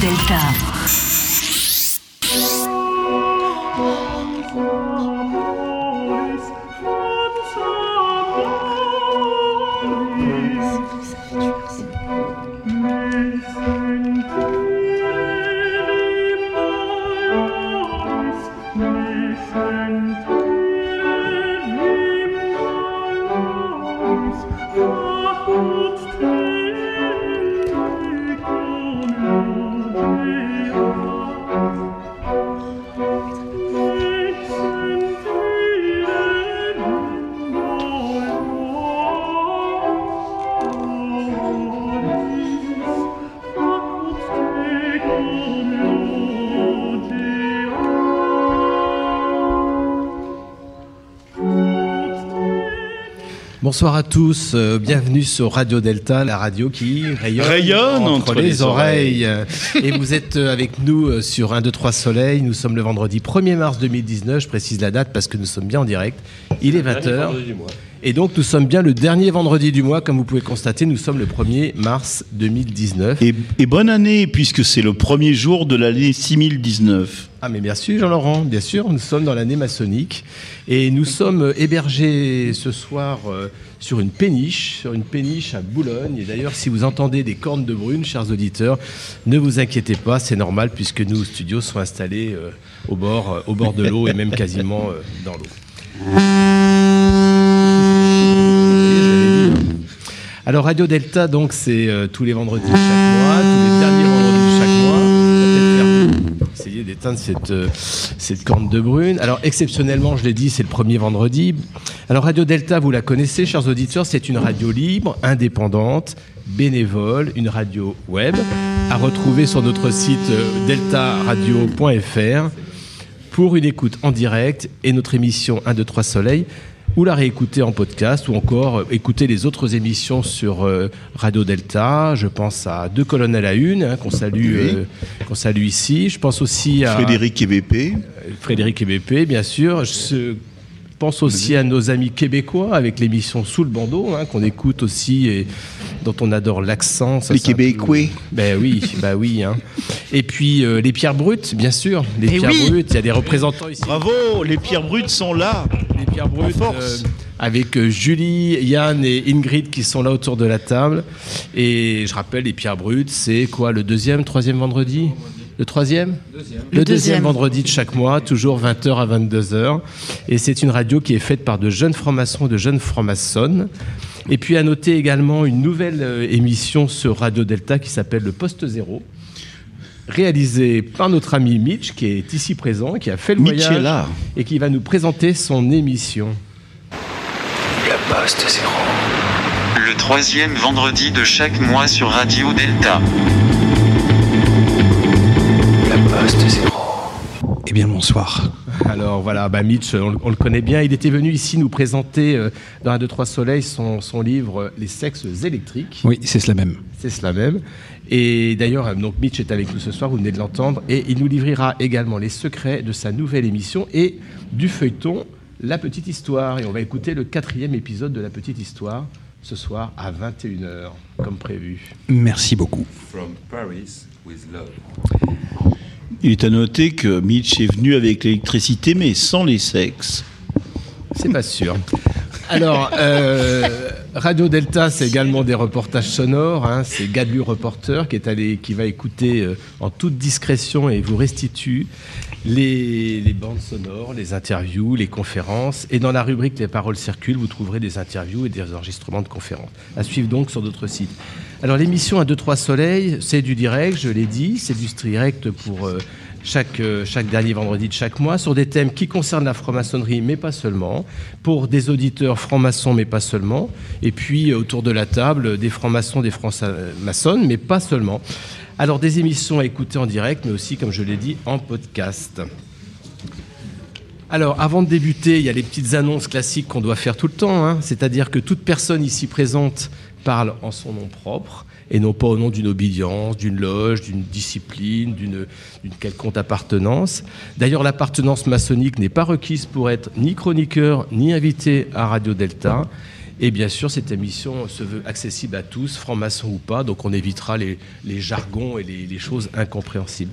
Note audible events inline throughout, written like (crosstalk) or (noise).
Delta. Bonsoir à tous, euh, bienvenue sur Radio Delta, la radio qui rayonne, Rayonne entre, entre les, les oreilles. Et vous êtes euh, avec nous euh, sur 1, 2, 3 Soleil. Nous sommes le vendredi 1er mars 2019. Je précise la date parce que nous sommes bien en direct. Il est 20h. Et donc nous sommes bien le dernier vendredi du mois. Comme vous pouvez constater, nous sommes le 1er mars 2019. Et, et bonne année, puisque c'est le premier jour de l'année 6019. Ah mais bien sûr Jean-Laurent, bien sûr, nous sommes dans l'année maçonnique et nous sommes euh, hébergés ce soir euh, sur une péniche, sur une péniche à Boulogne. Et d'ailleurs, si vous entendez des cornes de brune, chers auditeurs, ne vous inquiétez pas, c'est normal puisque nos studios sont installés euh, au bord, euh, au bord de l'eau et même quasiment dans l'eau. Alors Radio Delta, donc c'est euh, tous les vendredis de chaque mois, tous les derniers vendredis de chaque mois. On va faire- Essayer d'éteindre cette, euh, cette corne de brune. Alors exceptionnellement, je l'ai dit, c'est le premier vendredi. Alors Radio Delta, vous la connaissez, chers auditeurs, c'est une radio libre, indépendante, bénévole, une radio web, à retrouver sur notre site euh, deltaradio.fr pour une écoute en direct et notre émission 1, 2, 3 Soleil, ou la réécouter en podcast, ou encore euh, écouter les autres émissions sur euh, Radio Delta. Je pense à Deux colonnes à la une, hein, qu'on salue, Oui. euh, qu'on salue ici. Je pense aussi à Frédéric euh, Frédéric EBP, bien sûr. Je pense aussi à nos amis québécois avec l'émission Sous le bandeau, hein, qu'on écoute aussi et dont on adore l'accent. Les peu- Québécois. Ben oui, bah oui. hein. Et puis euh, les pierres brutes, bien sûr. Les Eh pierres oui. brutes, il y a des représentants ici. Bravo, les pierres brutes sont là. Les pierres brutes, force. euh, avec euh, Julie, Yann et Ingrid qui sont là autour de la table. Et je rappelle, les pierres brutes, c'est quoi le deuxième, troisième vendredi? Le troisième Le deuxième vendredi de chaque mois, toujours 20h à 22h. Et c'est une radio qui est faite par de jeunes francs-maçons et de jeunes francs-maçonnes. Et puis à noter également une nouvelle euh, émission sur Radio Delta qui s'appelle Le Poste Zéro, réalisée par notre ami Mitch qui est ici présent, qui a fait le Mitch voyage est là. et qui va nous présenter son émission. Le troisième vendredi de chaque mois sur Radio Delta. Eh bien, bonsoir. Alors voilà, bah Mitch, on, on le connaît bien. Il était venu ici nous présenter euh, dans un 2 3 Soleil son, son livre euh, Les sexes électriques. Oui, c'est cela même. C'est cela même. Et d'ailleurs, euh, donc Mitch est avec nous ce soir, vous venez de l'entendre, et il nous livrera également les secrets de sa nouvelle émission et du feuilleton La Petite Histoire. Et on va écouter le quatrième épisode de La Petite Histoire ce soir à 21h, comme prévu. Merci beaucoup. From Paris with love. Il est à noter que Mitch est venu avec l'électricité, mais sans les sexes. C'est pas sûr. Alors, euh, Radio Delta, c'est également des reportages sonores. hein. C'est Gadu Reporter qui est allé, qui va écouter euh, en toute discrétion et vous restitue les, les bandes sonores, les interviews, les conférences. Et dans la rubrique Les paroles circulent, vous trouverez des interviews et des enregistrements de conférences. À suivre donc sur d'autres sites. Alors l'émission à 2-3 soleils, c'est du direct, je l'ai dit, c'est du direct pour euh, chaque, euh, chaque dernier vendredi de chaque mois sur des thèmes qui concernent la franc-maçonnerie, mais pas seulement, pour des auditeurs francs-maçons, mais pas seulement, et puis euh, autour de la table, des francs-maçons, des francs-maçonnes, mais pas seulement. Alors des émissions à écouter en direct, mais aussi, comme je l'ai dit, en podcast. Alors, avant de débuter, il y a les petites annonces classiques qu'on doit faire tout le temps, hein. c'est-à-dire que toute personne ici présente parle en son nom propre et non pas au nom d'une obédience, d'une loge, d'une discipline, d'une quelconque appartenance. D'ailleurs, l'appartenance maçonnique n'est pas requise pour être ni chroniqueur ni invité à Radio Delta. Et bien sûr, cette émission se veut accessible à tous, francs-maçons ou pas, donc on évitera les, jargons et les choses incompréhensibles.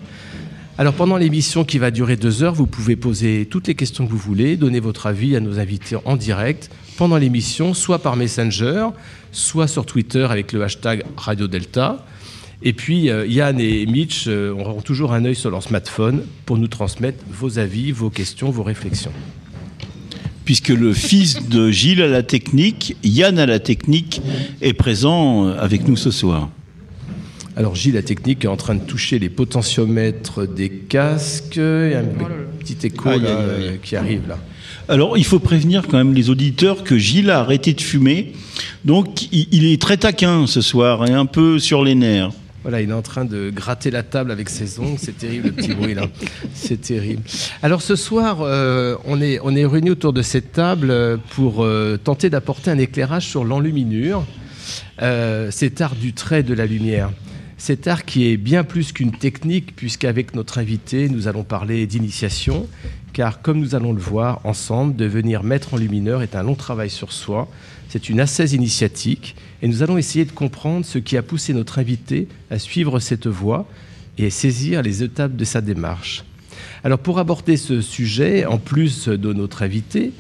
Alors pendant l'émission qui va durer deux heures, vous pouvez poser toutes les questions que vous voulez, donner votre avis à nos invités en direct pendant l'émission, soit par Messenger, soit sur Twitter avec le hashtag Radio Delta. Et puis euh, Yann et Mitch euh, auront toujours un œil sur leur smartphone pour nous transmettre vos avis, vos questions, vos réflexions. Puisque le fils de Gilles à la technique, Yann à la technique, est présent euh, avec nous ce soir. Alors Gilles, la technique est en train de toucher les potentiomètres des casques. Il y a un petit écho qui arrive là. Alors il faut prévenir quand même les auditeurs que Gilles a arrêté de fumer. Donc il, est très taquin ce soir et un peu sur les nerfs. Voilà, il est en train de gratter la table avec ses ongles. C'est terrible le petit bruit là. C'est terrible. Alors ce soir, euh, on est, on est réunis autour de cette table pour euh, tenter d'apporter un éclairage sur l'enluminure, euh, cet art du trait de la lumière. Cet art qui est bien plus qu'une technique, puisqu'avec notre invité, nous allons parler d'initiation, car comme nous allons le voir ensemble, devenir maître en lumineur est un long travail sur soi, c'est une assaise initiatique, et nous allons essayer de comprendre ce qui a poussé notre invité à suivre cette voie et saisir les étapes de sa démarche. Alors pour aborder ce sujet, en plus de notre invité,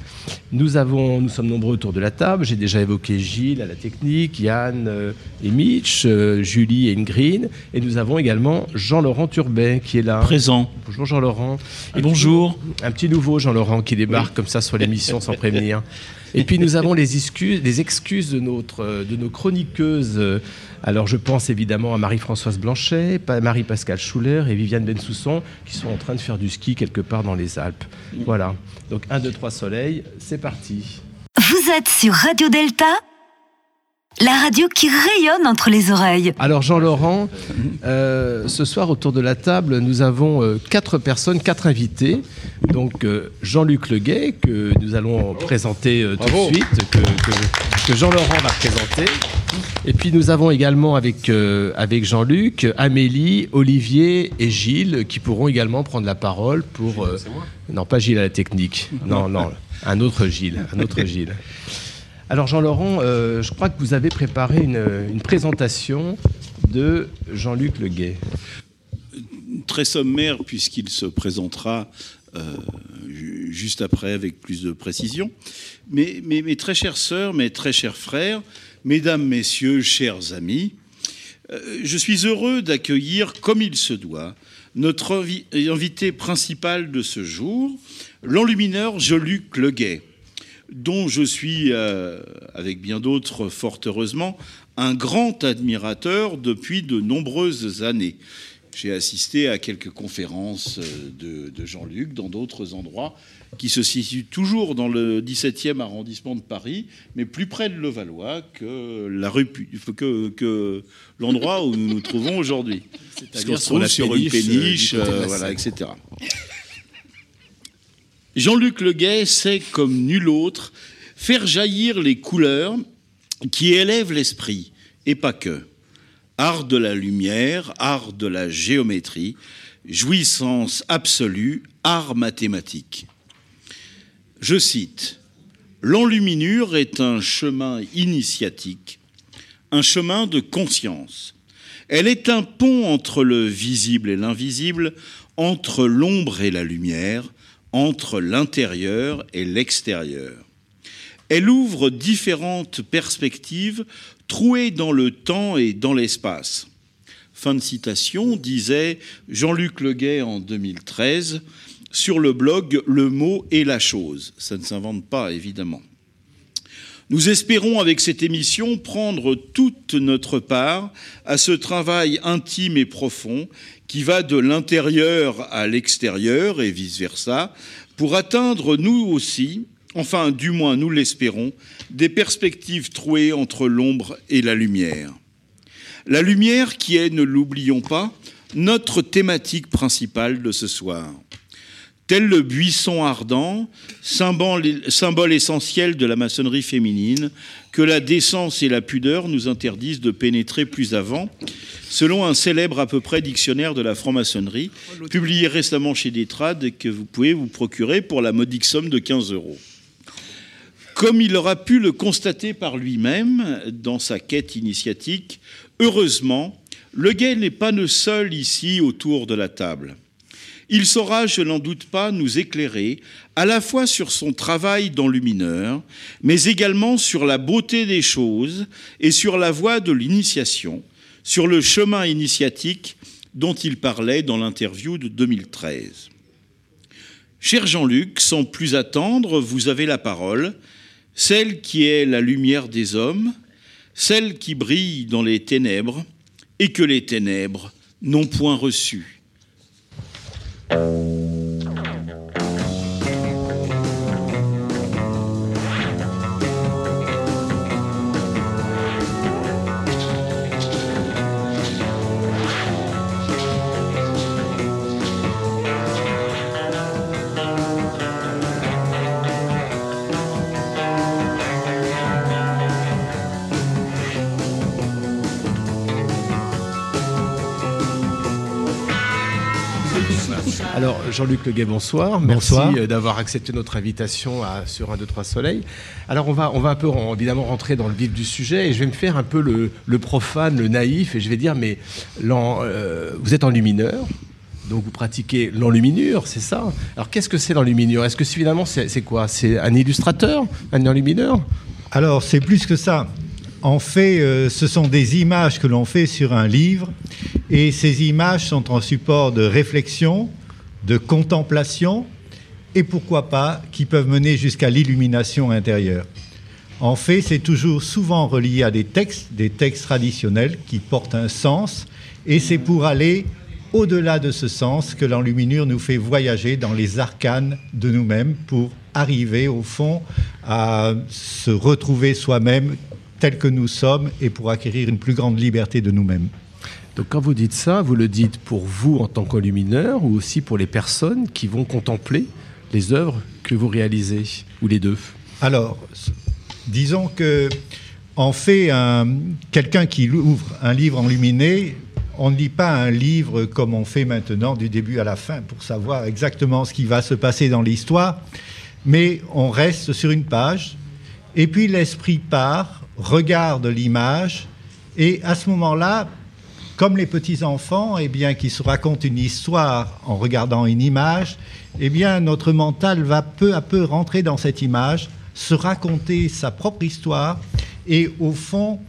nous, avons, nous sommes nombreux autour de la table. J'ai déjà évoqué Gilles à la technique, Yann euh, et Mitch, euh, Julie et Ingrid. Et nous avons également Jean-Laurent Turbet qui est là. Présent. Bonjour Jean-Laurent. Et bonjour. un petit nouveau Jean-Laurent qui débarque comme ça sur l'émission sans prévenir. (laughs) Et puis nous avons les excuses, les excuses de, notre, de nos chroniqueuses. Alors je pense évidemment à Marie-Françoise Blanchet, Marie-Pascale Schuller et Viviane Bensousson qui sont en train de faire du ski quelque part dans les Alpes. Voilà. Donc 1, 2, 3 soleil, c'est parti. Vous êtes sur Radio Delta la radio qui rayonne entre les oreilles. Alors Jean-Laurent, euh, ce soir autour de la table, nous avons euh, quatre personnes, quatre invités. Donc euh, Jean-Luc Leguet, que nous allons présenter tout de suite, que, Jean-Laurent va présenter. Et puis nous avons également avec, avec Jean-Luc, Amélie, Olivier et Gilles, qui pourront également prendre la parole pour... non, pas Gilles à la technique. Non, non, un autre Gilles, un autre (laughs) Gilles. Alors Jean-Laurent, euh, je crois que vous avez préparé une, présentation de Jean-Luc Leguet. Très sommaire puisqu'il se présentera euh, juste après avec plus de précision. Mais mes, très chères sœurs, mes très chers frères, mesdames, messieurs, chers amis, euh, je suis heureux d'accueillir comme il se doit notre invité principal de ce jour, l'enlumineur Jean-Luc Leguet dont je suis, euh, avec bien d'autres fort heureusement, un grand admirateur depuis de nombreuses années. J'ai assisté à quelques conférences euh, de, Jean-Luc dans d'autres endroits qui se situent toujours dans le 17e arrondissement de Paris, mais plus près de Levallois que la rue, que, que l'endroit où nous nous trouvons aujourd'hui. C'est-à-dire sur, la sur une péniche, euh, voilà, etc. Jean-Luc Leguet sait, comme nul autre, faire jaillir les couleurs qui élèvent l'esprit, et pas que. Art de la lumière, art de la géométrie, jouissance absolue, art mathématique. Je cite, L'enluminure est un chemin initiatique, un chemin de conscience. Elle est un pont entre le visible et l'invisible, entre l'ombre et la lumière, entre l'intérieur et l'extérieur. Elle ouvre différentes perspectives trouées dans le temps et dans l'espace. Fin de citation, disait Jean-Luc Leguet en 2013 sur le blog Le mot et la chose. Ça ne s'invente pas, évidemment. Nous espérons avec cette émission prendre toute notre part à ce travail intime et profond qui va de l'intérieur à l'extérieur et vice-versa pour atteindre nous aussi, enfin du moins nous l'espérons, des perspectives trouées entre l'ombre et la lumière. La lumière qui est, ne l'oublions pas, notre thématique principale de ce soir. Tel le buisson ardent, symbole, essentiel de la maçonnerie féminine, que la décence et la pudeur nous interdisent de pénétrer plus avant, selon un célèbre à peu près dictionnaire de la franc-maçonnerie, publié récemment chez Détrade que vous pouvez vous procurer pour la modique somme de 15 euros. Comme il aura pu le constater par lui-même dans sa quête initiatique, heureusement, le gay n'est pas le seul ici autour de la table. Il saura, je n'en doute pas, nous éclairer à la fois sur son travail dans le mineur, mais également sur la beauté des choses et sur la voie de l'initiation, sur le chemin initiatique dont il parlait dans l'interview de 2013. Cher Jean-Luc, sans plus attendre, vous avez la parole, celle qui est la lumière des hommes, celle qui brille dans les ténèbres et que les ténèbres n'ont point reçue. Thank you. Jean-Luc Leguet, bonsoir. Bonsoir. Merci euh, d'avoir accepté notre invitation à, sur 1, 2, 3 Soleil. Alors, on va, on va un peu, évidemment, rentrer dans le vif du sujet et je vais me faire un peu le, profane, le naïf et je vais dire, mais euh, vous êtes enlumineur, donc vous pratiquez l'enluminure, c'est ça? Alors, qu'est-ce que c'est l'enluminure? Est-ce que finalement, c'est quoi? C'est un illustrateur, un enlumineur? Alors, c'est plus que ça. En fait, euh, ce sont des images que l'on fait sur un livre et ces images sont en support de réflexion, de contemplation et pourquoi pas qui peuvent mener jusqu'à l'illumination intérieure. En fait, c'est toujours souvent relié à des textes, des textes traditionnels qui portent un sens et c'est pour aller au-delà de ce sens que l'enluminure nous fait voyager dans les arcanes de nous-mêmes pour arriver au fond à se retrouver soi-même tel que nous sommes et pour acquérir une plus grande liberté de nous-mêmes. Donc quand vous dites ça, vous le dites pour vous en tant qu'enlumineur ou aussi pour les personnes qui vont contempler les œuvres que vous réalisez, ou les deux? Alors, disons que en fait, quelqu'un qui ouvre un livre enluminé, on ne lit pas un livre comme on fait maintenant du début à la fin pour savoir exactement ce qui va se passer dans l'histoire, mais on reste sur une page, et puis l'esprit part, regarde l'image, et à ce moment-là, comme les petits-enfants, eh bien, qui se racontent une histoire en regardant une image, eh bien, notre mental va peu à peu rentrer dans cette image, se raconter sa propre histoire et, au fond,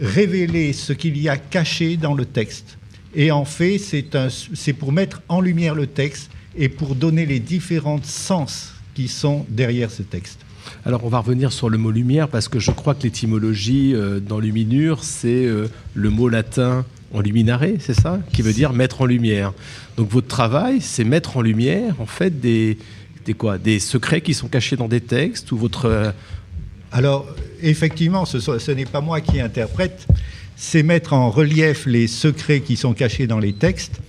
révéler ce qu'il y a caché dans le texte. Et en fait, c'est pour mettre en lumière le texte et pour donner les différents sens qui sont derrière ce texte. Alors on va revenir sur le mot lumière parce que je crois que l'étymologie euh, dans luminure, c'est euh, le mot latin en luminare, c'est ça Qui veut dire mettre en lumière. Donc votre travail, c'est mettre en lumière, en fait, des, des, quoi Des secrets qui sont cachés dans des textes ou votre... Euh, Alors, effectivement, ce, ce n'est pas moi qui interprète, c'est mettre en relief les secrets qui sont cachés dans les textes.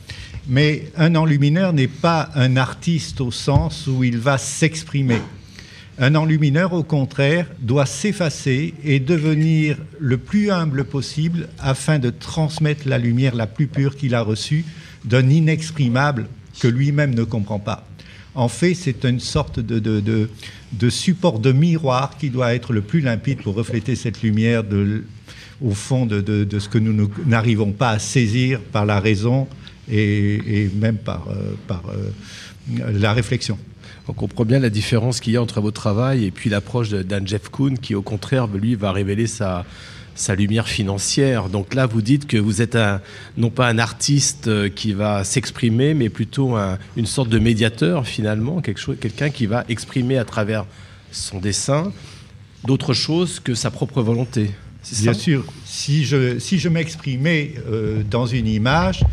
Mais un enlumineur n'est pas un artiste au sens où il va s'exprimer. Un enlumineur, au contraire, doit s'effacer et devenir le plus humble possible afin de transmettre la lumière la plus pure qu'il a reçue d'un inexprimable que lui-même ne comprend pas. En fait, c'est une sorte de, support de miroir qui doit être le plus limpide pour refléter cette lumière au fond de, ce que nous n'arrivons pas à saisir par la raison et, même par, euh, euh, la réflexion. On comprend bien la différence qu'il y a entre votre travail et puis l'approche d'un Jeff Koon qui, au contraire, lui, va révéler sa, sa lumière financière. Donc là, vous dites que vous êtes un, non pas un artiste euh, qui va s'exprimer, mais plutôt une sorte de médiateur finalement, quelque chose, quelqu'un qui va exprimer à travers son dessin d'autre chose que sa propre volonté. Bien sûr, si je, si je m'exprimais euh, dans une image,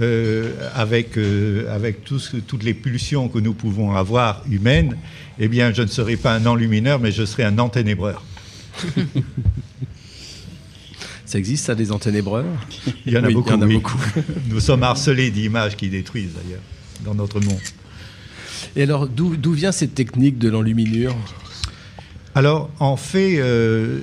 euh, avec, euh, avec toutes les pulsions que nous pouvons avoir humaines, eh bien, je ne serais pas un enlumineur, mais je serais un enténébreur. (laughs) Ça existe, ça, des enténébreurs? Il y en a beaucoup. beaucoup. (laughs) Nous sommes harcelés d'images qui détruisent, d'ailleurs, dans notre monde. Et alors, d'où vient cette technique de l'enluminure? Alors, en fait, euh,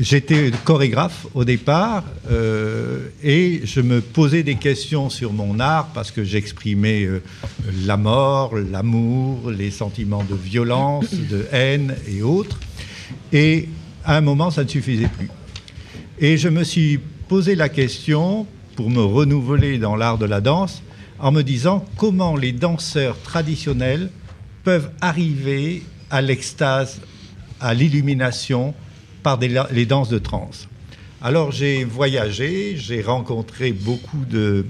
j'étais chorégraphe au départ euh, et je me posais des questions sur mon art parce que j'exprimais euh, la mort, l'amour, les sentiments de violence, de haine et autres. Et à un moment, ça ne suffisait plus. Et je me suis posé la question, pour me renouveler dans l'art de la danse, en me disant comment les danseurs traditionnels peuvent arriver à l'extase, à l'illumination par les danses de trance. Alors j'ai voyagé, j'ai rencontré beaucoup de,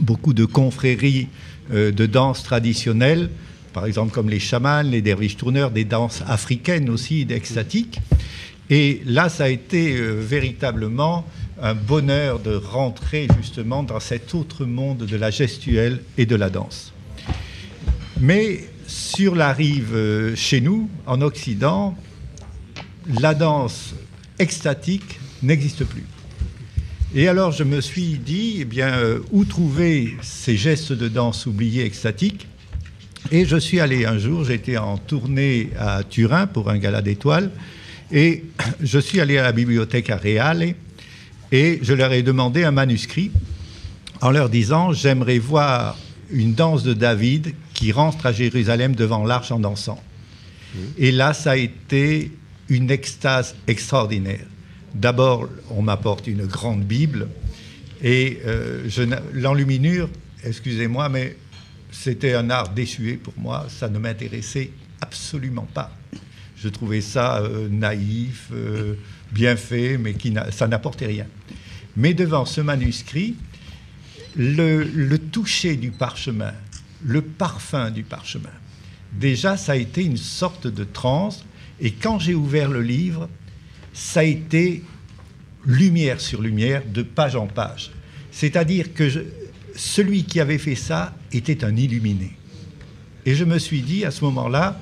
beaucoup de confréries euh, de danse traditionnelles, par exemple comme les chamans, les derviches tourneurs, des danses africaines aussi, extatiques. Et là, ça a été euh, véritablement un bonheur de rentrer justement dans cet autre monde de la gestuelle et de la danse. Mais sur la rive euh, chez nous, en Occident, la danse extatique n'existe plus. Et alors je me suis dit, eh bien, euh, où trouver ces gestes de danse oubliés extatiques? Et je suis allé un jour, j'étais en tournée à Turin pour un gala d'étoiles, et (clears throat) je suis allé à la bibliothèque à Reale et je leur ai demandé un manuscrit en leur disant J'aimerais voir une danse de David qui rentre à Jérusalem devant l'arche en dansant. Et là, ça a été une extase extraordinaire. D'abord, on m'apporte une grande Bible et euh, l'enluminure, excusez-moi, mais c'était un art désuet pour moi, ça ne m'intéressait absolument pas. Je trouvais ça euh, naïf, euh, bien fait, mais qui ça n'apportait rien. Mais devant ce manuscrit, le, toucher du parchemin, le parfum du parchemin, déjà, ça a été une sorte de transe. Et quand j'ai ouvert le livre, ça a été lumière sur lumière, de page en page. C'est-à-dire que celui qui avait fait ça était un illuminé. Et je me suis dit à ce moment-là,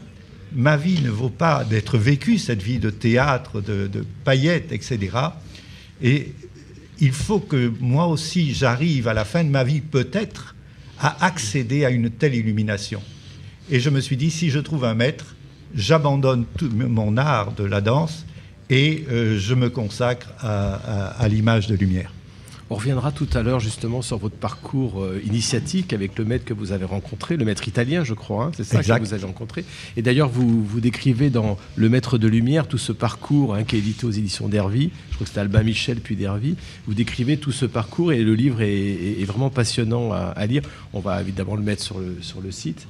ma vie ne vaut pas d'être vécue, cette vie de théâtre, de, paillettes, etc. Et il faut que moi aussi j'arrive à la fin de ma vie peut-être à accéder à une telle illumination. Et je me suis dit, si je trouve un maître, j'abandonne tout mon art de la danse et euh, je me consacre à l'image de lumière. On reviendra tout à l'heure justement sur votre parcours euh, initiatique avec le maître que vous avez rencontré, le maître italien, je crois, hein, c'est ça que vous avez rencontré. Et d'ailleurs, vous, vous décrivez dans Le Maître de Lumière tout ce parcours hein, qui est édité aux éditions d'Hervy. Je crois que c'était Albin Michel puis d'Hervy. Vous décrivez tout ce parcours et le livre est, vraiment passionnant à, lire. On va évidemment le mettre sur le, sur le site.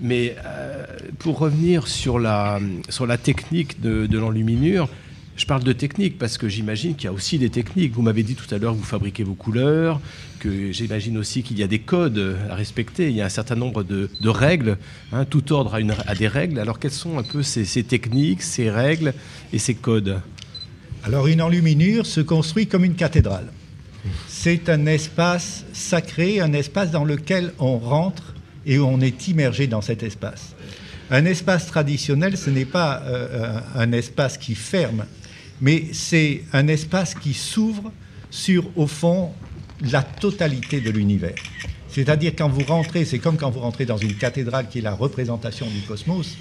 Mais euh, pour revenir sur la, sur la technique de, l'enluminure, je parle de technique parce que j'imagine qu'il y a aussi des techniques. Vous m'avez dit tout à l'heure que vous fabriquez vos couleurs, que j'imagine aussi qu'il y a des codes à respecter. Il y a un certain nombre de, règles. Hein. tout ordre a, des règles. Alors quelles sont un peu ces, techniques, ces règles et ces codes? Alors une enluminure se construit comme une cathédrale. C'est un espace sacré, un espace dans lequel on rentre et on est immergé dans cet espace. Un espace traditionnel, ce n'est pas euh, un espace qui ferme mais c'est un espace qui s'ouvre sur, au fond, la totalité de l'univers. C'est-à-dire quand vous rentrez, c'est comme quand vous rentrez dans une cathédrale qui est la représentation du cosmos,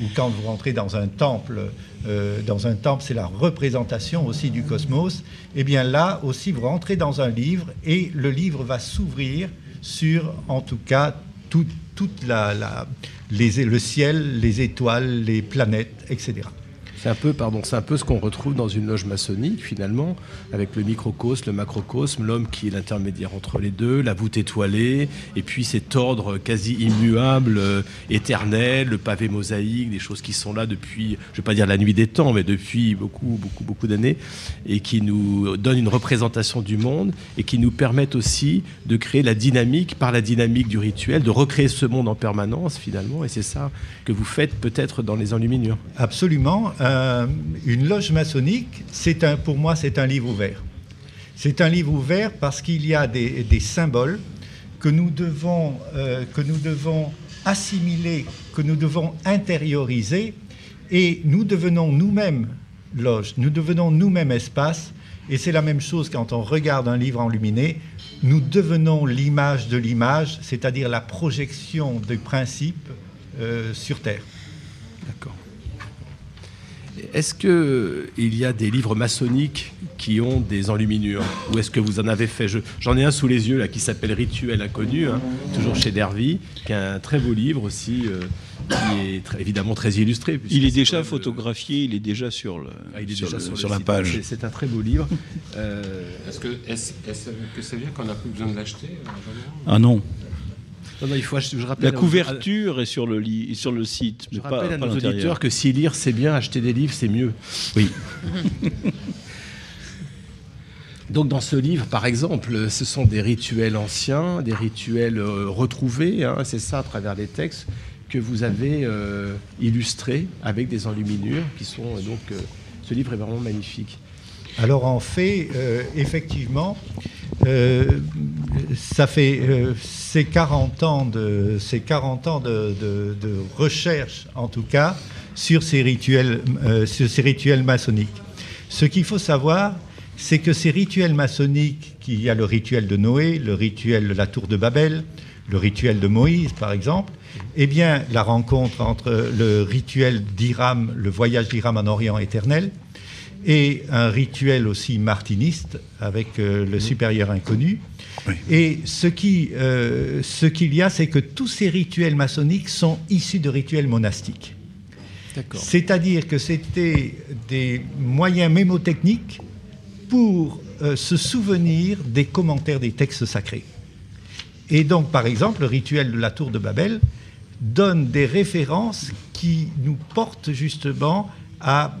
ou quand vous rentrez dans un temple, euh, dans un temple, c'est la représentation aussi du cosmos. Et eh bien là aussi, vous rentrez dans un livre et le livre va s'ouvrir sur, en tout cas, toute la, le ciel, les étoiles, les planètes, etc. C'est un peu, pardon, c'est un peu ce qu'on retrouve dans une loge maçonnique finalement, avec le microcosme, le macrocosme, l'homme qui est l'intermédiaire entre les deux, la voûte étoilée, et puis cet ordre quasi immuable, euh, éternel, le pavé mosaïque, des choses qui sont là depuis, je vais pas dire la nuit des temps, mais depuis beaucoup, beaucoup, beaucoup d'années, et qui nous donnent une représentation du monde et qui nous permettent aussi de créer la dynamique par la dynamique du rituel, de recréer ce monde en permanence finalement, et c'est ça que vous faites peut-être dans les enluminures. Absolument. Euh, une loge maçonnique, c'est un, pour moi, c'est un livre ouvert. C'est un livre ouvert parce qu'il y a des, des symboles que nous, devons, euh, que nous devons assimiler, que nous devons intérioriser, et nous devenons nous-mêmes loge, nous devenons nous-mêmes espace, et c'est la même chose quand on regarde un livre enluminé, nous devenons l'image de l'image, c'est-à-dire la projection des principes euh, sur Terre. D'accord. Est-ce qu'il y a des livres maçonniques qui ont des enluminures? Ou est-ce que vous en avez fait? J'en ai un sous les yeux là qui s'appelle Rituel inconnu, hein, toujours chez Dervy, qui est un très beau livre aussi, euh, qui est très- évidemment très illustré. Il est déjà même, photographié, il est déjà sur, le, ah, il est sur, déjà le- sur, sur le la site. page. C'est- un très beau livre. (laughs) Euh, Est-ce que, est-ce, est-ce que ça veut dire qu'on n'a plus besoin de l'acheter euh, Ah non. Non, non, il faut acheter- je rappelle La à- couverture est sur le, lit, sur le site, Je mais pas, rappelle à pas nos l'intérieur. auditeurs que si lire c'est bien, acheter des livres c'est mieux. Oui. (laughs) Donc dans ce livre, par exemple, ce sont des rituels anciens, des rituels euh, retrouvés, hein, c'est ça à travers les textes que vous avez euh, illustrés avec des enluminures qui sont euh, donc euh, ce livre est vraiment magnifique. Alors en fait, euh, effectivement, euh, ça fait euh, ces 40 ans de, ces 40 ans de, recherche, en tout cas, sur ces rituels, euh, sur ces rituels maçonniques. Ce qu'il faut savoir, c'est que ces rituels maçonniques, qu'il y a le rituel de Noé, le rituel de la tour de Babel, le rituel de Moïse, par exemple, eh bien, la rencontre entre le rituel d'Iram, le voyage d'Iram en Orient éternel, et un rituel aussi martiniste avec euh, le supérieur inconnu. Et ce qui, euh, ce qu'il y a, c'est que tous ces rituels maçonniques sont issus de rituels monastiques. D'accord. C'est-à-dire que c'était des moyens mémotechniques pour euh, se souvenir des commentaires des textes sacrés. Et donc, par exemple, le rituel de la tour de Babel donne des références qui nous portent justement à,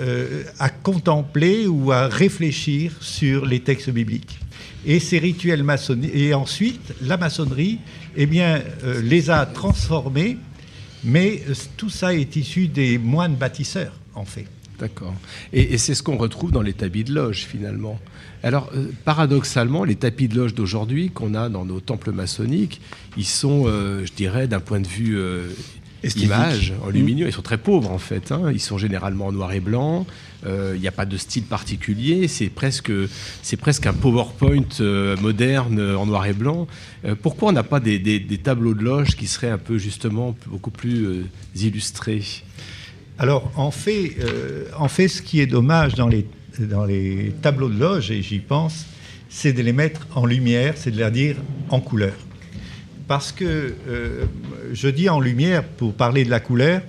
euh, à contempler ou à réfléchir sur les textes bibliques. Et ces rituels maçonniques, et ensuite, la maçonnerie, eh bien, euh, les a transformés, mais tout ça est issu des moines bâtisseurs, en fait. D'accord. Et, c'est ce qu'on retrouve dans les tapis de loge finalement. Alors euh, paradoxalement, les tapis de loge d'aujourd'hui qu'on a dans nos temples maçonniques, ils sont, je dirais, d'un point de vue Esthétique. image, en lumineux, ils sont très pauvres en fait. hein. Ils sont généralement en noir et blanc. Euh, Il n'y a pas de style particulier. C'est presque, c'est presque un PowerPoint euh, moderne euh, en noir et blanc. Euh, pourquoi on n'a pas des, des- des tableaux de loge qui seraient un peu justement beaucoup plus euh, illustrés? Alors, en fait, euh, en fait, ce qui est dommage dans les, dans les tableaux de loge, et j'y pense, c'est de les mettre en lumière, c'est de les dire en couleur. Parce que, euh, je dis en lumière pour parler de la couleur,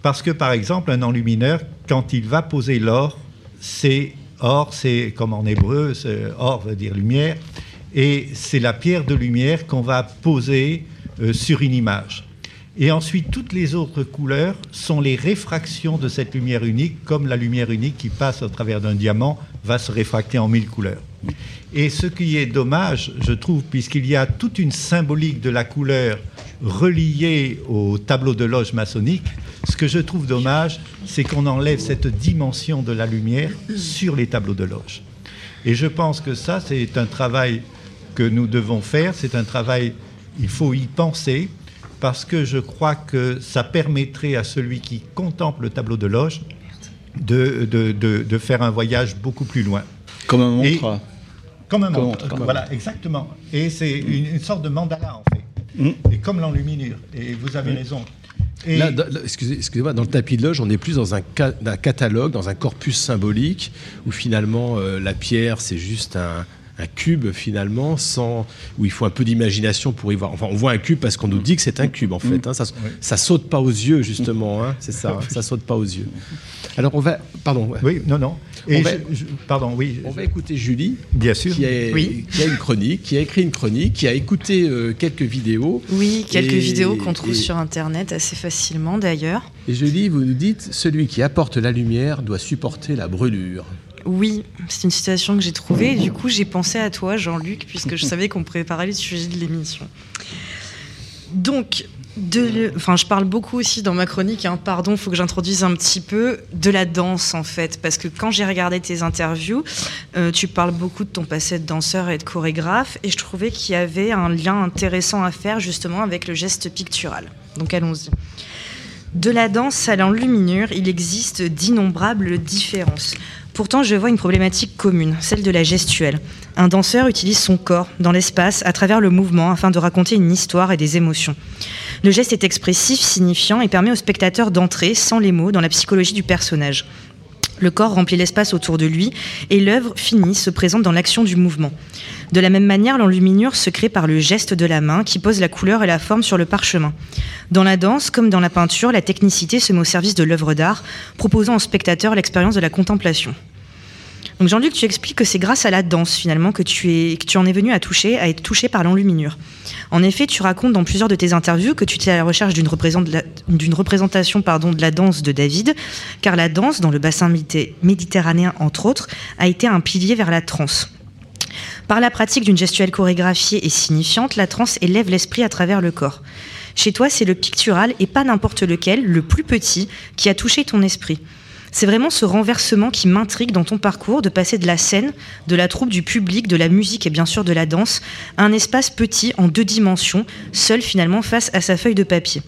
parce que, par exemple, un enlumineur, quand il va poser l'or, c'est or, c'est comme en hébreu, or veut dire lumière, et c'est la pierre de lumière qu'on va poser euh, sur une image. Et ensuite, toutes les autres couleurs sont les réfractions de cette lumière unique, comme la lumière unique qui passe au travers d'un diamant va se réfracter en mille couleurs. Et ce qui est dommage, je trouve, puisqu'il y a toute une symbolique de la couleur reliée au tableau de loge maçonnique, ce que je trouve dommage, c'est qu'on enlève cette dimension de la lumière sur les tableaux de loge. Et je pense que ça, c'est un travail que nous devons faire, c'est un travail, il faut y penser, parce que je crois que ça permettrait à celui qui contemple le tableau de loge de, de- de- de faire un voyage beaucoup plus loin. Comme un mantra. Comme un montre. Voilà, exactement. Et c'est une, une sorte de mandala, en fait. Mm. Et comme l'enluminure. Et vous avez raison. Et Là, dans- là, excusez- excusez-moi, dans le tapis de loge, on est plus dans un catalogue, dans un corpus symbolique, où finalement euh, la pierre, c'est juste un, un cube finalement, sans où il faut un peu d'imagination pour y voir. Enfin, on voit un cube parce qu'on nous dit que c'est un cube en fait. hein. Ça, ça saute pas aux yeux justement. hein. C'est ça. (laughs) Ça saute pas aux yeux. Alors on va, pardon. ouais. Oui, non, non. Et On va- je- je- pardon, oui, On va écouter Julie, bien sûr. qui a, Oui. qui a une chronique, qui a écrit une chronique, qui a écouté euh, quelques vidéos. Oui, quelques Et- vidéos qu'on trouve et- sur Internet assez facilement d'ailleurs. Et Julie, vous nous dites, celui qui apporte la lumière doit supporter la brûlure. Oui, c'est une citation que j'ai trouvée du coup j'ai pensé à toi Jean-Luc puisque je savais qu'on préparait le sujet de l'émission. Donc, de enfin, je parle beaucoup aussi dans ma chronique, hein, pardon, il faut que j'introduise un petit peu de la danse en fait, parce que quand j'ai regardé tes interviews, euh, tu parles beaucoup de ton passé de danseur et de chorégraphe, et je trouvais qu'il y avait un lien intéressant à faire justement avec le geste pictural. Donc allons-y. De la danse à l'enluminure, il existe d'innombrables différences. Pourtant, je vois une problématique commune, celle de la gestuelle. Un danseur utilise son corps dans l'espace à travers le mouvement afin de raconter une histoire et des émotions. Le geste est expressif, signifiant et permet au spectateur d'entrer, sans les mots, dans la psychologie du personnage. Le corps remplit l'espace autour de lui et l'œuvre finie se présente dans l'action du mouvement. De la même manière, l'enluminure se crée par le geste de la main qui pose la couleur et la forme sur le parchemin. Dans la danse, comme dans la peinture, la technicité se met au service de l'œuvre d'art, proposant au spectateur l'expérience de la contemplation. Donc Jean-Luc, tu expliques que c'est grâce à la danse finalement que tu, en es venu à toucher, à être touché par l'enluminure. En effet, tu racontes dans plusieurs de tes interviews que tu étais à la recherche d'une représentation de la danse de David, car la danse, dans le bassin méditerranéen entre autres, a été un pilier vers la transe. Par la pratique d'une gestuelle chorégraphiée et signifiante, la transe élève l'esprit à travers le corps. Chez toi, c'est le pictural et pas n'importe lequel, le plus petit, qui a touché ton esprit. C'est vraiment ce renversement qui m'intrigue dans ton parcours, de passer de la scène, de la troupe, du public, de la musique et bien sûr de la danse, à un espace petit en deux dimensions, seul finalement face à sa feuille de papier.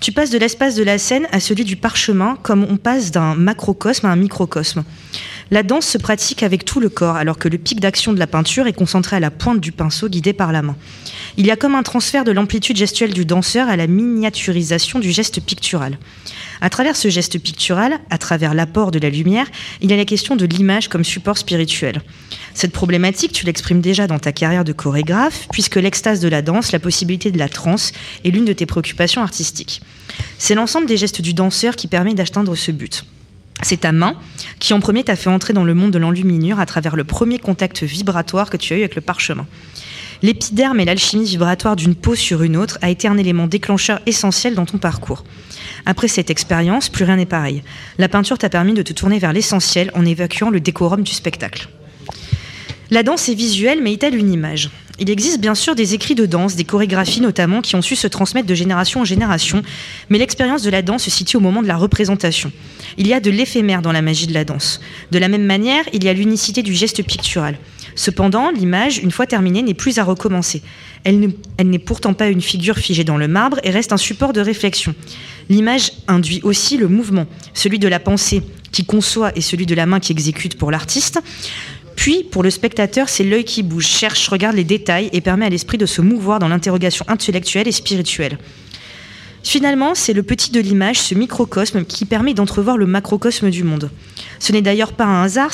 Tu passes de l'espace de la scène à celui du parchemin, comme on passe d'un macrocosme à un microcosme. La danse se pratique avec tout le corps, alors que le pic d'action de la peinture est concentré à la pointe du pinceau guidé par la main. Il y a comme un transfert de l'amplitude gestuelle du danseur à la miniaturisation du geste pictural. À travers ce geste pictural, à travers l'apport de la lumière, il y a la question de l'image comme support spirituel. Cette problématique, tu l'exprimes déjà dans ta carrière de chorégraphe, puisque l'extase de la danse, la possibilité de la transe, est l'une de tes préoccupations artistiques. C'est l'ensemble des gestes du danseur qui permet d'atteindre ce but. C'est ta main qui en premier t'a fait entrer dans le monde de l'enluminure à travers le premier contact vibratoire que tu as eu avec le parchemin. L'épiderme et l'alchimie vibratoire d'une peau sur une autre a été un élément déclencheur essentiel dans ton parcours. Après cette expérience, plus rien n'est pareil. La peinture t'a permis de te tourner vers l'essentiel en évacuant le décorum du spectacle. La danse est visuelle, mais est-elle une image? Il existe bien sûr des écrits de danse, des chorégraphies notamment, qui ont su se transmettre de génération en génération, mais l'expérience de la danse se situe au moment de la représentation. Il y a de l'éphémère dans la magie de la danse. De la même manière, il y a l'unicité du geste pictural. Cependant, l'image, une fois terminée, n'est plus à recommencer. Elle ne- elle n'est pourtant pas une figure figée dans le marbre et reste un support de réflexion. L'image induit aussi le mouvement, celui de la pensée qui conçoit et celui de la main qui exécute pour l'artiste. Puis, pour le spectateur, c'est l'œil qui bouge, cherche, regarde les détails et permet à l'esprit de se mouvoir dans l'interrogation intellectuelle et spirituelle. Finalement, c'est le petit de l'image, ce microcosme, qui permet d'entrevoir le macrocosme du monde. Ce n'est d'ailleurs pas un hasard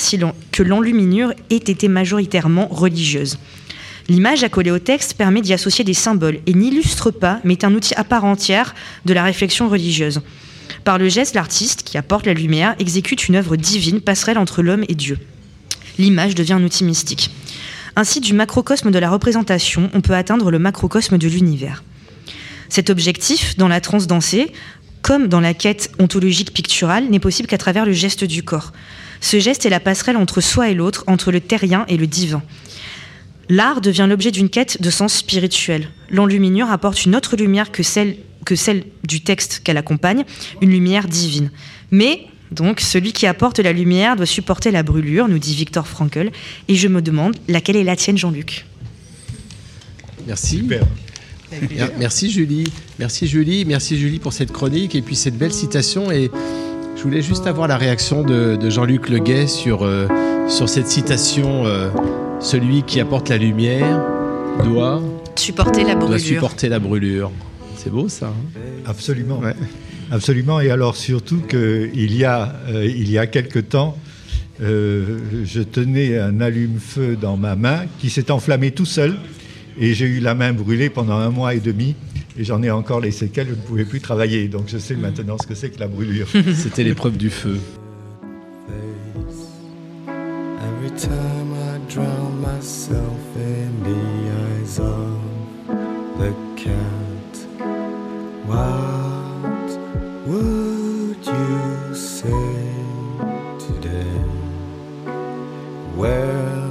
que l'enluminure ait été majoritairement religieuse. L'image accolée au texte permet d'y associer des symboles et n'illustre pas, mais est un outil à part entière de la réflexion religieuse. Par le geste, l'artiste, qui apporte la lumière, exécute une œuvre divine, passerelle entre l'homme et Dieu. L'image devient un outil mystique. Ainsi, du macrocosme de la représentation, on peut atteindre le macrocosme de l'univers. Cet objectif, dans la transe dansée, comme dans la quête ontologique picturale, n'est possible qu'à travers le geste du corps. Ce geste est la passerelle entre soi et l'autre, entre le terrien et le divin. L'art devient l'objet d'une quête de sens spirituel. L'enluminure apporte une autre lumière que celle, que celle du texte qu'elle accompagne, une lumière divine. Mais, donc, celui qui apporte la lumière doit supporter la brûlure, nous dit Victor Frankl, et je me demande laquelle est la tienne, Jean-Luc Merci. Super. Mer- Merci Julie. Merci Julie. Merci Julie pour cette chronique et puis cette belle citation. Et je voulais juste avoir la réaction de, de Jean-Luc Leguet sur, euh, sur cette citation euh, Celui qui apporte la lumière doit, Supporter la doit brûlure. supporter la brûlure. C'est beau ça. hein? Absolument. Ouais. Absolument. Et alors surtout qu'il y a, euh, il y a quelque temps, euh, je tenais un allume-feu dans ma main qui s'est enflammé tout seul et j'ai eu la main brûlée pendant un mois et demi et j'en ai encore les séquelles, je ne pouvais plus travailler. Donc je sais maintenant ce que c'est que la brûlure. (laughs) C'était l'épreuve du feu. Every time I drown myself in the eyes of the cat, what would you say today? Where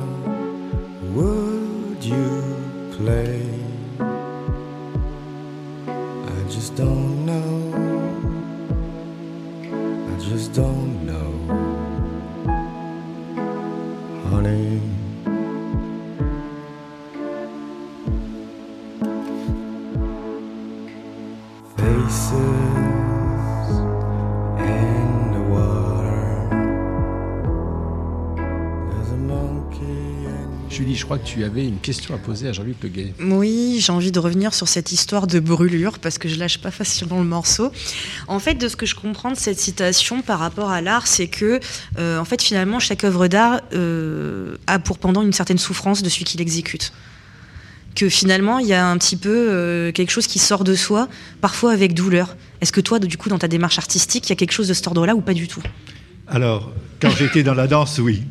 would you play? I just don't know. I just don't know honey. Faces je crois que tu avais une question à poser à Jean-Luc Leguet. Oui, j'ai envie de revenir sur cette histoire de brûlure parce que je lâche pas facilement le morceau. En fait, de ce que je comprends de cette citation par rapport à l'art, c'est que, euh, en fait, finalement, chaque œuvre d'art euh, a pour pendant une certaine souffrance de celui qui l'exécute. Que finalement, il y a un petit peu euh, quelque chose qui sort de soi, parfois avec douleur. Est-ce que toi, du coup, dans ta démarche artistique, il y a quelque chose de cet ordre-là ou pas du tout? Alors, quand j'étais dans la danse, oui.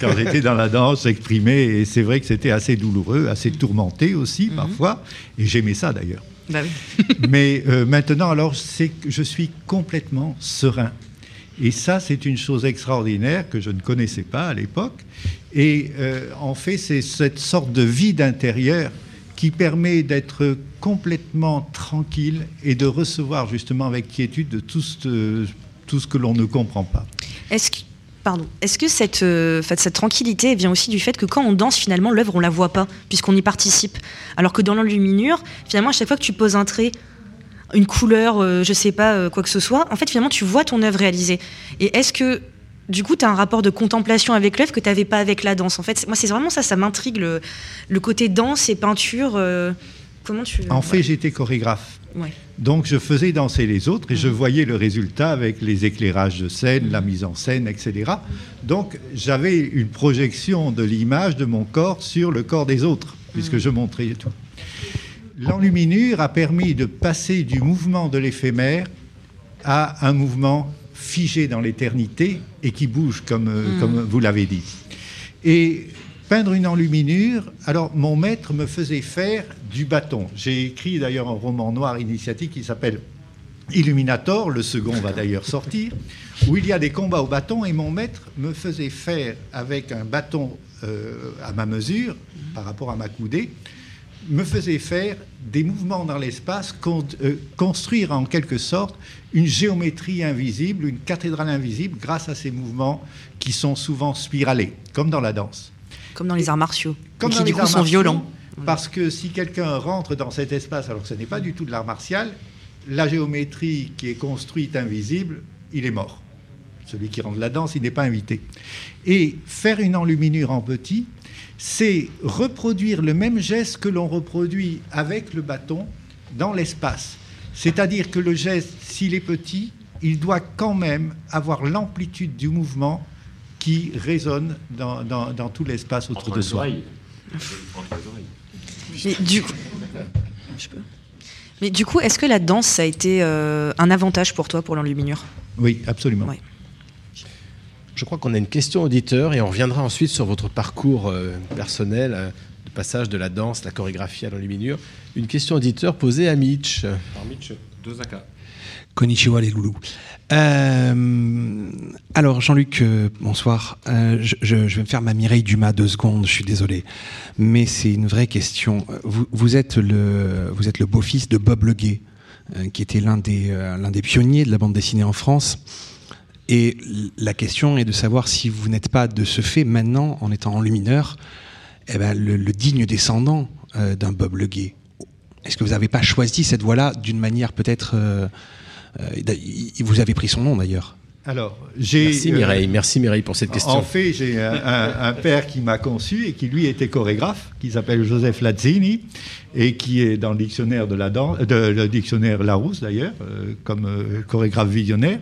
Quand j'étais dans la danse, j'exprimais, et c'est vrai que c'était assez douloureux, assez tourmenté aussi Mhm. parfois, et j'aimais ça d'ailleurs. Bah oui. (laughs) Mais euh, maintenant, alors, c'est que je suis complètement serein. Et ça, c'est une chose extraordinaire que je ne connaissais pas à l'époque. Et euh, en fait, c'est cette sorte de vide intérieur qui permet d'être complètement tranquille et de recevoir justement avec quiétude de tout ce, tout ce que l'on ne comprend pas. Est-ce pardon, est-ce que cette, euh, cette tranquillité vient aussi du fait que quand on danse, finalement, l'œuvre, on la voit pas, puisqu'on y participe? Alors que dans l'enluminure, finalement, à chaque fois que tu poses un trait, une couleur, euh, je sais pas, euh, quoi que ce soit, en fait, finalement, tu vois ton œuvre réalisée. Et est-ce que, du coup, tu as un rapport de contemplation avec l'œuvre que tu n'avais pas avec la danse? En fait, moi, c'est vraiment ça, ça m'intrigue, le, le côté danse et peinture. euh, comment tu. En fait, j'étais chorégraphe. Ouais. Donc je faisais danser les autres et je voyais le résultat avec les éclairages de scène, la mise en scène, etc. Donc j'avais une projection de l'image de mon corps sur le corps des autres, puisque je montrais tout. L'enluminure a permis de passer du mouvement de l'éphémère à un mouvement figé dans l'éternité et qui bouge, comme, euh, Mm. comme vous l'avez dit. Et peindre une enluminure, alors mon maître me faisait faire du bâton. J'ai écrit d'ailleurs un roman noir initiatique qui s'appelle Illuminator, le second va d'ailleurs sortir, où il y a des combats au bâton et mon maître me faisait faire avec un bâton euh, à ma mesure, par rapport à ma coudée, me faisait faire des mouvements dans l'espace, euh, construire en quelque sorte une géométrie invisible, une cathédrale invisible, grâce à ces mouvements qui sont souvent spiralés, comme dans la danse. Comme dans les arts martiaux. Comme qui, du les coup, sont violents. Parce que si quelqu'un rentre dans cet espace, alors que ce n'est pas du tout de l'art martial, la géométrie qui est construite invisible, il est mort. Celui qui rentre de la danse, il n'est pas invité. Et faire une enluminure en petit, c'est reproduire le même geste que l'on reproduit avec le bâton dans l'espace. C'est-à-dire que le geste, s'il est petit, il doit quand même avoir l'amplitude du mouvement qui résonne dans, dans- dans tout l'espace autour Entre de soi. Mais du coup, je peux. Mais du coup, est-ce que la danse ça a été euh, un avantage pour toi pour l'enluminure? Oui, absolument. Ouais. Je crois qu'on a une question auditeur et on reviendra ensuite sur votre parcours euh, personnel, euh, de passage de la danse, la chorégraphie à l'enluminure. Une question auditeur posée à Mitch. Par Mitch Dosaka. Konnichiwa les loulous. Euh, alors Jean-Luc, euh, bonsoir. Euh, je, vais me faire ma Mireille Dumas deux secondes, je suis désolé. Mais c'est une vraie question. Vous, êtes le, vous êtes le beau-fils de Bob Leguet, euh, qui était l'un des, l'un des pionniers de la bande dessinée en France. Et la question est de savoir si vous n'êtes pas de ce fait maintenant, en étant enlumineur, eh ben, le, le digne descendant d'un Bob Leguet. Est-ce que vous n'avez pas choisi cette voie-là d'une manière peut-être... euh, vous avez pris son nom d'ailleurs. Alors, j'ai. Merci euh, Mireille, merci Mireille pour cette question. En fait, j'ai un, un- un père qui m'a conçu et qui lui était chorégraphe, qui s'appelle Joseph Lazzini, et qui est dans le dictionnaire de la danse, de, le dictionnaire Larousse d'ailleurs, euh, comme euh, chorégraphe visionnaire.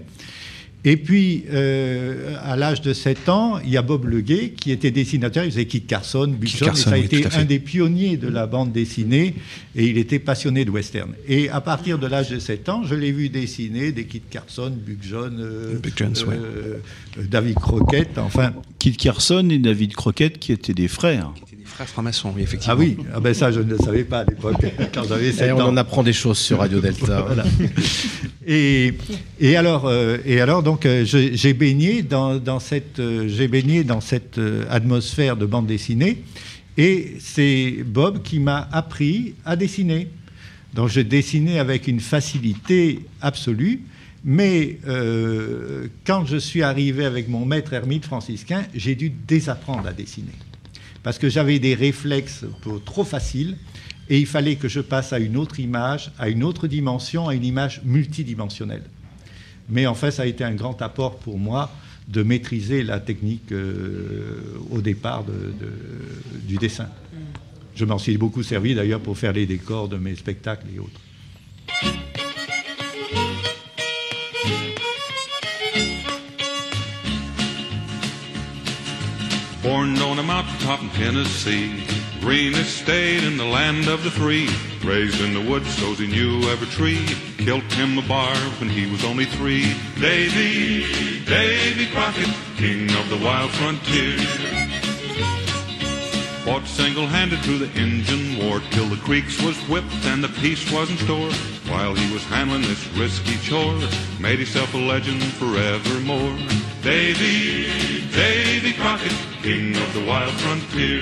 Et puis, euh, à l'âge de 7 ans, il y a Bob Leguet qui était dessinateur. Il faisait Kit Carson, Carson, ça a oui, été un des pionniers de la bande dessinée. Et il était passionné de western. Et à partir de l'âge de 7 ans, je l'ai vu dessiner des Kit Carson, Buck John, euh, Jones, ouais. euh, David Crockett, enfin. Kit Carson et David Crockett qui étaient des frères. Des frères francs-maçons, oui, effectivement. Ah oui, ah ben ça je ne le savais pas à l'époque, quand j'avais 7 Et on en apprend des choses sur Radio Delta. Voilà. (laughs) Et, et alors, euh, et alors donc, euh, je- j'ai baigné dans, dans cette, euh, j'ai baigné dans cette atmosphère de bande dessinée, et c'est Bob qui m'a appris à dessiner. Donc, je dessinais avec une facilité absolue. Mais quand je suis arrivé avec mon maître ermite franciscain, j'ai dû désapprendre à dessiner. Parce que j'avais des réflexes trop faciles et il fallait que je passe à une autre image, à une autre dimension, à une image multidimensionnelle. Mais en fait, ça a été un grand apport pour moi de maîtriser la technique euh, au départ du dessin. Je m'en suis beaucoup servi d'ailleurs pour faire les décors de mes spectacles et autres. Born on a Tennessee, greenest state in the land of the free. Raised in the woods, so he knew every tree. Killed him a bar when he was only three. Davy, Davy Crockett, king of the wild frontier. Fought single-handed through the Injun War till the creeks was whipped and the peace was in store. While he was handling this risky chore, made himself a legend forevermore. Davy, Davy Crockett, king of the wild frontier.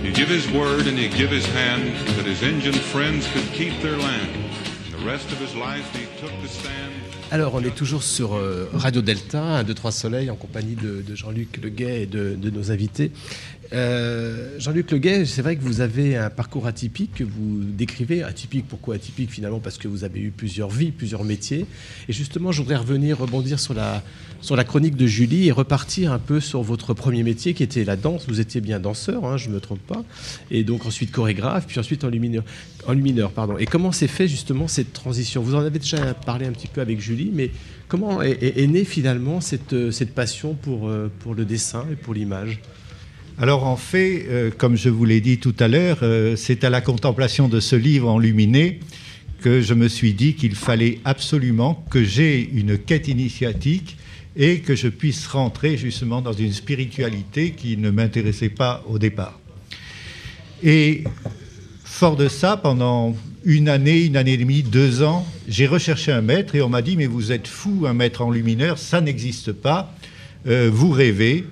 He give his word and he give his hand that his Injun friends could keep their land. The rest of his life he took the stand. Alors, on est toujours sur euh, Radio Delta, 1, 2, 3 Soleil, en compagnie de, de Jean-Luc Leguet et de, de nos invités. Euh, Jean-Luc Leguet, c'est vrai que vous avez un parcours atypique que vous décrivez. Atypique, pourquoi atypique finalement? Parce que vous avez eu plusieurs vies, plusieurs métiers. Et justement, je voudrais revenir, rebondir sur la, sur la chronique de Julie et repartir un peu sur votre premier métier qui était la danse. Vous étiez bien danseur, hein, je ne me trompe pas. Et donc ensuite chorégraphe, puis ensuite enlumineur. enlumineur pardon. Et comment s'est fait justement cette transition? Vous en avez déjà parlé un petit peu avec Julie, mais comment est, est- née finalement cette, euh, cette passion pour, euh, pour le dessin et pour l'image? Alors en fait, euh, comme je vous l'ai dit tout à l'heure, euh, c'est à la contemplation de ce livre enluminé que je me suis dit qu'il fallait absolument que j'ai une quête initiatique et que je puisse rentrer justement dans une spiritualité qui ne m'intéressait pas au départ. Et fort de ça, pendant une année, une année et demie, deux ans, j'ai recherché un maître et on m'a dit mais vous êtes fou, un maître enlumineur, ça n'existe pas, Euh, vous rêvez.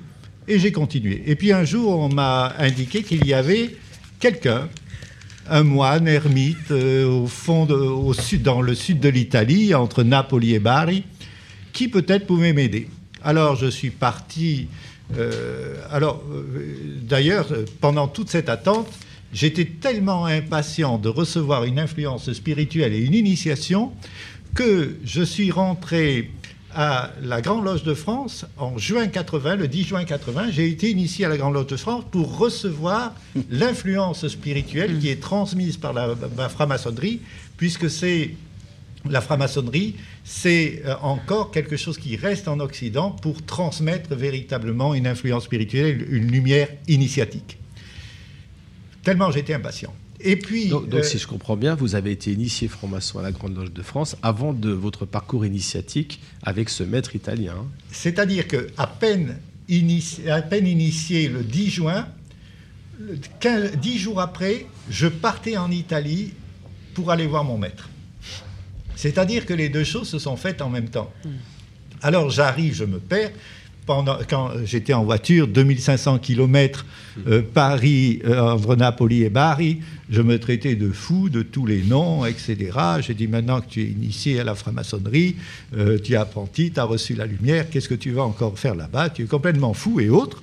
Et j'ai continué. Et puis un jour, on m'a indiqué qu'il y avait quelqu'un, un moine ermite, euh, au fond, de- au sud, dans le sud de l'Italie, entre Napoli et Bari, qui peut-être pouvait m'aider. Alors je suis parti. euh, alors euh, d'ailleurs, pendant toute cette attente, j'étais tellement impatient de recevoir une influence spirituelle et une initiation que je suis rentré à la Grande Loge de France en juin 80, le 10 juin 80. J'ai été initié à la Grande Loge de France pour recevoir (laughs) l'influence spirituelle qui est transmise par la, la franc-maçonnerie, puisque c'est la franc-maçonnerie, c'est euh, encore quelque chose qui reste en Occident pour transmettre véritablement une influence spirituelle, une lumière initiatique. Tellement j'étais impatient. Et puis, Donc, donc, euh, si je comprends bien, vous avez été initié franc-maçon à la Grande Loge de France avant de votre parcours initiatique avec ce maître italien. C'est-à-dire que à peine, inici- à peine initié le 10 juin, le 15 10 jours après, je partais en Italie pour aller voir mon maître. C'est-à-dire que les deux choses se sont faites en même temps. Alors j'arrive, je me perds. Quand j'étais en voiture, 2500 km, Paris, euh, entre Napoli et Bari, je me traitais de fou de tous les noms, etc. J'ai dit maintenant que tu es initié à la franc-maçonnerie, euh, tu es apprenti, tu as reçu la lumière, qu'est-ce que tu vas encore faire là-bas? Tu es complètement fou et autres.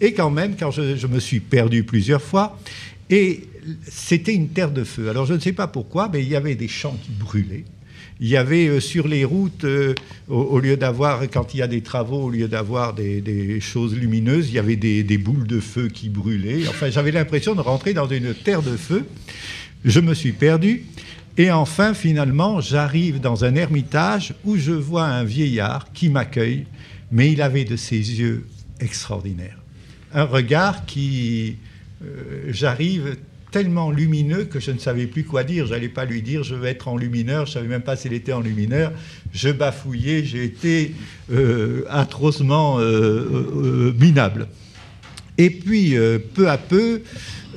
Et quand même, quand je, je me suis perdu plusieurs fois, et c'était une terre de feu. Alors je ne sais pas pourquoi, mais il y avait des champs qui brûlaient. Il y avait euh, sur les routes, euh, au, lieu d'avoir, quand il y a des travaux, au lieu d'avoir des, choses lumineuses, il y avait des, des boules de feu qui brûlaient. Enfin, j'avais l'impression de rentrer dans une terre de feu. Je me suis perdu. Et enfin, finalement, j'arrive dans un ermitage où je vois un vieillard qui m'accueille, mais il avait de ses yeux extraordinaires. Un regard qui, euh, j'arrive tellement lumineux que je ne savais plus quoi dire. Je n'allais pas lui dire je vais être en lumineur. Je ne savais même pas s'il était en lumineur. Je bafouillais. J'ai été euh, atrocement euh, euh, minable. Et puis, peu à peu,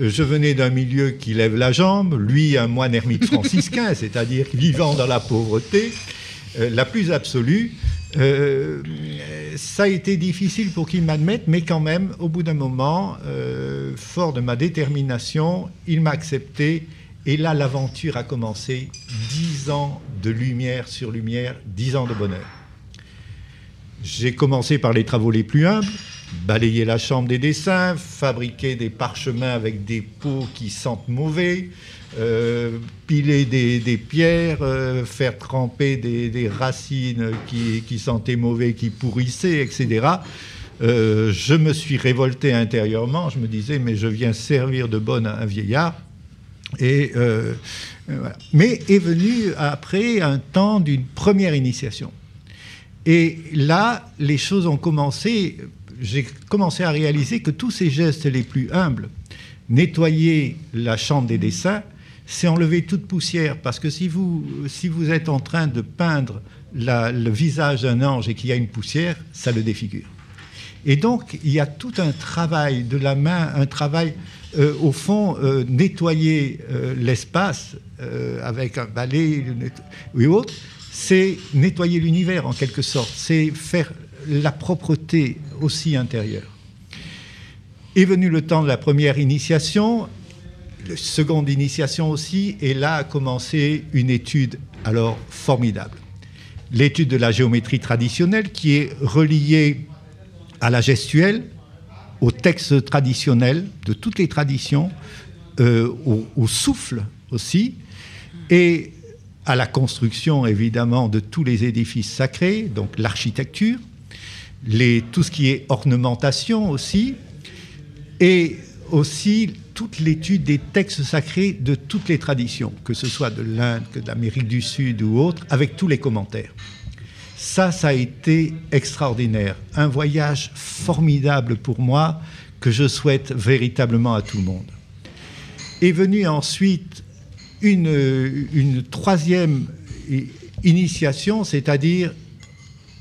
je venais d'un milieu qui lève la jambe, lui un moine ermite franciscain, (laughs) c'est-à-dire vivant dans la pauvreté la plus absolue. Euh, ça a été difficile pour qu'il m'admette, mais quand même, au bout d'un moment, euh, fort de ma détermination, il m'a accepté. Et là, l'aventure a commencé. Dix ans de lumière sur lumière, dix ans de bonheur. J'ai commencé par les travaux les plus humbles, balayer la chambre des dessins, fabriquer des parchemins avec des pots qui sentent mauvais, euh, piler des, pierres, euh, faire tremper des, racines qui, sentaient mauvais, qui pourrissaient, etc. Euh, je me suis révolté intérieurement. Je me disais, mais je viens servir de bonne à un vieillard. Et. Mais est venu après un temps d'une première initiation. Et là, les choses ont commencé. J'ai commencé à réaliser que tous ces gestes les plus humbles, nettoyer la chambre des dessins, c'est enlever toute poussière. Parce que si vous, si vous êtes en train de peindre le visage d'un ange et qu'il y a une poussière, ça le défigure. Et donc, il y a tout un travail de la main, un travail, euh, au fond, euh, nettoyer euh, l'espace avec un balai ou autre, c'est nettoyer l'univers en quelque sorte, c'est faire la propreté aussi intérieure. Est venu le temps de la première initiation, la seconde initiation aussi, et là a commencé une étude alors formidable. L'étude de la géométrie traditionnelle qui est reliée à la gestuelle, au texte traditionnel de toutes les traditions, euh, au, au souffle aussi, et à la construction évidemment de tous les édifices sacrés, donc l'architecture, tout ce qui est ornementation aussi, et aussi toute l'étude des textes sacrés de toutes les traditions, que ce soit de l'Inde, que de l'Amérique du Sud ou autre, avec tous les commentaires. Ça, ça a été extraordinaire. Un voyage formidable pour moi que je souhaite véritablement à tout le monde. Est venue ensuite une, une troisième initiation, c'est-à-dire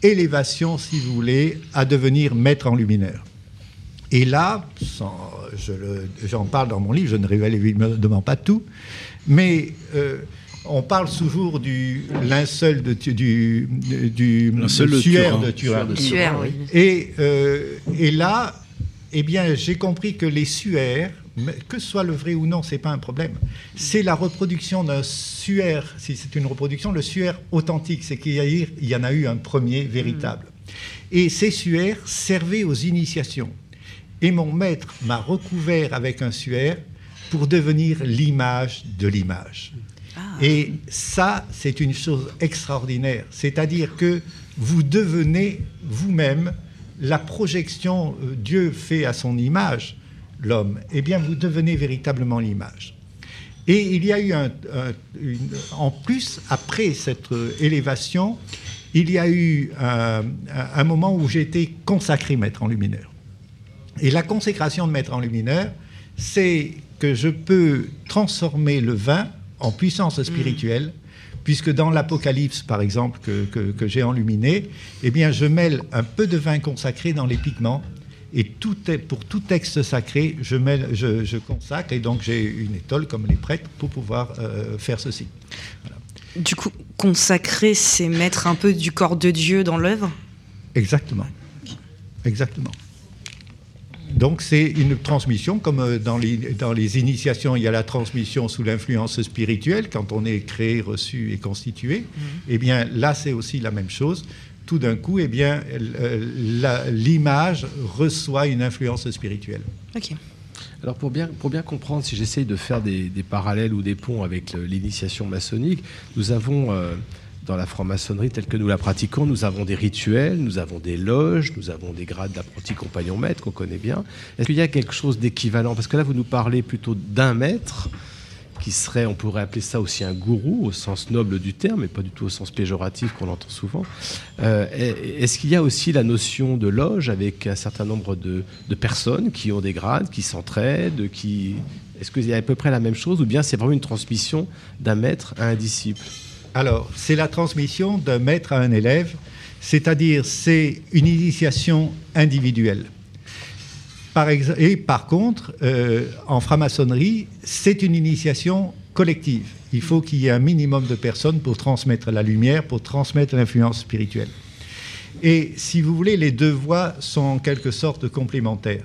élévation, si vous voulez, à devenir maître en luminaire. Et là, sans- je le- j'en parle dans mon livre, je ne révèle évidemment pas tout, mais euh, on parle toujours du linceul de, du, du, Linceul de suaire Turin. de Turin. Le suaire, oui. Et, euh, et là, eh bien, j'ai compris que les suaires, que ce soit le vrai ou non, c'est pas un problème. C'est la reproduction d'un suaire, si c'est une reproduction, le suaire authentique, c'est qu'il y, a eu- il y en a eu un premier véritable. Et ces suaires servaient aux initiations. Et mon maître m'a recouvert avec un suaire pour devenir l'image de l'image. Et ça, c'est une chose extraordinaire. C'est-à-dire que vous devenez vous-même la projection euh, Dieu fait à son image, l'homme. Eh bien, vous devenez véritablement l'image. Et il y a eu un, un- une- en plus, après cette euh, élévation, il y a eu un, un- un moment où j'ai été consacré maître en luminaire. Et la consécration de maître en luminaire, c'est que je peux transformer le vin en puissance spirituelle, puisque dans l'Apocalypse, par exemple, que, que- que j'ai enluminé, eh bien, je mêle un peu de vin consacré dans les pigments, et tout est, pour tout texte sacré, je, mêle, je, je consacre, et donc j'ai une étole comme les prêtres pour pouvoir euh, faire ceci. Du coup, consacrer, c'est mettre un peu du corps de Dieu dans l'œuvre? Exactement. Exactement. Donc c'est une transmission, comme euh, dans les, dans les initiations, il y a la transmission sous l'influence spirituelle, quand on est créé, reçu et constitué. Eh bien là, c'est aussi la même chose. Tout d'un coup, eh bien, euh, l'image reçoit une influence spirituelle. Ok. Alors pour bien, pour bien comprendre, si j'essaye de faire des, des parallèles ou des ponts avec l'initiation maçonnique, nous avons euh, dans la franc-maçonnerie telle que nous la pratiquons, nous avons des rituels, nous avons des loges, nous avons des grades d'apprenti compagnon maître qu'on connaît bien. Est-ce qu'il y a quelque chose d'équivalent? Parce que là, vous nous parlez plutôt d'un maître. qui serait, on pourrait appeler ça aussi un gourou au sens noble du terme, et pas du tout au sens péjoratif qu'on entend souvent. Euh, Est-ce qu'il y a aussi la notion de loge avec un certain nombre de, de personnes qui ont des grades, qui s'entraident, qui... Est-ce qu'il y a à peu près la même chose, ou bien c'est vraiment une transmission d'un maître à un disciple? Alors, c'est la transmission d'un maître à un élève, c'est-à-dire c'est une initiation individuelle. Et par contre, euh, en franc-maçonnerie, c'est une initiation collective. Il faut qu'il y ait un minimum de personnes pour transmettre la lumière, pour transmettre l'influence spirituelle. Et si vous voulez, les deux voies sont en quelque sorte complémentaires.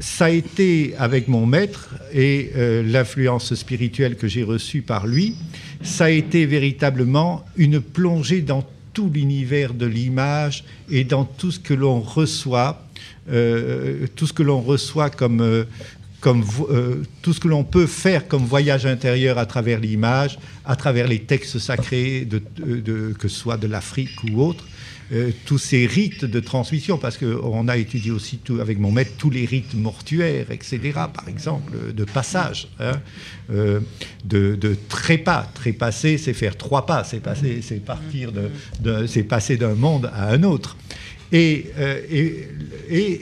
Ça a été avec mon maître et euh, l'influence spirituelle que j'ai reçue par lui, ça a été véritablement une plongée dans tout l'univers de l'image et dans tout ce que l'on reçoit, euh, tout ce que l'on reçoit comme, euh, comme tout ce que l'on peut faire comme voyage intérieur à travers l'image, à travers les textes sacrés, que ce soit de l'Afrique ou autre. Euh, tous ces rites de transmission, parce qu'on a étudié aussi tout, avec mon maître tous les rites mortuaires, etc., par exemple, de passage, hein, euh, de, de trépas. Trépasser, c'est faire trois pas, c'est passer, c'est partir de, c'est passer d'un monde à un autre. Et, euh, et, et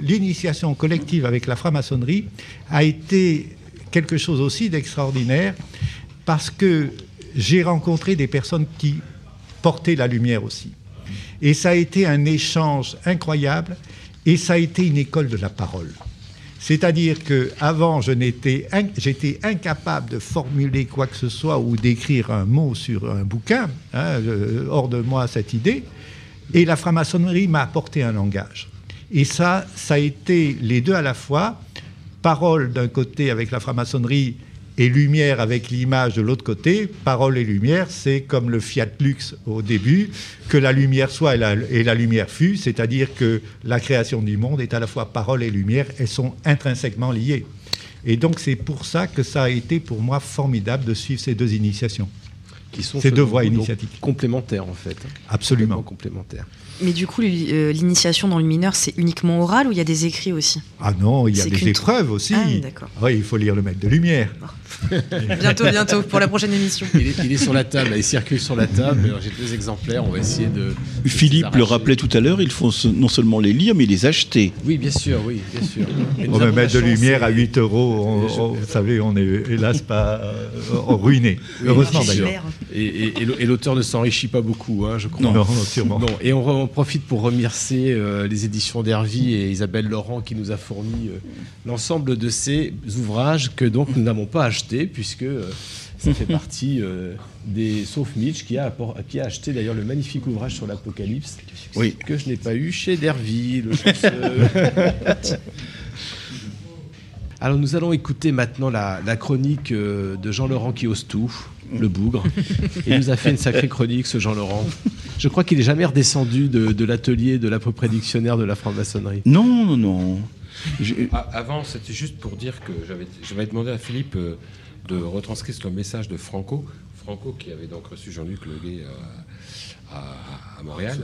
l'initiation collective avec la franc-maçonnerie a été quelque chose aussi d'extraordinaire parce que j'ai rencontré des personnes qui portaient la lumière aussi. Et ça a été un échange incroyable et ça a été une école de la parole. C'est-à-dire que avant, j'étais incapable de formuler quoi que ce soit ou d'écrire un mot sur un bouquin, hein, hors de moi cette idée. Et la franc-maçonnerie m'a apporté un langage. Et ça, ça a été les deux à la fois, parole d'un côté avec la franc-maçonnerie et lumière avec l'image de l'autre côté. Parole et lumière, c'est comme le Fiat Lux au début, que la lumière soit et la, et la lumière fut, c'est-à-dire que la création du monde est à la fois parole et lumière, elles sont intrinsèquement liées. Et donc c'est pour ça que ça a été pour moi formidable de suivre ces deux initiations. Qui sont ces deux voies initiatiques. complémentaires en fait. Absolument. Complètement complémentaires. Mais du coup, euh, l'initiation dans le mineur, c'est uniquement oral ou il y a des écrits aussi? Ah non, il y a des épreuves aussi. Ah oui, d'accord. Oui, il faut lire le maître de lumière. (laughs) Bientôt, bientôt, pour la prochaine émission. Il est, il est sur la table, là, il circule sur la table. J'ai deux exemplaires, on va essayer de. Philippe le rappelait tout à l'heure, il faut non seulement les lire, mais les acheter. Oui, bien sûr, oui, bien sûr. (laughs) On va mettre de lumière à et- 8 euros. On- Je- on- vous savez, on est hélas pas euh, ruiné. Oui, Heureusement d'ailleurs. Et, et- et l'au- et l'auteur ne s'enrichit pas beaucoup, hein, je crois. Non, non, sûrement. Bon, et on, re- on profite pour remercier euh, les éditions d'Hervy et Isabelle Laurent qui nous a fourni euh, l'ensemble de ces ouvrages que donc nous n'avons pas achetés puisque euh, ça fait (laughs) partie euh, des. Sauf Mitch qui a, qui a acheté d'ailleurs le magnifique ouvrage sur l'Apocalypse Oui. que je n'ai pas eu chez Dervy, le chanceux. (laughs) Alors nous allons écouter maintenant la, la chronique euh, de Jean-Laurent qui ose tout, le bougre. Il nous a fait une sacrée chronique ce Jean-Laurent. Je crois qu'il est jamais redescendu de, de l'atelier de la dictionnaire de la franc-maçonnerie. Non, non, non. Je- Ah, avant, c'était juste pour dire que j'avais, j'avais demandé à Philippe euh, de retranscrire le message de Franco. Franco qui avait donc reçu Jean-Luc Leguet euh, à, à Montréal,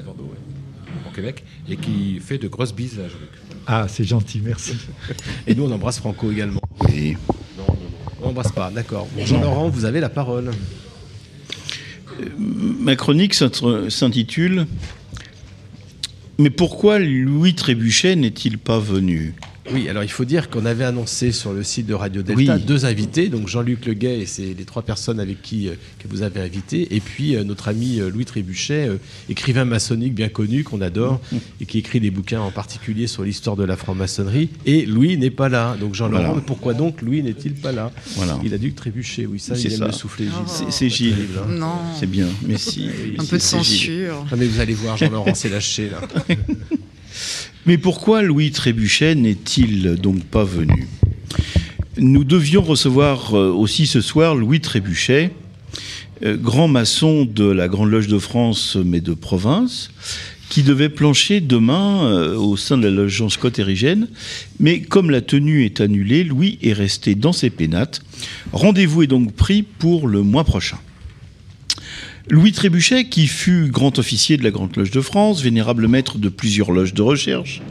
au Québec, et qui fait de grosses bises à Jean-Luc. Ah, c'est gentil, merci. (laughs) Et nous on embrasse Franco également. Et Non, non, non. On n'embrasse pas, d'accord. Bon, Jean-Laurent, vous avez la parole. ma chronique s'int- s'intitule Mais pourquoi Louis Trébuchet n'est-il pas venu? Oui, alors il faut dire qu'on avait annoncé sur le site de Radio Delta Oui. deux invités, donc Jean-Luc Leguet et c'est les trois personnes avec qui euh, que vous avez invité, et puis euh, notre ami euh, Louis Trébuchet, écrivain maçonnique bien connu qu'on adore (laughs) et qui écrit des bouquins en particulier sur l'histoire de la franc-maçonnerie. Et Louis n'est pas là, donc Jean-Laurent, Voilà. pourquoi donc Louis n'est-il pas là? Voilà. Il a dû trébucher, oui, ça C'est il aime ça. le souffler. Gilles. C'est- Gilles. terrible, hein. Non. C'est bien, mais si. Un c'est- peu de censure. Ah, mais vous allez voir, Jean-Laurent s'est lâché là. (laughs) Mais pourquoi Louis Trébuchet n'est-il donc pas venu? Nous devions recevoir euh, aussi ce soir Louis Trébuchet, euh, grand maçon de la Grande Loge de France, mais de province, qui devait plancher demain euh, au sein de la loge Scott Érigène. Mais comme la tenue est annulée, Louis est resté dans ses pénates. Rendez-vous est donc pris pour le mois prochain. Louis Trébuchet, qui fut grand officier de la Grande Loge de France, vénérable maître de plusieurs loges de recherche,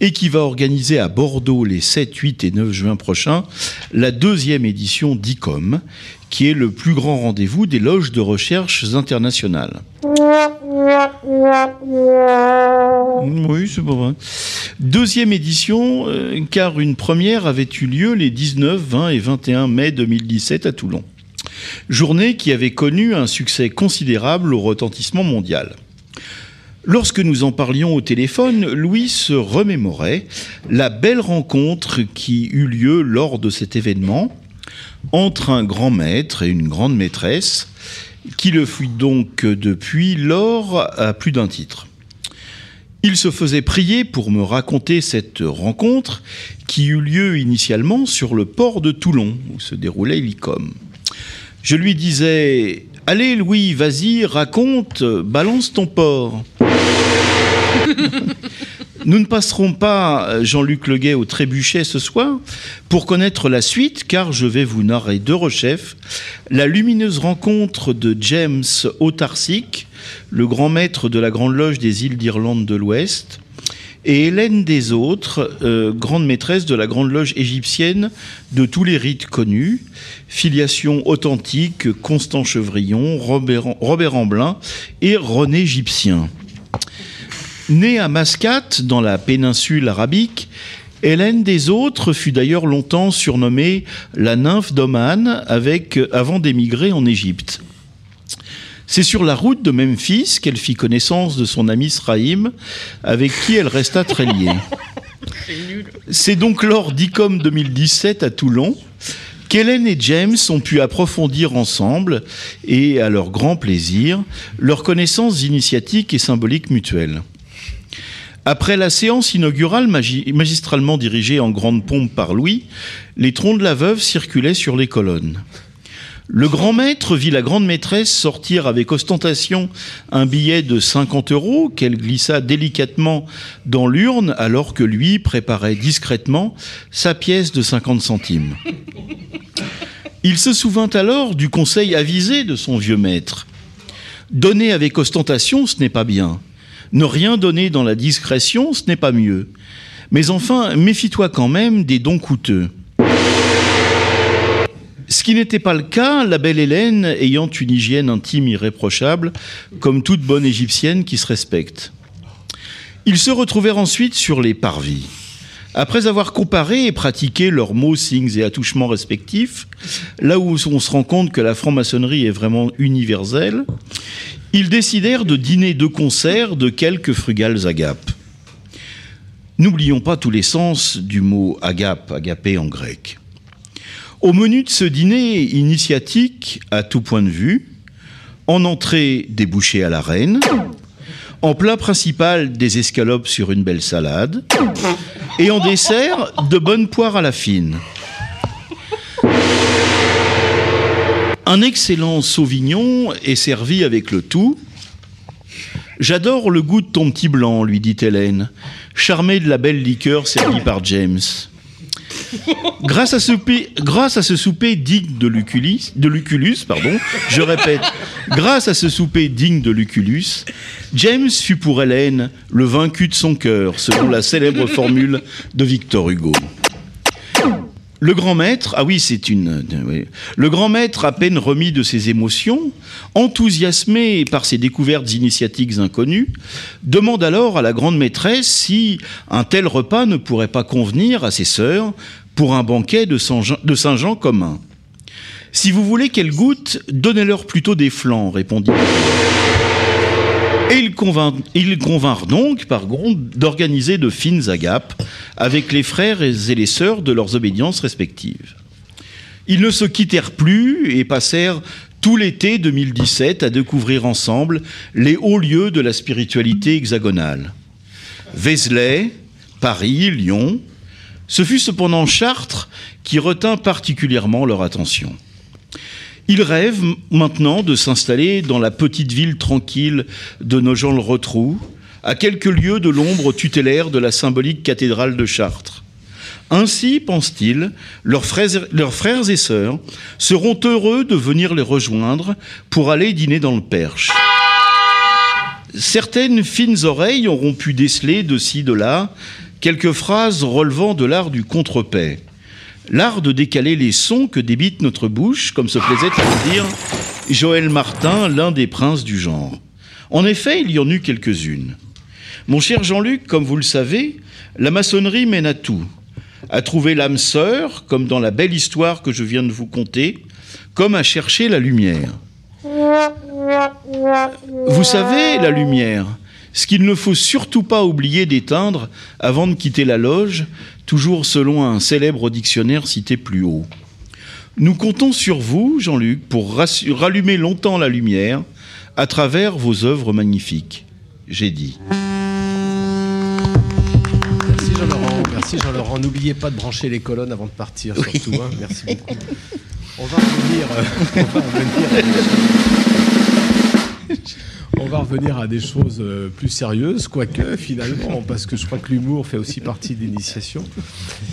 et qui va organiser à Bordeaux les 7, 8 et 9 juin prochains la deuxième édition d'ICOM, qui est le plus grand rendez-vous des loges de recherche internationales. Oui, c'est pas vrai. Deuxième édition, euh, car une première avait eu lieu les 19, 20 et 21 mai 2017 à Toulon. Journée qui avait connu un succès considérable au retentissement mondial. Lorsque nous en parlions au téléphone, Louis se remémorait la belle rencontre qui eut lieu lors de cet événement entre un grand maître et une grande maîtresse, qui le fut donc depuis lors à plus d'un titre. Il se faisait prier pour me raconter cette rencontre qui eut lieu initialement sur le port de Toulon, où se déroulait l'ICOM. Je lui disais Allez Louis, vas-y, raconte, balance ton port. (laughs) Nous ne passerons pas Jean-Luc Leguet au trébuchet ce soir pour connaître la suite, car je vais vous narrer de rechef la lumineuse rencontre de James Autarcic, le grand maître de la Grande Loge des îles d'Irlande de l'Ouest, et Hélène des Autres, euh, grande maîtresse de la Grande Loge égyptienne de tous les rites connus, filiation authentique, Constant Chevrillon, Robert, Robert et René Égyptien. Née à Mascate, dans la péninsule arabique, Hélène des Autres fut d'ailleurs longtemps surnommée la nymphe d'Oman avec, avant d'émigrer en Égypte. C'est sur la route de Memphis qu'elle fit connaissance de son ami Sraïm, avec qui elle resta très liée. C'est donc lors d'ICOM 2017 à Toulon qu'Hélène et James ont pu approfondir ensemble, et à leur grand plaisir, leurs connaissances initiatiques et symboliques mutuelles. Après la séance inaugurale magi- magistralement dirigée en grande pompe par Louis, les troncs de la veuve circulaient sur les colonnes. Le grand maître vit la grande maîtresse sortir avec ostentation un billet de 50 euros qu'elle glissa délicatement dans l'urne alors que lui préparait discrètement sa pièce de 50 centimes. (laughs) Il se souvint alors du conseil avisé de son vieux maître. Donner avec ostentation, ce n'est pas bien. Ne rien donner dans la discrétion, ce n'est pas mieux. Mais enfin, méfie-toi quand même des dons coûteux. Ce qui n'était pas le cas, la belle Hélène ayant une hygiène intime irréprochable, comme toute bonne égyptienne qui se respecte. Ils se retrouvèrent ensuite sur les parvis. Après avoir comparé et pratiqué leurs mots, signes et attouchements respectifs, là où on se rend compte que la franc-maçonnerie est vraiment universelle, ils décidèrent de dîner de concert de quelques frugales agapes. N'oublions pas tous les sens du mot agape, agapé en grec. Au menu de ce dîner initiatique, à tout point de vue, en entrée des bouchées à la reine, en plat principal des escalopes sur une belle salade, et en dessert de bonnes poires à la fine. Un excellent sauvignon est servi avec le tout. J'adore le goût de ton petit blanc, lui dit Hélène, charmée de la belle liqueur servie par James. (laughs) Grâce à ce, souper, grâce à ce souper digne de Lucullus, de Lucullus, pardon, je répète, grâce à ce souper digne de Lucullus, James fut pour Hélène le vaincu de son cœur, selon la célèbre formule de Victor Hugo. Le grand maître, ah oui. Le grand maître, à peine remis de ses émotions, enthousiasmé par ses découvertes initiatiques inconnues, demande alors à la grande maîtresse si un tel repas ne pourrait pas convenir à ses sœurs pour un banquet de Saint-Jean de Saint-Jean commun. Si vous voulez qu'elles goûtent, donnez-leur plutôt des flancs, répondit. Et ils convinrent, donc, par contre, d'organiser de fines agapes avec les frères et les sœurs de leurs obédiences respectives. Ils ne se quittèrent plus et passèrent tout l'été 2017 à découvrir ensemble les hauts lieux de la spiritualité hexagonale. Vézelay, Paris, Lyon. Ce fut cependant Chartres qui retint particulièrement leur attention. Ils rêvent maintenant de s'installer dans la petite ville tranquille de Nogent-le-Rotrou, à quelques lieues de l'ombre tutélaire de la symbolique cathédrale de Chartres. Ainsi, pense-t-il, leurs frères, et sœurs seront heureux de venir les rejoindre pour aller dîner dans le Perche. Certaines fines oreilles auront pu déceler de ci, de là, quelques phrases relevant de l'art du contrepet. L'art de décaler les sons que débite notre bouche, comme se plaisait à le dire Joël Martin, l'un des princes du genre. En effet, il y en eut quelques-unes. Mon cher Jean-Luc, comme vous le savez, la maçonnerie mène à tout. À trouver l'âme sœur, comme dans la belle histoire que je viens de vous conter, comme à chercher la lumière. Vous savez, la lumière, ce qu'il ne faut surtout pas oublier d'éteindre avant de quitter la loge, toujours selon un célèbre dictionnaire cité plus haut. Nous comptons sur vous, Jean-Luc, pour rallumer longtemps la lumière à travers vos œuvres magnifiques. J'ai dit. Merci Jean-Laurent. Merci Jean-Laurent. N'oubliez pas de brancher les colonnes avant de partir, surtout. hein. Merci beaucoup. On va revenir. euh, (laughs) on, va revenir on va revenir à des choses euh, plus sérieuses, quoique finalement, parce que je crois que l'humour fait aussi partie de l'initiation.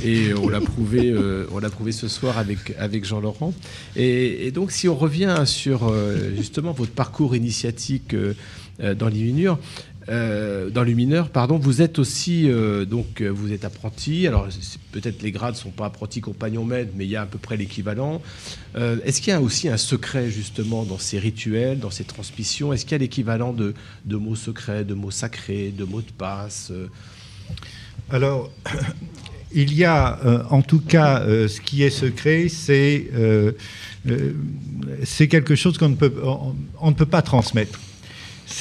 Et on l'a prouvé, euh, on l'a prouvé ce soir avec, avec Jean-Laurent. Et, donc, si on revient sur euh, justement votre parcours initiatique dans l'Illuminure, euh, dans le mineur, pardon, vous êtes aussi euh, donc euh, vous êtes apprenti. Alors peut-être les grades sont pas apprenti compagnon maître, mais il y a à peu près l'équivalent. Est-ce qu'il y a aussi un secret justement dans ces rituels, dans ces transmissions? Est-ce qu'il y a l'équivalent de, de mots secrets, de mots sacrés, de mots de passe Alors, (coughs) il y a en tout cas ce qui est secret, c'est quelque chose qu'on ne on ne peut pas transmettre.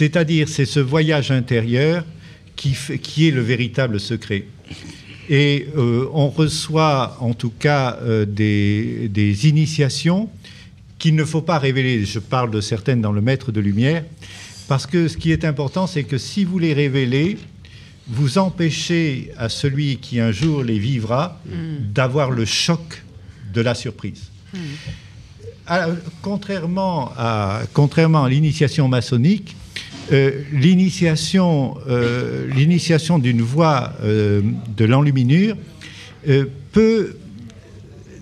C'est-à-dire, c'est ce voyage intérieur qui, fait- qui est le véritable secret. Et euh, on reçoit en tout cas euh, des, des initiations qu'il ne faut pas révéler. Je parle de certaines dans le Maître de Lumière, parce que ce qui est important, c'est que si vous les révélez, vous empêchez à celui qui un jour les vivra d'avoir le choc de la surprise. Alors, contrairement à, contrairement à l'initiation maçonnique, euh, l'initiation euh, l'initiation d'une voie euh, de l'enluminure peut,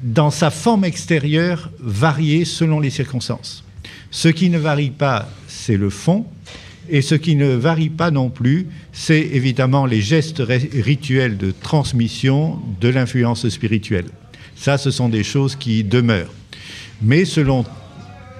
dans sa forme extérieure, varier selon les circonstances. Ce qui ne varie pas, c'est le fond, et ce qui ne varie pas non plus, c'est évidemment les gestes ri- rituels de transmission de l'influence spirituelle. Ça, ce sont des choses qui demeurent. Mais selon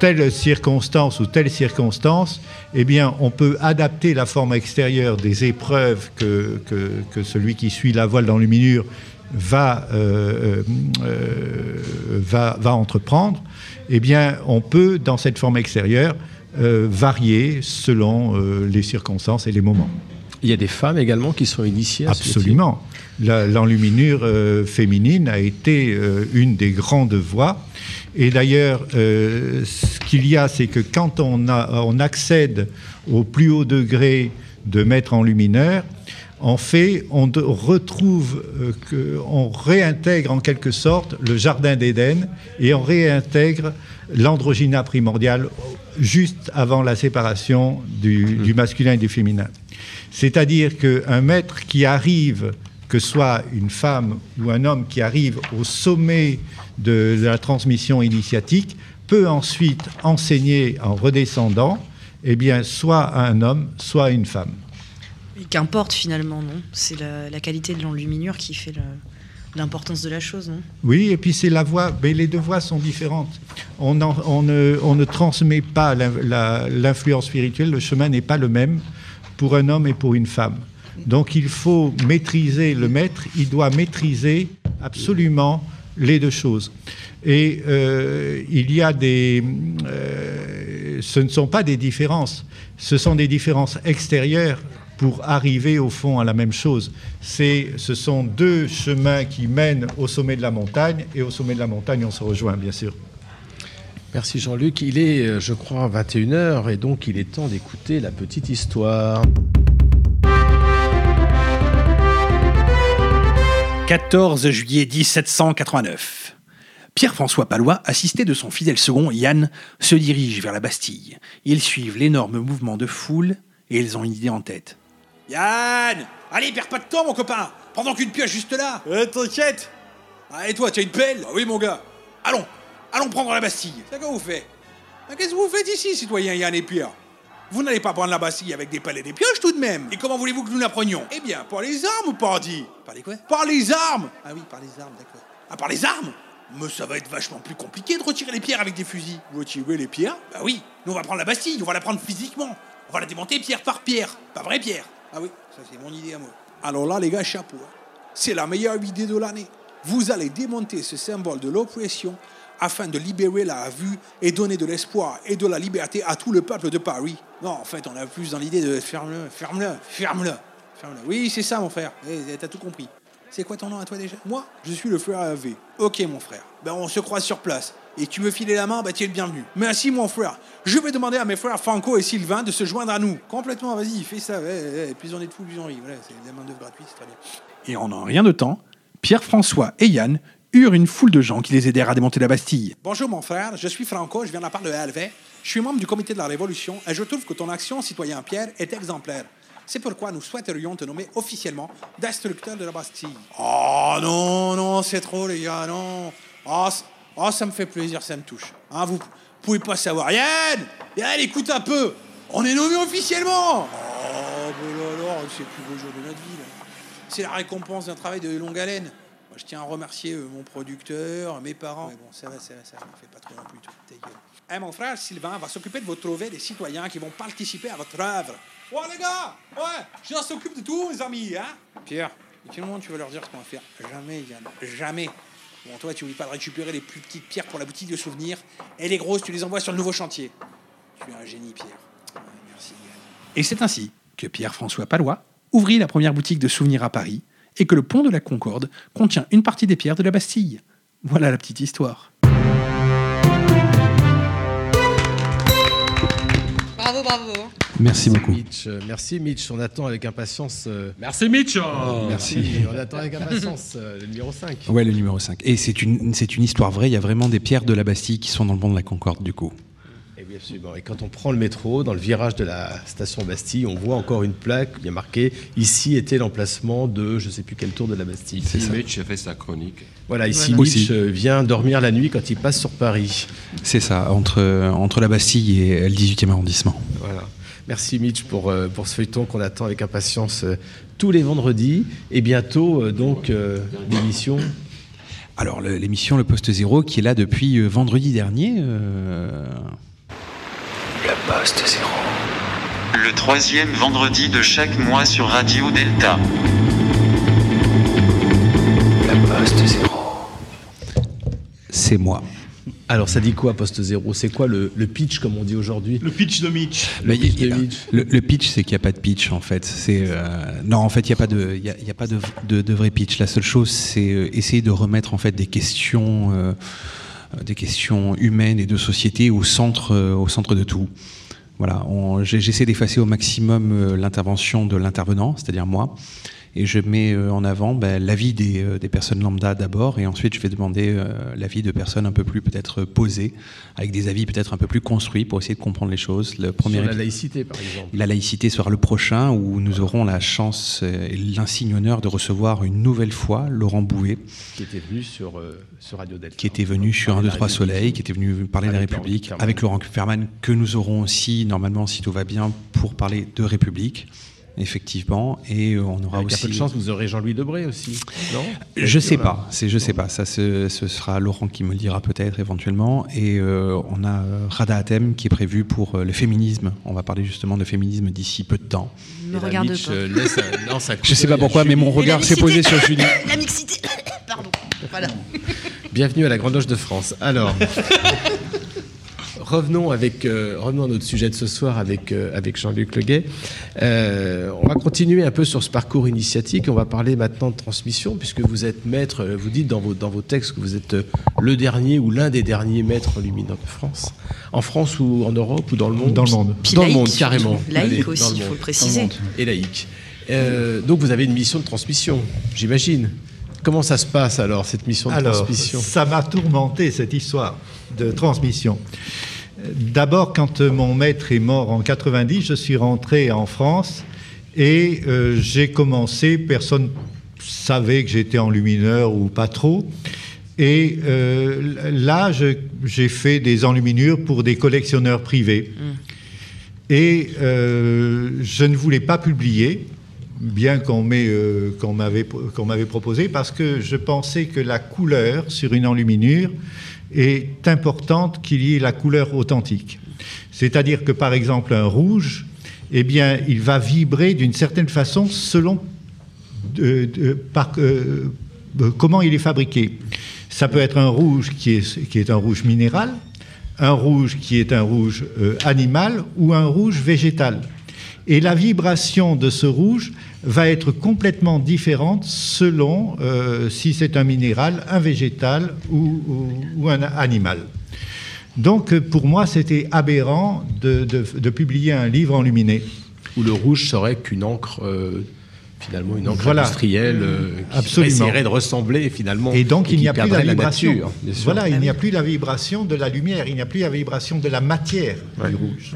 telle circonstance ou telle circonstance, eh bien, on peut adapter la forme extérieure des épreuves que, que, que celui qui suit la voile d'enluminure va, euh, euh, va, va entreprendre. Eh bien, on peut, dans cette forme extérieure, euh, varier selon euh, les circonstances et les moments. Il y a des femmes également qui sont initiées à. Absolument. L'enluminure euh, féminine a été euh, une des grandes voies. Et d'ailleurs, euh, ce qu'il y a, c'est que quand on, a- on accède au plus haut degré de maître enlumineur, en fait, on retrouve, euh, que, on réintègre en quelque sorte le jardin d'Éden et on réintègre l'androgyna primordial juste avant la séparation du, du masculin et du féminin. C'est-à-dire qu'un maître qui arrive, que ce soit une femme ou un homme qui arrive au sommet de, de la transmission initiatique, peut ensuite enseigner en redescendant, eh bien, soit à un homme, soit à une femme. Qu'importe finalement, non? C'est la, la qualité de l'enluminure qui fait l'importance de la chose, non? Oui, et puis c'est la voix, mais les deux voix sont différentes. On, en- on ne, on ne transmet pas l'influence spirituelle, le chemin n'est pas le même pour un homme et pour une femme. Donc il faut maîtriser le maître, il doit maîtriser absolument les deux choses. Et euh, il y a des... euh, ce ne sont pas des différences, ce sont des différences extérieures pour arriver au fond à la même chose. Ce sont deux chemins qui mènent au sommet de la montagne, et au sommet de la montagne, on se rejoint, bien sûr. Merci Jean-Luc. Il est, euh, je crois, 21h et donc il est temps d'écouter la petite histoire. 14 juillet 1789. Pierre-François Palois, assisté de son fidèle second Yann, se dirige vers la Bastille. Ils suivent l'énorme mouvement de foule et ils ont une idée en tête. Yann Allez, perds pas de temps, mon copain Pendant qu'une pioche juste là Euh, T'inquiète Ah, et toi, tu as une pelle Ah Oui, mon gars. Allons, allons prendre la Bastille. C'est quoi vous faites? Ah, Qu'est-ce que vous faites ici, citoyen Yann et Pierre? Vous n'allez pas prendre la Bastille avec des pelles et des pioches tout de même. Et comment voulez-vous que nous la prenions Eh bien, par les armes, pardi. Par les quoi? Par les armes Ah oui, par les armes, d'accord. Ah, par les armes? Mais ça va être vachement plus compliqué de retirer les pierres avec des fusils. Retirer les pierres? Bah oui, nous on va prendre la Bastille, on va la prendre physiquement. On va la démonter pierre par pierre, pas vraie pierre. Ah oui, ça c'est mon idée à moi. Alors là les gars, chapeau. hein. C'est la meilleure idée de l'année. Vous allez démonter ce symbole de l'oppression afin de libérer la vue et donner de l'espoir et de la liberté à tout le peuple de Paris. Non, en fait, on a plus dans l'idée de ferme-le, ferme-le, ferme-le, ferme-le. Oui, c'est ça mon frère, Eh, t'as tout compris. C'est quoi ton nom à toi déjà? Moi, je suis le frère AV. Ok mon frère. Ben on se croise sur place. Et tu veux filer la main, ben tu es le bienvenu. Merci mon frère. Je vais demander à mes frères Franco et Sylvain de se joindre à nous. Complètement, vas-y, fais ça. Ouais, ouais, plus on est de fous, plus on rit. Voilà, c'est des main d'œuvre gratuite, c'est très bien. Et en un rien de temps, Pierre-François et Yann eurent une foule de gens qui les aidèrent à démonter la Bastille. Bonjour mon frère, je suis Franco, je viens de la part de LV. Je suis membre du comité de la Révolution et je trouve que ton action, citoyen Pierre, est exemplaire. C'est pourquoi nous souhaiterions te nommer officiellement destructeur de la Bastille. Oh non, non, c'est trop les gars, non. Oh, oh, ça me fait plaisir, ça me touche. Hein, vous pouvez pas savoir. Yann Yann, écoute un peu On est nommé officiellement Oh, ben là, alors, c'est le plus beau jour de notre vie. là. C'est la récompense d'un travail de longue haleine. Je tiens à remercier euh, mon producteur, mes parents. Mais bon, ça va, ça va, ça va. Fais pas trop non plus, toi. Ta gueule. Eh, mon frère Sylvain va s'occuper de votre trouver des citoyens qui vont participer à votre œuvre. Ouais, les gars Ouais, je s'occupe de tout, mes amis, hein Pierre, moment tu vas leur dire ce qu'on va faire Jamais, Yann, jamais. Bon, toi, tu oublies pas de récupérer les plus petites pierres pour la boutique de souvenirs. Et les grosses, tu les envoies sur le nouveau chantier. Tu es un génie, Pierre. Ouais, merci, Yann. Et c'est ainsi que Pierre-François Palois ouvrit la première boutique de souvenirs à Paris et que le pont de la Concorde contient une partie des pierres de la Bastille. Voilà la petite histoire. Bravo, bravo. Merci beaucoup. Mitch, euh, merci Mitch, on attend avec impatience. euh, Merci Mitch Merci, on attend avec impatience euh, le numéro 5. Ouais, le numéro 5. Et c'est une, c'est une histoire vraie, il y a vraiment des pierres de la Bastille qui sont dans le pont de la Concorde, du coup. Absolument. Et quand on prend le métro, dans le virage de la station Bastille, on voit encore une plaque, il y a marqué ici était l'emplacement de je sais plus quel tour de la Bastille. Si Mitch a fait sa chronique. Voilà, ici Voilà. Mitch Aussi. vient dormir la nuit quand il passe sur Paris. C'est ça, entre, entre la Bastille et le 18e arrondissement. Voilà. Merci Mitch pour, euh, pour ce feuilleton qu'on attend avec impatience euh, tous les vendredis. Et bientôt, euh, donc, euh, l'émission. Alors, l'émission Le Poste Zéro, qui est là depuis vendredi dernier. euh, Le poste zéro. Le troisième vendredi de chaque mois sur Radio Delta. Le poste zéro. c'est moi. Alors, ça dit quoi, poste zéro? C'est quoi le, le pitch, comme on dit aujourd'hui? Le pitch de Mitch. Pitch il y a- de Mitch. le, le pitch, c'est qu'il n'y a pas de pitch en fait. C'est euh, non, en fait, il n'y a pas de, il y a, il y a pas de, de, de vrai pitch. La seule chose, c'est euh, essayer de remettre en fait des questions, euh, des questions humaines et de société au centre, euh, au centre de tout. Voilà, j'essaie d'effacer au maximum euh, l'intervention de l'intervenant, c'est-à-dire moi, et je mets euh, en avant ben, l'avis des, euh, des personnes lambda d'abord, et ensuite je vais demander euh, l'avis de personnes un peu plus peut-être posées, avec des avis peut-être un peu plus construits pour essayer de comprendre les choses. Le premier Sur la laïcité, par exemple. la laïcité sera le prochain où nous aurons la chance et l'insigne honneur de recevoir une nouvelle fois Laurent Bouvet, Qui était venu sur, euh, sur Radio Delta. qui était venu sur 1, 2, 3 Soleil, qui était venu parler de la Laurent République, avec Laurent Kupferman, que nous aurons aussi, normalement, si tout va bien, pour parler de République, effectivement. Et euh, on aura Avec un aussi. peu de chance, vous aurez Jean-Louis Debré aussi, non? Je sais Voilà. pas, c'est je sais pas. Ça, ce, ce sera Laurent qui me le dira peut-être éventuellement. Et euh, on a euh, Rada Hatem qui est prévu pour euh, le féminisme. On va parler justement de féminisme d'ici peu de temps. Ne là, regarde Mitch, pas. euh, laisse un- (laughs) un Je sais pas pourquoi, mais Julie. mon regard s'est posé sur (laughs) Julie. La mixité. Pardon. Voilà. Bienvenue à la Grande Loge de France. Alors, (laughs) revenons, avec, euh, revenons à notre sujet de ce soir avec, euh, avec Jean-Luc Leguet. Euh, on va continuer un peu sur ce parcours initiatique. On va parler maintenant de transmission, puisque vous êtes maître, euh, vous dites dans vos, dans vos textes que vous êtes le dernier ou l'un des derniers maîtres lumineux de France. En France ou en Europe ou dans le monde? Dans le monde. Puis dans le laïque, monde, carrément. Laïque Allez, aussi, le il faut le préciser. Et laïque. Euh, donc vous avez une mission de transmission, j'imagine. Comment ça se passe alors, cette mission de Alors, transmission? ça m'a tourmenté cette histoire de transmission. D'abord, quand euh, mon maître est mort en 90, je suis rentré en France et euh, j'ai commencé, personne savait que j'étais enlumineur ou pas trop. Et euh, là, j'ai fait des enluminures pour des collectionneurs privés. Et euh, je ne voulais pas publier, bien m'avait, qu'on m'avait proposé, parce que je pensais que la couleur sur une enluminure est importante qu'il y ait la couleur authentique. C'est-à-dire que, par exemple, un rouge, eh bien, il va vibrer d'une certaine façon selon par- euh, euh, comment il est fabriqué. Ça peut être un rouge qui est, qui est un rouge minéral, un rouge qui est un rouge euh, animal ou un rouge végétal. Et la vibration de ce rouge va être complètement différente selon euh, si c'est un minéral, un végétal ou, ou- ou un animal. Donc euh, pour moi, c'était aberrant de, de- de publier un livre enluminé. Où le rouge serait qu'une encre, euh, finalement, une encre Voilà. industrielle euh, qui Absolument. essaierait de ressembler finalement. Et donc, il n'y a plus la vibration. nature, voilà, il n'y a plus la vibration de la lumière, il n'y a plus la vibration de la matière du rouge.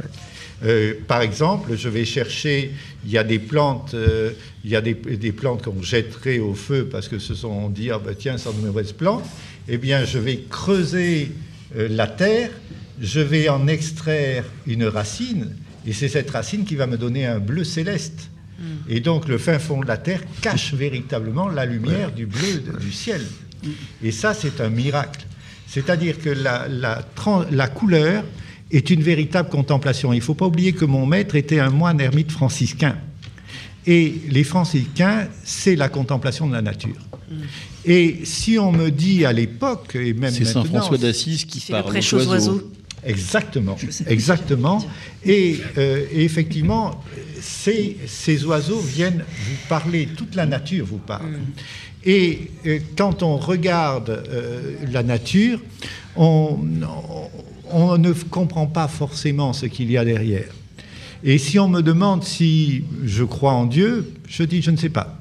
Euh, par exemple, je vais chercher, il y a des plantes, euh, il y a des, des plantes qu'on jetterait au feu parce que ce sont, on dit, ah ben tiens, c'est une mauvaise plante. Eh bien, je vais creuser euh, la terre, je vais en extraire une racine, et c'est cette racine qui va me donner un bleu céleste. Et donc, le fin fond de la terre cache (laughs) véritablement la lumière du bleu de- du ciel. Et ça, c'est un miracle. C'est-à-dire que la, la couleur est une véritable contemplation. Il ne faut pas oublier que mon maître était un moine ermite franciscain. Et les franciscains, c'est la contemplation de la nature. Et si on me dit à l'époque, et même C'est Saint François d'Assise qui fait le parle prêche aux aux oiseaux. oiseaux. Exactement, exactement. Et, euh, et effectivement, ces, ces oiseaux viennent vous parler, toute la nature vous parle. Et euh, quand on regarde euh, la nature, on, on- on ne comprend pas forcément ce qu'il y a derrière. Et si on me demande si je crois en Dieu, je dis je ne sais pas.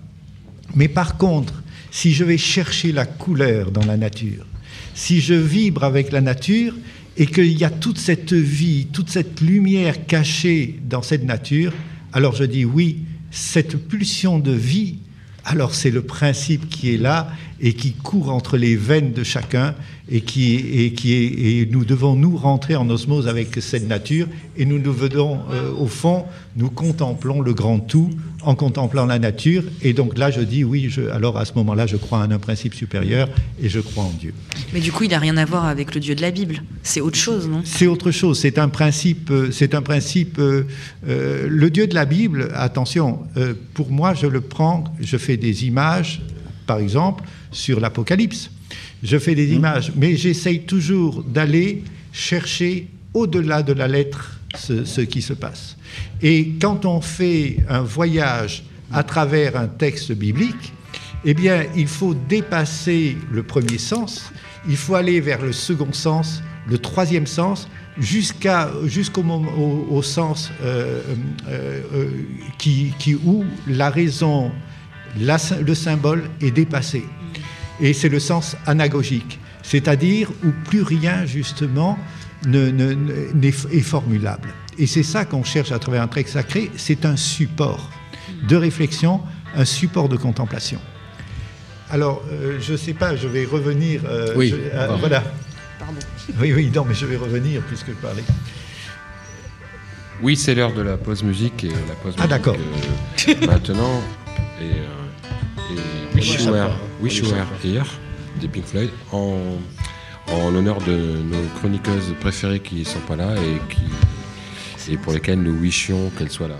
Mais par contre, si je vais chercher la couleur dans la nature, si je vibre avec la nature et qu'il y a toute cette vie, toute cette lumière cachée dans cette nature, alors je dis oui, cette pulsion de vie, alors c'est le principe qui est là et qui court entre les veines de chacun et qui et qui est, et nous devons nous rentrer en osmose avec cette nature et nous nous venons euh, au fond, nous contemplons le grand tout en contemplant la nature et donc là je dis oui, je, alors à ce moment-là je crois en un principe supérieur et je crois en Dieu. Mais du coup, il n'a rien à voir avec le Dieu de la Bible. C'est autre chose, non? C'est autre chose. C'est un principe. euh, C'est un principe. euh, euh, le Dieu de la Bible. Attention. pour moi, je le prends. Je fais des images, par exemple, sur l'Apocalypse. Je fais des images, mais j'essaye toujours d'aller chercher au-delà de la lettre ce, ce qui se passe. Et quand on fait un voyage à travers un texte biblique, eh bien, il faut dépasser le premier sens, il faut aller vers le second sens, le troisième sens, jusqu'à, jusqu'au moment, au, au sens euh, euh, euh, qui, qui, où la raison, la le symbole est dépassé. Et c'est le sens anagogique, c'est-à-dire où plus rien, justement, ne- ne- ne- n'est est formulable. Et c'est ça qu'on cherche à travers un texte sacré, c'est un support de réflexion, un support de contemplation. Alors, euh, je ne sais pas, je vais revenir. euh, Oui, je- euh, voilà. Pardon. Oui, oui, non, mais je vais revenir puisque je parlais. Oui, c'est l'heure de la pause musique et la pause Ah, d'accord. musique, euh, (laughs) maintenant. Et, euh, et You Were- Wish You Were Here des Pink Floyd en, en l'honneur de nos chroniqueuses préférées qui ne sont pas là et, qui, et pour lesquelles nous wishions qu'elles soient là.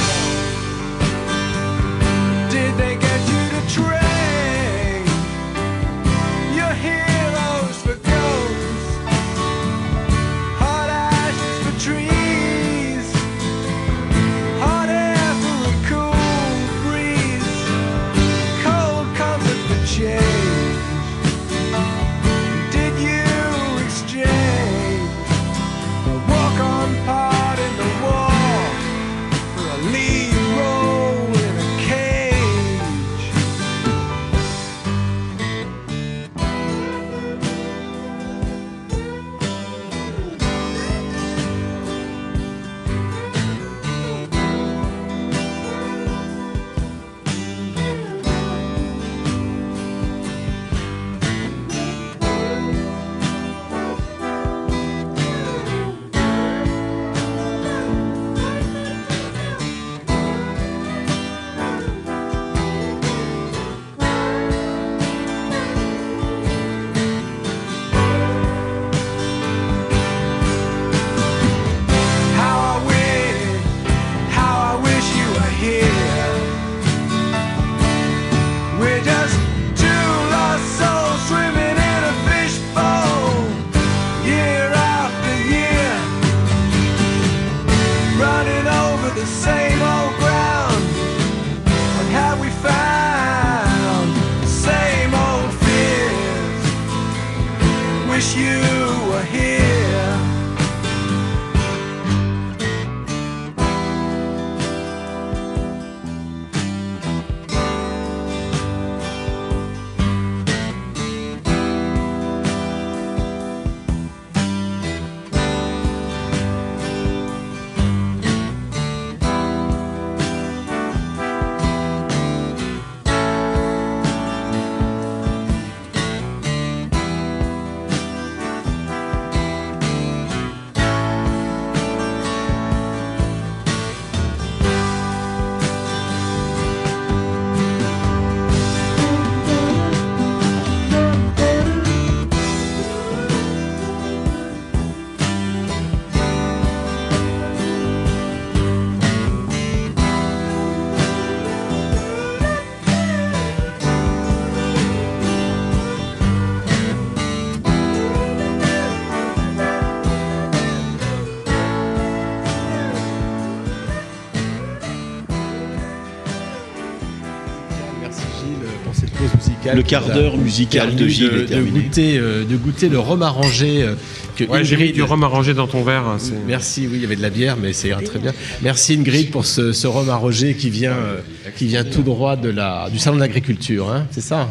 Le quart d'heure musical de Gilles de, est de goûter, euh, de goûter le rhum arrangé euh, que Ouais, j'ai mis Ingrid- du rhum arrangé dans ton verre. hein, c'est- Merci, oui, il y avait de la bière, mais ira très bien. Merci Ingrid pour ce, ce rhum arrangé qui vient, euh, qui vient tout droit de la, du salon de l'agriculture, hein, c'est ça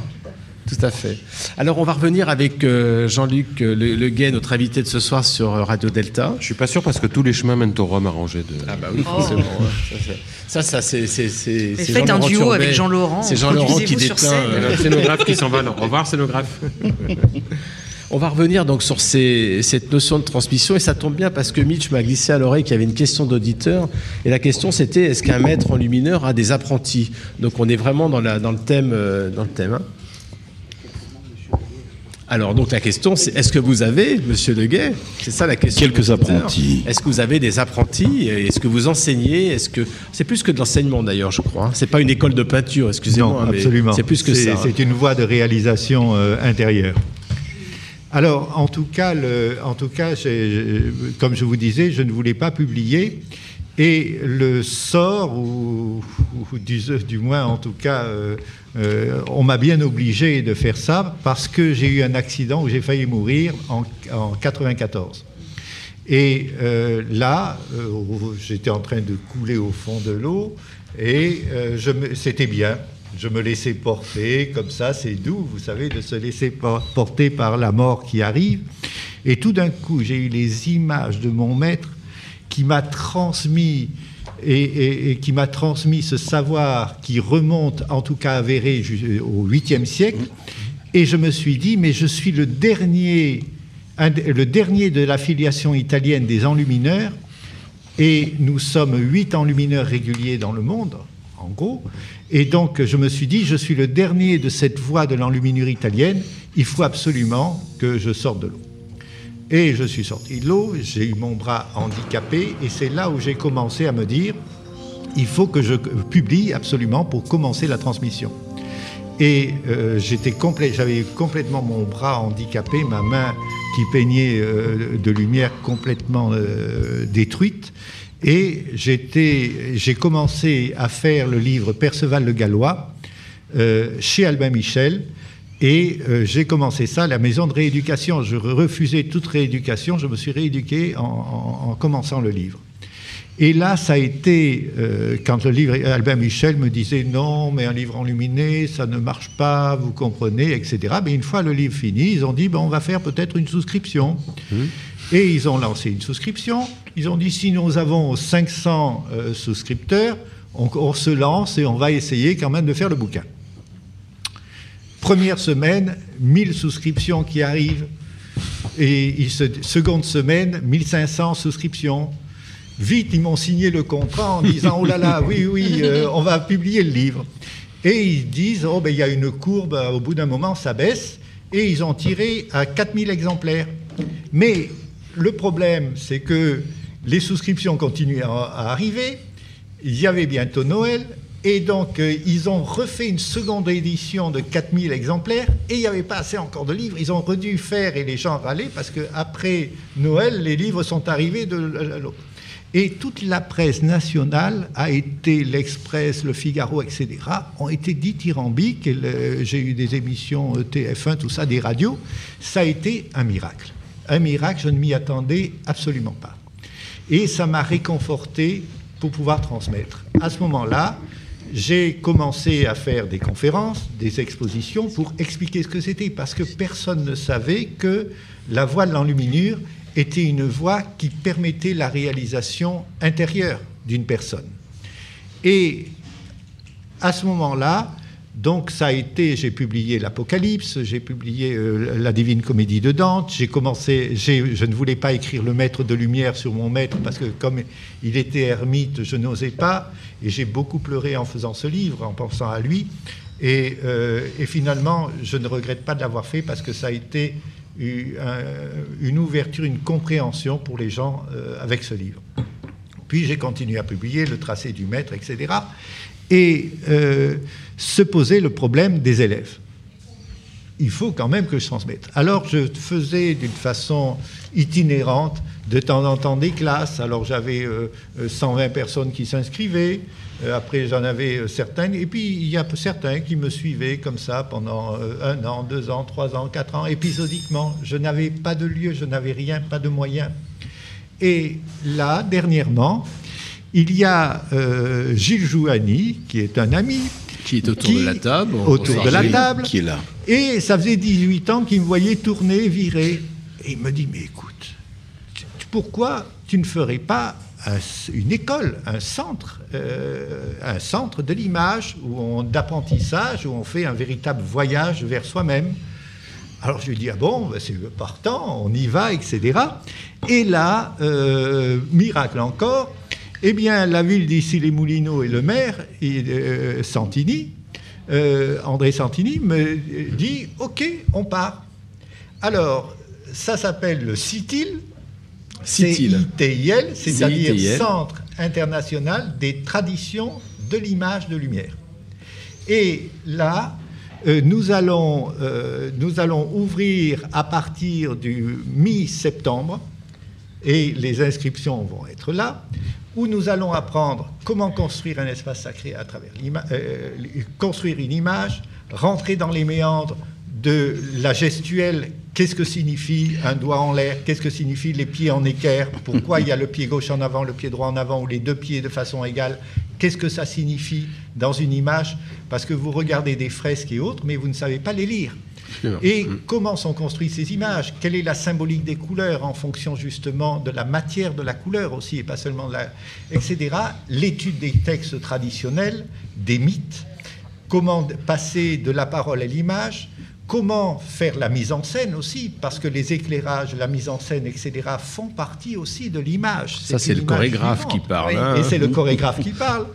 Tout à fait. Alors on va revenir avec euh, Jean-Luc euh, Le, Le Guay, notre invité de ce soir sur euh, Radio Delta. Je suis pas sûr parce que tous les chemins mènent au rhum arrangé de. Ah bah oui, Oh. forcément. Ça, Ça, c'est c'est c'est c'est faites un Jean-Laurent duo Turbet. avec Jean Laurent, C'est Jean Laurent qui déteint. le scénographe qui s'en va. Au revoir, scénographe. (laughs) On va revenir donc sur ces- cette notion de transmission et ça tombe bien parce que Mitch m'a glissé à l'oreille qu'il y avait une question d'auditeur et la question c'était est-ce qu'un maître enlumineur a des apprentis? Donc on est vraiment dans, la, dans le thème. dans le thème hein. Alors donc la question c'est est-ce que vous avez, Monsieur Leguet, c'est ça la question. Quelques apprentis. Est-ce que vous avez des apprentis Est-ce que vous enseignez? Est-ce que c'est plus que de l'enseignement d'ailleurs, je crois. hein. C'est pas une école de peinture, excusez-moi. Non, mais absolument. C'est plus que C'est- ça. hein. C'est une voie de réalisation euh, intérieure. Alors, en tout cas, le- en tout cas j'ai- j'ai- comme je vous disais, je ne voulais pas publier. Et le sort, ou, ou du, du moins en tout cas, euh, euh, on m'a bien obligé de faire ça parce que j'ai eu un accident où j'ai failli mourir en, en 94. Et euh, là, euh, j'étais en train de couler au fond de l'eau et c'était bien. Je me laissais porter, comme ça, c'est doux, vous savez, de se laisser por- porter par la mort qui arrive. Et tout d'un coup, j'ai eu les images de mon maître qui m'a transmis et, qui m'a transmis ce savoir qui remonte, en tout cas avéré, au 8e siècle. Et je me suis dit, mais je suis le dernier, le dernier de l'affiliation italienne des enlumineurs, et nous sommes huit enlumineurs réguliers dans le monde, en gros. Et donc, je me suis dit, je suis le dernier de cette voie de l'enluminure italienne, il faut absolument que je sorte de l'eau. Et je suis sorti de l'eau, j'ai eu mon bras handicapé, et c'est là où j'ai commencé à me dire, il faut que je publie absolument pour commencer la transmission. Et euh, j'avais complètement mon bras handicapé, ma main qui peignait euh, de lumière complètement euh, détruite. Et j'ai commencé à faire le livre Perceval le Gallois chez Albin Michel. Et euh, j'ai commencé ça à la maison de rééducation. Je refusais toute rééducation. Je me suis rééduqué en, en- en commençant le livre. Et là, ça a été, euh, quand le livre, Albin Michel me disait non, mais un livre enluminé, ça ne marche pas, vous comprenez, etc. Mais une fois le livre fini, ils ont dit, ben, on va faire peut-être une souscription. Et ils ont lancé une souscription. Ils ont dit, si nous avons 500 euh, souscripteurs, on, on se lance et on va essayer quand même de faire le bouquin. Première semaine, 1000 souscriptions qui arrivent. Et seconde semaine, 1500 souscriptions. Vite, ils m'ont signé le contrat en disant Oh là là, oui, oui, euh, on va publier le livre. Et ils disent Oh, ben il y a une courbe, euh, au bout d'un moment, ça baisse. Et ils ont tiré à 4000 exemplaires. Mais le problème, c'est que les souscriptions continuaient à, à arriver. Il y avait bientôt Noël. Et donc, euh, ils ont refait une seconde édition de 4000 exemplaires et il n'y avait pas assez encore de livres. Ils ont redû faire et les gens râlaient parce qu'après Noël, les livres sont arrivés de l'autre. Et toute la presse nationale a été, l'Express, le Figaro, etc., ont été dithyrambiques. J'ai eu des émissions euh, TF1, tout ça, des radios. Ça a été un miracle. Un miracle, je ne m'y attendais absolument pas. Et ça m'a réconforté pour pouvoir transmettre. À ce moment-là, j'ai commencé à faire des conférences, des expositions pour expliquer ce que c'était, parce que personne ne savait que la voie de l'enluminure était une voie qui permettait la réalisation intérieure d'une personne. Et à ce moment-là, donc ça a été, j'ai publié l'Apocalypse, j'ai publié euh, la Divine Comédie de Dante, j'ai commencé, je ne voulais pas écrire le Maître de lumière sur mon maître parce que comme il était ermite, je n'osais pas, et j'ai beaucoup pleuré en faisant ce livre, en pensant à lui, et, euh, finalement, je ne regrette pas de l'avoir fait parce que ça a été une ouverture, une compréhension pour les gens euh, avec ce livre. Puis j'ai continué à publier le tracé du maître, etc. Et euh, se posait le problème des élèves. Il faut quand même que je transmette. Alors je faisais d'une façon itinérante de temps en temps des classes. Alors j'avais euh, euh, 120 personnes qui s'inscrivaient. Euh, après j'en avais euh, certaines. Et puis il y a certains qui me suivaient comme ça pendant euh, un an, deux ans, trois ans, quatre ans, épisodiquement. Je n'avais pas de lieu, je n'avais rien, pas de moyens. Et là, dernièrement, il y a euh, Gilles Jouani, qui est un ami. Qui est autour de la table. Autour de la table. Qui est là. Et ça faisait 18 ans qu'il me voyait tourner, virer. Et il me dit, mais écoute, pourquoi tu ne ferais pas un- une école, un centre, euh, un centre de l'image d'apprentissage, où on fait un véritable voyage vers soi-même? Alors je lui dis, ah bon, ben, c'est partant, on y va, etc. Et là, euh, miracle encore, eh bien, la ville d'Issy-les-Moulineaux et le maire, et, euh, Santini, euh, André Santini, me dit, OK, on part. Alors, ça s'appelle le CITIL, CITIL. C'est-à-dire. Centre international des traditions de l'image de lumière. Et là, euh, nous, allons, euh, nous allons ouvrir à partir du mi-septembre, et les inscriptions vont être là, où nous allons apprendre comment construire un espace sacré à travers l'ima- euh, construire une image, rentrer dans les méandres de la gestuelle, qu'est-ce que signifie un doigt en l'air, qu'est-ce que signifient les pieds en équerre, pourquoi il y a le pied gauche en avant, le pied droit en avant, ou les deux pieds de façon égale, qu'est-ce que ça signifie dans une image, parce que vous regardez des fresques et autres, mais vous ne savez pas les lire. Et comment sont construites ces images? Quelle est la symbolique des couleurs en fonction justement de la matière de la couleur aussi, et pas seulement de la... etc. L'étude des textes traditionnels, des mythes, comment passer de la parole à l'image, comment faire la mise en scène aussi, parce que les éclairages, la mise en scène, etc., font partie aussi de l'image. Ça, c'est le image chorégraphe vivante. qui parle, hein. Et c'est le chorégraphe qui parle.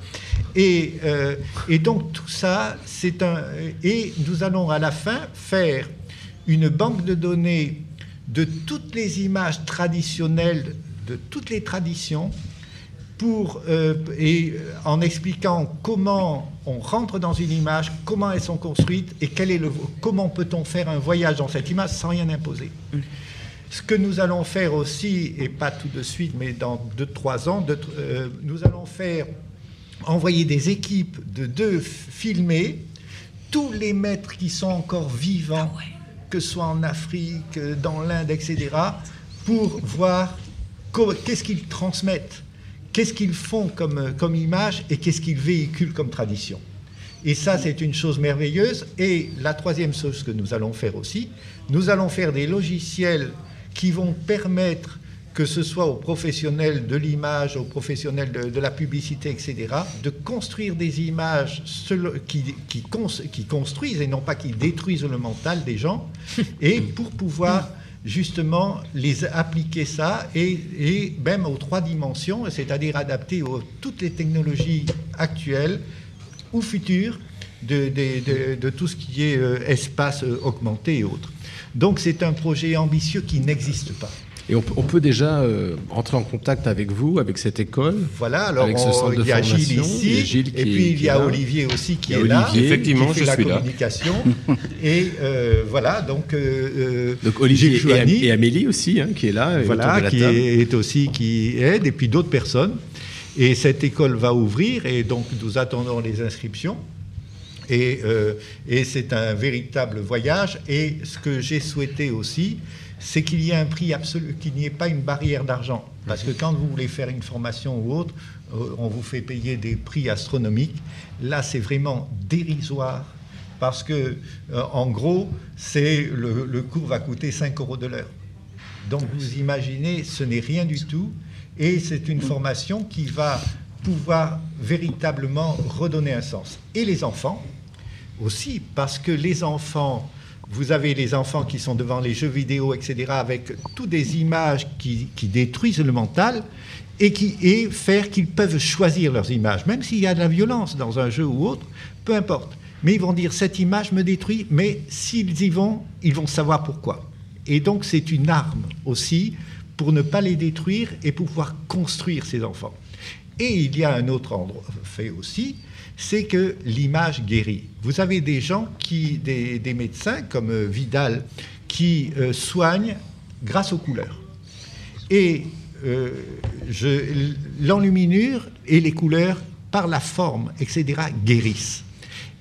Et, euh, et donc tout ça, c'est un... Et nous allons à la fin faire une banque de données de toutes les images traditionnelles, de toutes les traditions, pour, euh, et euh, en expliquant comment on rentre dans une image, comment elles sont construites et quel est le, comment peut-on faire un voyage dans cette image sans rien imposer. Ce que nous allons faire aussi, et pas tout de suite, mais dans 2-3 ans, nous allons faire envoyer des équipes de deux filmer tous les maîtres qui sont encore vivants, que ce soit en Afrique, dans l'Inde, etc., pour voir qu'est-ce qu'ils transmettent, qu'est-ce qu'ils font comme, comme image et qu'est-ce qu'ils véhiculent comme tradition. Et ça, c'est une chose merveilleuse. Et la troisième chose que nous allons faire aussi, nous allons faire des logiciels qui vont permettre que ce soit aux professionnels de l'image, aux professionnels de, de la publicité, etc., de construire des images qui, qui cons- qui construisent et non pas qui détruisent le mental des gens, (laughs) et pour pouvoir justement les appliquer ça, et, et même aux trois dimensions, c'est-à-dire adapter aux toutes les technologies actuelles ou futures de, de- de- de tout ce qui est euh, espace euh, augmenté et autres. Donc c'est un projet ambitieux qui n'existe pas. Et on, peut- on peut déjà euh, rentrer en contact avec vous, avec cette école. Voilà, alors avec ce on- centre de il y a Gilles formation. ici, Gilles et est- puis il y a là. Olivier aussi qui est là, Olivier. Effectivement, qui je fait suis la là. communication. (laughs) et euh, voilà, donc, euh, Donc Olivier Gilles et, Am- et Amélie aussi, hein, qui est là. et voilà, autour de la qui table. est, est aussi qui aide, et puis d'autres personnes. Et cette école va ouvrir, et donc nous attendons les inscriptions. Et, euh, et c'est un véritable voyage. Et ce que j'ai souhaité aussi, c'est qu'il n'y ait pas une barrière d'argent. Parce que quand vous voulez faire une formation ou autre, euh, on vous fait payer des prix astronomiques. Là, c'est vraiment dérisoire. Parce que, euh, en gros, c'est le, le cours va coûter 5 euros de l'heure. Donc vous imaginez, ce n'est rien du tout. Et c'est une formation qui va pouvoir véritablement redonner un sens. Et les enfants aussi, parce que les enfants, vous avez les enfants qui sont devant les jeux vidéo, etc., avec toutes des images qui, détruisent le mental et, qui, et faire qu'ils peuvent choisir leurs images, même s'il y a de la violence dans un jeu ou autre, peu importe. Mais ils vont dire, cette image me détruit, mais s'ils y vont, ils vont savoir pourquoi. Et donc c'est une arme aussi pour ne pas les détruire et pouvoir construire ces enfants. Et il y a un autre fait aussi, c'est que l'image guérit. Vous avez des gens qui, des, médecins comme euh, Vidal, qui euh, soignent grâce aux couleurs. Et euh, l'enluminure et les couleurs, par la forme, etc., guérissent.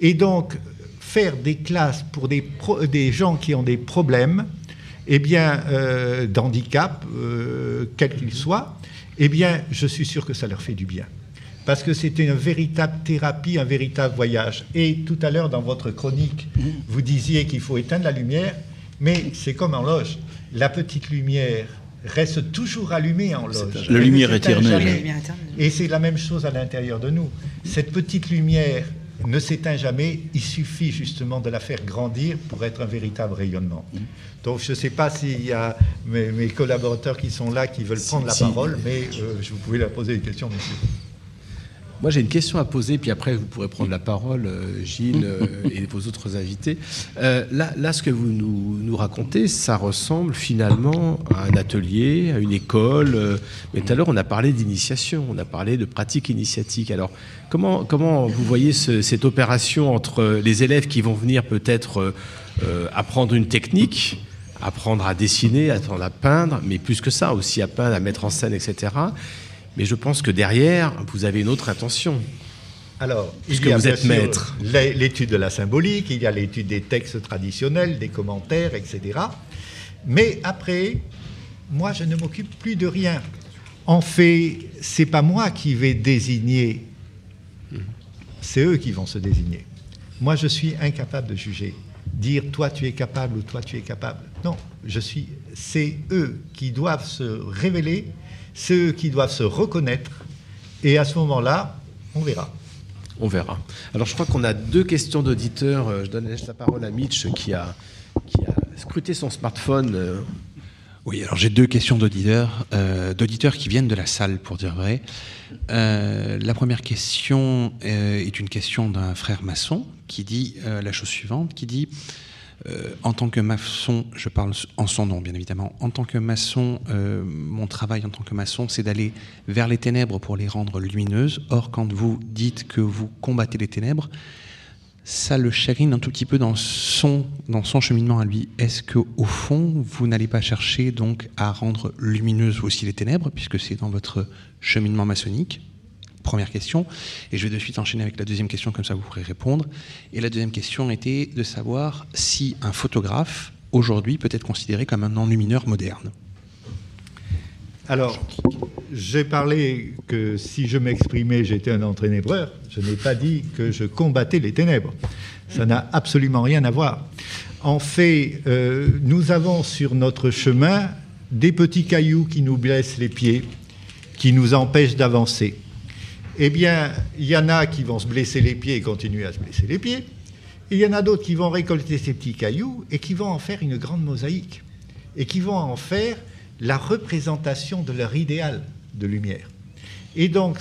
Et donc, faire des classes pour des, gens qui ont des problèmes, eh bien, d'handicap, quel qu'il soit, eh bien, je suis sûr que ça leur fait du bien. Parce que c'est une véritable thérapie, un véritable voyage. Et tout à l'heure, dans votre chronique, vous disiez qu'il faut éteindre la lumière, mais c'est comme en loge. La petite lumière reste toujours allumée en loge. La lumière éternelle. La. Et c'est la même chose à l'intérieur de nous. Cette petite lumière ne s'éteint jamais, il suffit justement de la faire grandir pour être un véritable rayonnement. Donc je ne sais pas s'il y a mes, mes collaborateurs qui sont là, qui veulent prendre la si. parole, mais euh, je vous pouvez leur poser des questions, monsieur. Moi, j'ai une question à poser, puis après, vous pourrez prendre la parole, euh, Gilles euh, (laughs) et vos autres invités. Euh, là, là, ce que vous nous, nous racontez, ça ressemble finalement à un atelier, à une école. mais tout à l'heure, on a parlé d'initiation, on a parlé de pratique initiatique. Alors, comment, comment vous voyez ce- cette opération entre les élèves qui vont venir peut-être euh, apprendre une technique apprendre à dessiner, apprendre à peindre, mais plus que ça, aussi à peindre, à mettre en scène, etc. Mais je pense que derrière, vous avez une autre intention. Alors, Puisque il y a vous êtes maître. l'é- L'étude de la symbolique, il y a l'étude des textes traditionnels, des commentaires, etc. Mais après, moi, je ne m'occupe plus de rien. En fait, c'est pas moi qui vais désigner, c'est eux qui vont se désigner. Moi, je suis incapable de juger, dire toi tu es capable ou toi tu es capable. Non, je suis. C'est eux qui doivent se révéler, c'est eux qui doivent se reconnaître, et à ce moment-là, on verra. On verra. Alors, je crois qu'on a deux questions d'auditeurs. Euh, Je donne la parole à Mitch qui a, qui a scruté son smartphone. euh, Oui, alors j'ai deux questions d'auditeurs, euh, d'auditeurs qui viennent de la salle, pour dire vrai. Euh, la première question euh, est une question d'un frère maçon qui dit euh, la chose suivante, qui dit euh, en tant que maçon, je parle en son nom bien évidemment, en tant que maçon, euh, mon travail en tant que maçon, c'est d'aller vers les ténèbres pour les rendre lumineuses. Or, quand vous dites que vous combattez les ténèbres, ça le chérine un tout petit peu dans son, dans son cheminement à lui. Est-ce que au fond, vous n'allez pas chercher donc à rendre lumineuses aussi les ténèbres, puisque c'est dans votre cheminement maçonnique? Première question. Et je vais de suite enchaîner avec la deuxième question, comme ça vous pourrez répondre. Et la deuxième question était de savoir si un photographe, aujourd'hui, peut être considéré comme un enlumineur moderne. Alors, j'ai parlé que si je m'exprimais, j'étais un entraîneur. Je n'ai pas dit que je combattais les ténèbres. Ça n'a absolument rien à voir. En fait, euh, nous avons sur notre chemin des petits cailloux qui nous blessent les pieds, qui nous empêchent d'avancer. Eh bien, il y en a qui vont se blesser les pieds et continuer à se blesser les pieds. Et il y en a d'autres qui vont récolter ces petits cailloux et qui vont en faire une grande mosaïque. Et qui vont en faire la représentation de leur idéal de lumière. Et donc,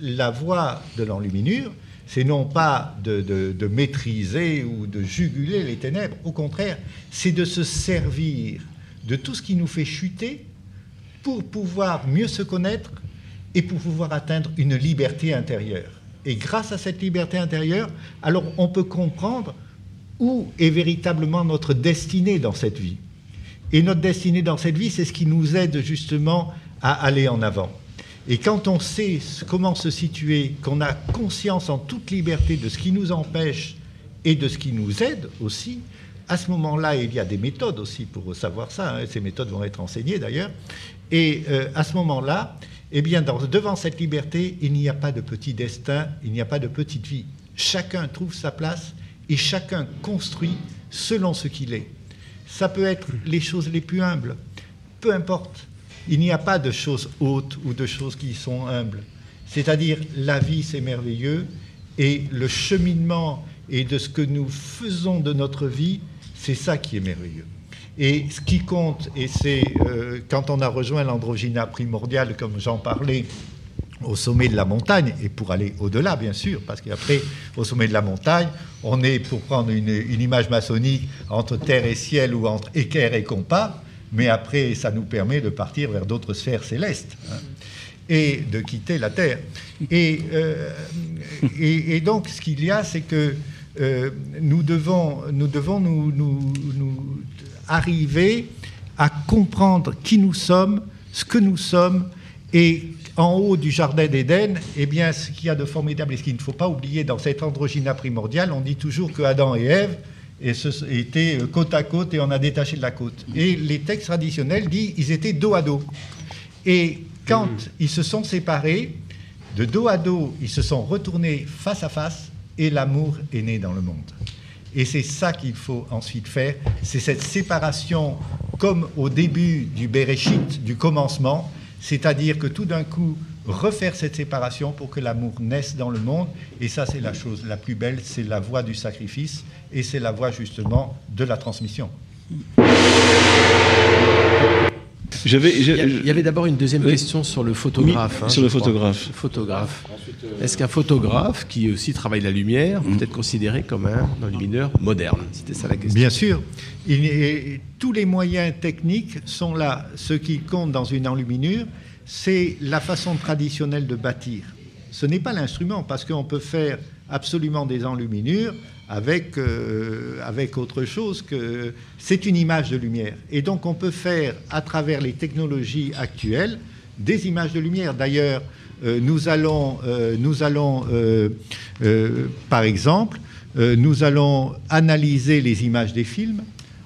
la voie de l'enluminure, c'est non pas de- de maîtriser ou de juguler les ténèbres, au contraire, c'est de se servir de tout ce qui nous fait chuter pour pouvoir mieux se connaître et pour pouvoir atteindre une liberté intérieure. Et grâce à cette liberté intérieure, alors on peut comprendre où est véritablement notre destinée dans cette vie. Et notre destinée dans cette vie, c'est ce qui nous aide justement à aller en avant. Et quand on sait comment se situer, qu'on a conscience en toute liberté de ce qui nous empêche et de ce qui nous aide aussi, à ce moment-là, il y a des méthodes aussi pour savoir ça. hein, ces méthodes vont être enseignées d'ailleurs. Et euh, à ce moment-là, eh bien, devant cette liberté, il n'y a pas de petit destin, il n'y a pas de petite vie. Chacun trouve sa place et chacun construit selon ce qu'il est. Ça peut être les choses les plus humbles, peu importe. Il n'y a pas de choses hautes ou de choses qui sont humbles. C'est-à-dire, la vie, c'est merveilleux, et le cheminement et de ce que nous faisons de notre vie, c'est ça qui est merveilleux. Et ce qui compte, et c'est euh, quand on a rejoint l'androgyna primordial, comme j'en parlais, au sommet de la montagne, et pour aller au-delà, bien sûr, parce qu'après, au sommet de la montagne, on est, pour prendre une, image maçonnique, entre terre et ciel ou entre équerre et compas, mais après, ça nous permet de partir vers d'autres sphères célestes. hein, et de quitter la Terre. Et, euh, et, et donc, ce qu'il y a, c'est que euh, nous devons, nous, devons nous arriver à comprendre qui nous sommes, ce que nous sommes, et en haut du jardin d'Éden, eh bien, ce qu'il y a de formidable et ce qu'il ne faut pas oublier dans cette androgyna primordiale, on dit toujours que Adam et Ève étaient euh, côte à côte et on a détaché de la côte. Et les textes traditionnels disent qu'ils étaient dos à dos. Et quand ils se sont séparés, de dos à dos, ils se sont retournés face à face et l'amour est né dans le monde. Et c'est ça qu'il faut ensuite faire, c'est cette séparation comme au début du Bereshit, du commencement, c'est-à-dire que tout d'un coup, refaire cette séparation pour que l'amour naisse dans le monde. Et ça, c'est la chose la plus belle, c'est la voie du sacrifice et c'est la voie justement de la transmission. Il y a- il y avait d'abord une deuxième question sur le photographe. Oui, hein, sur le photographe. Photographe. Est-ce qu'un photographe qui aussi travaille la lumière peut être considéré comme un enlumineur moderne? C'était ça la question. Bien sûr. Il est- tous les moyens techniques sont là. Ce qui compte dans une enluminure, c'est la façon traditionnelle de bâtir. Ce n'est pas l'instrument, parce qu'on peut faire absolument des enluminures avec, euh, avec autre chose que... C'est une image de lumière. Et donc on peut faire, à travers les technologies actuelles, des images de lumière. D'ailleurs, euh, nous allons, euh, nous allons par exemple, nous allons analyser les images des films,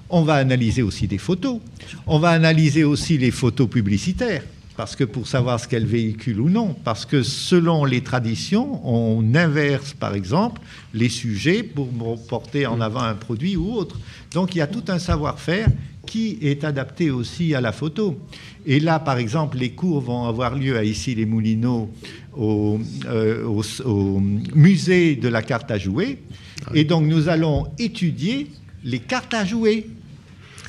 on va analyser aussi des photos, on va analyser aussi les photos publicitaires, parce que pour savoir ce qu'elles véhiculent ou non, parce que selon les traditions, on inverse par exemple les sujets pour porter en avant un produit ou autre. Donc il y a tout un savoir-faire qui est adapté aussi à la photo. Et là, par exemple, les cours vont avoir lieu à Issy-les-Moulineaux au, euh, au- au musée de la carte à jouer. Et donc nous allons étudier les cartes à jouer.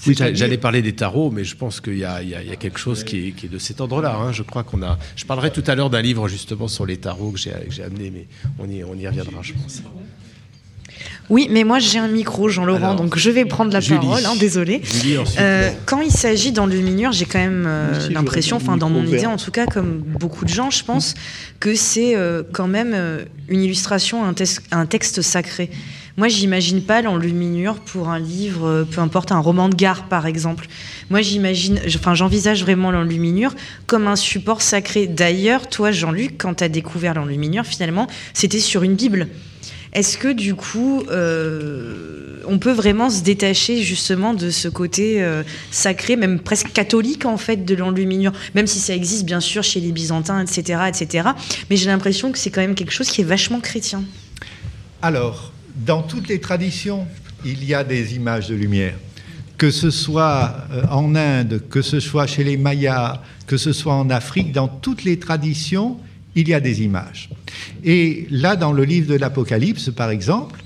Oui, J'allais parler des tarots, mais je pense qu'il y, a- y y quelque chose qui est, qui est de cet ordre-là. hein. Je crois qu'on a. Je parlerai tout à l'heure d'un livre justement sur les tarots que j'ai amené, mais on y, on y reviendra, je pense. Oui, mais moi j'ai un micro, Jean-Laurent, donc je vais prendre la Julie. parole, hein, désolé. Julie, ensuite, Euh, quand il s'agit d'enluminure, j'ai quand même euh, l'impression, enfin dans mon idée en tout cas, comme beaucoup de gens, je pense, que c'est euh, quand même euh, une illustration, un, un texte sacré. Moi, j'imagine pas l'enluminure pour un livre, euh, peu importe, un roman de gare par exemple. Moi, j'imagine, enfin, j'envisage vraiment l'enluminure comme un support sacré. D'ailleurs, toi, Jean-Luc, quand tu as découvert l'enluminure, finalement, c'était sur une Bible. Est-ce que du coup, euh, on peut vraiment se détacher justement de ce côté euh, sacré, même presque catholique en fait, de l'enluminure, même si ça existe bien sûr chez les Byzantins, etc., etc. Mais j'ai l'impression que c'est quand même quelque chose qui est vachement chrétien. Alors, dans toutes les traditions, il y a des images de lumière. Que ce soit euh, en Inde, que ce soit chez les Mayas, que ce soit en Afrique, dans toutes les traditions, il y a des images. Et là, dans le livre de l'Apocalypse, par exemple,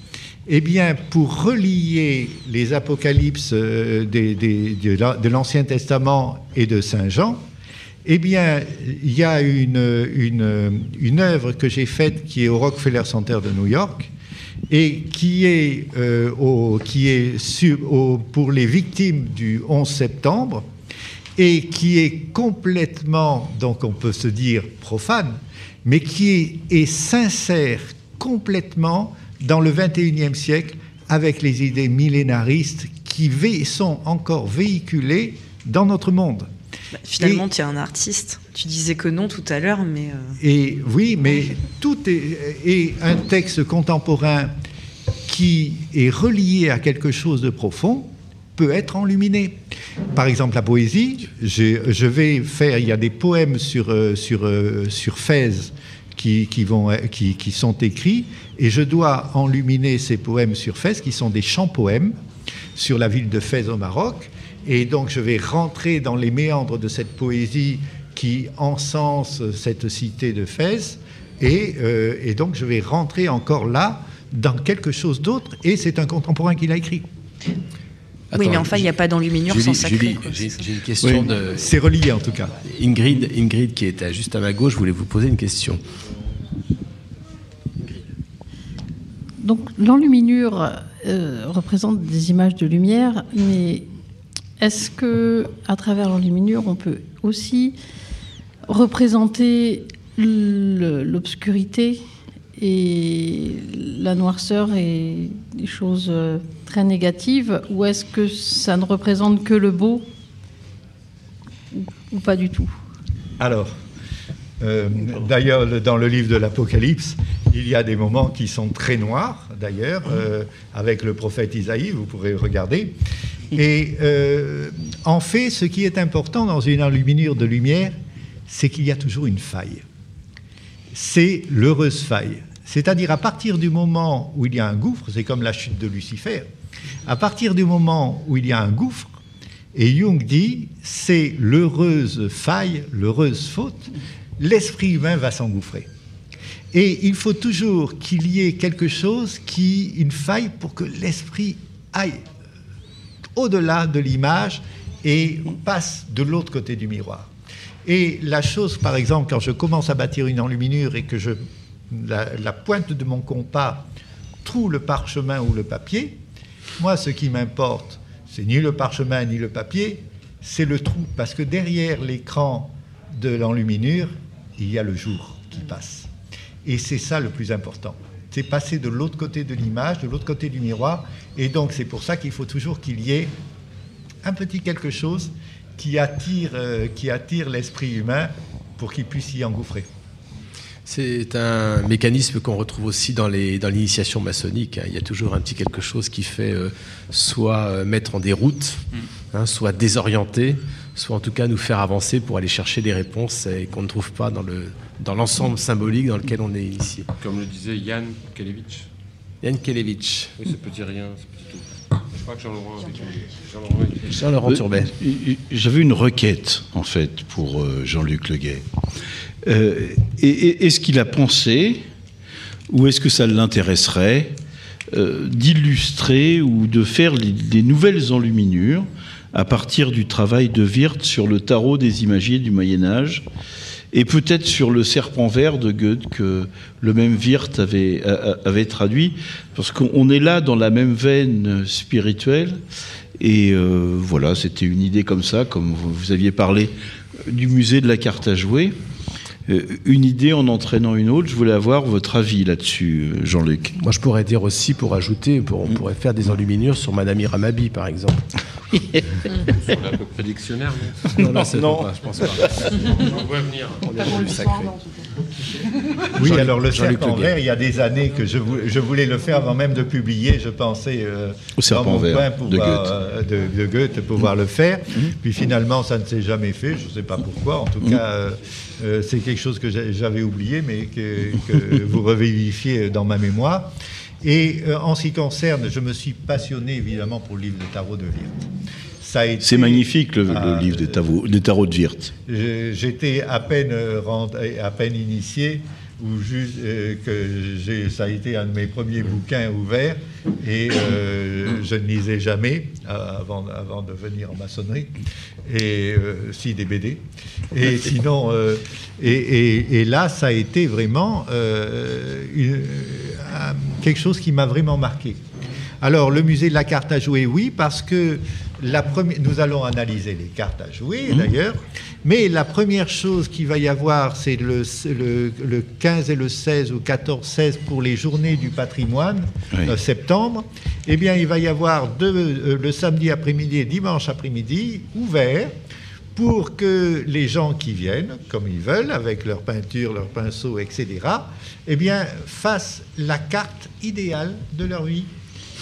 eh bien, pour relier les apocalypses euh, de la- de l'Ancien Testament et de Saint Jean, eh bien, il y a une, une œuvre que j'ai faite qui est au Rockefeller Center de New York et qui est, euh, au- qui est sur- au- pour les victimes du 11 septembre et qui est complètement, donc on peut se dire profane, mais qui est, est sincère complètement dans le 21e siècle avec les idées millénaristes qui sont encore véhiculées dans notre monde. Bah, finalement, tu es un artiste. Tu disais que non tout à l'heure, mais. euh, Et oui, mais tout est, est un texte contemporain qui est relié à quelque chose de profond peut être enluminé. Par exemple, la poésie, je vais faire, il y a des poèmes sur, euh, sur, euh, sur Fès qui, qui, vont, qui, qui sont écrits, et je dois enluminer ces poèmes sur Fès, qui sont des chants-poèmes sur la ville de Fès au Maroc. Et donc je vais rentrer dans les méandres de cette poésie qui encense cette cité de Fès. Et, euh, et donc je vais rentrer encore là dans quelque chose d'autre. Et c'est un contemporain qui l'a écrit. oui, mais enfin, il n'y a pas d'enluminure sans sacré. J'ai une question Oui, de. c'est relié en tout cas. Ingrid, Ingrid qui est juste à ma gauche, voulait vous poser une question. Donc l'enluminure euh, représente des images de lumière, mais est-ce que à travers l'enluminure, on peut aussi représenter l'obscurité et la noirceur et des choses euh, très négatives, ou est-ce que ça ne représente que le beau ou, pas du tout? Alors, euh, d'ailleurs, le- dans le livre de l'Apocalypse, il y a des moments qui sont très noirs, d'ailleurs, euh, avec le prophète Isaïe, vous pourrez regarder. Et euh, en fait, ce qui est important dans une enluminure de lumière, c'est qu'il y a toujours une faille. C'est l'heureuse faille. C'est-à-dire à partir du moment où il y a un gouffre, c'est comme la chute de Lucifer, à partir du moment où il y a un gouffre, et Jung dit, c'est l'heureuse faille, l'heureuse faute, l'esprit humain va s'engouffrer. Et il faut toujours qu'il y ait quelque chose qui, une faille pour que l'esprit aille au-delà de l'image et passe de l'autre côté du miroir. Et la chose, par exemple, quand je commence à bâtir une enluminure et que je, la, pointe de mon compas trouve le parchemin ou le papier, moi, ce qui m'importe, c'est ni le parchemin ni le papier, c'est le trou. Parce que derrière l'écran de l'enluminure, il y a le jour qui passe. Et c'est ça le plus important. C'est passer de l'autre côté de l'image, de l'autre côté du miroir. Et donc, c'est pour ça qu'il faut toujours qu'il y ait un petit quelque chose qui attire, euh, qui attire l'esprit humain pour qu'il puisse y engouffrer. C'est un mécanisme qu'on retrouve aussi dans les dans l'initiation maçonnique. hein. Il y a toujours un petit quelque chose qui fait euh, soit euh, mettre en déroute, hein, soit désorienter, soit en tout cas nous faire avancer pour aller chercher des réponses et qu'on ne trouve pas dans le dans l'ensemble symbolique dans lequel on est initié. Comme le disait Yann Kelevich. Yann Kelevich. Oui, ce petit rien, ce petit tout. Je crois que Jean-Laurent Jean-Laurent Jean-Laurent Turbet. Euh, J'avais une requête, en fait, pour euh, Jean-Luc Leguet. Euh, et- Est-ce qu'il a pensé, ou est-ce que ça l'intéresserait, euh, d'illustrer ou de faire des nouvelles enluminures à partir du travail de Wirth sur le tarot des imagiers du Moyen-Âge et peut-être sur le serpent vert de Goethe que le même Wirth avait, traduit, parce qu'on est là dans la même veine spirituelle. Et euh, voilà, c'était une idée comme ça, comme vous aviez parlé du musée de la carte à jouer. Euh, une idée en entraînant une autre. Je voulais avoir votre avis là-dessus, euh, Jean-Luc. Moi, je pourrais dire aussi, pour ajouter, pour- on pourrait faire des enluminures sur Madame Iramabi, par exemple. (laughs) Sur la prédictionnaire, non? Non, non, c'est Non. pas, je pense pas. On voit venir. On est dans le sacré. Oui, alors le serpent vert, il y a des années que je voulais, je voulais le faire avant même de publier. Je pensais euh, Au serpent vert de Goethe. euh, de, de Goethe pouvoir le faire. Puis finalement, ça ne s'est jamais fait. Je ne sais pas pourquoi. En tout cas, euh, euh, c'est quelque chose que j'a- j'avais oublié, mais que, que (laughs) vous revivifiez dans ma mémoire. Et euh, en ce qui concerne, je me suis passionné évidemment pour le livre de tarot de Wirth. C'est magnifique, le, le livre des tarots, des tarots de Wirth. J'étais à peine rent- à peine initié ou juste euh, que ça a été un de mes premiers bouquins ouverts et euh, je ne lisais jamais euh, avant avant de venir en maçonnerie et euh, si des BD et sinon et, et- et là ça a été vraiment une- quelque chose qui m'a vraiment marqué. Alors, le musée de la carte à jouer, oui, parce que la première, nous allons analyser les cartes à jouer Mhm. d'ailleurs, mais la première chose qu'il va y avoir, c'est le, le, le 15 et le 16 ou 14-16 pour les journées du patrimoine, Oui. euh, septembre. Eh bien, il va y avoir deux, euh, le samedi après-midi et dimanche après-midi ouvert pour que les gens qui viennent, comme ils veulent, avec leur peinture, leur pinceau, etc., eh bien, fassent la carte idéale de leur vie.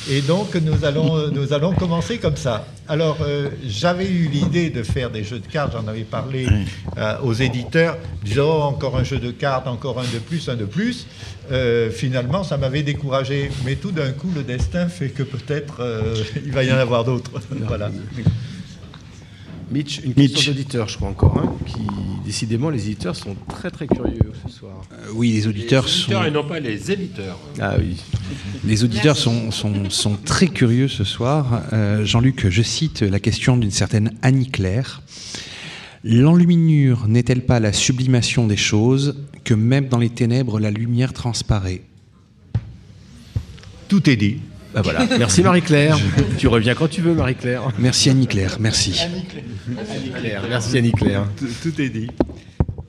Et donc, nous allons, nous allons commencer comme ça. Alors, euh, j'avais eu l'idée de faire des jeux de cartes, j'en avais parlé euh, aux éditeurs, disant oh, encore un jeu de cartes, encore un de plus, un de plus. Euh, finalement, ça m'avait découragé. Mais tout d'un coup, le destin fait que peut-être euh, (laughs) il va y en avoir d'autres. (laughs) voilà. Mitch, une question d'auditeur, je crois encore, hein, qui décidément les éditeurs sont très très curieux ce soir. oui, les auditeurs les auditeurs sont- et non pas les éditeurs. Ah oui. Les auditeurs sont, sont, sont très curieux ce soir. Euh, Jean-Luc, je cite la question d'une certaine Annie Claire. L'enluminure n'est-elle pas la sublimation des choses que même dans les ténèbres la lumière transparaît? Tout est dit. Bah voilà. (laughs) Merci Marie-Claire. tu reviens quand tu veux Marie-Claire. Merci Annie-Claire, merci. Annie-Claire. Merci Annie-Claire. Tout, tout est dit.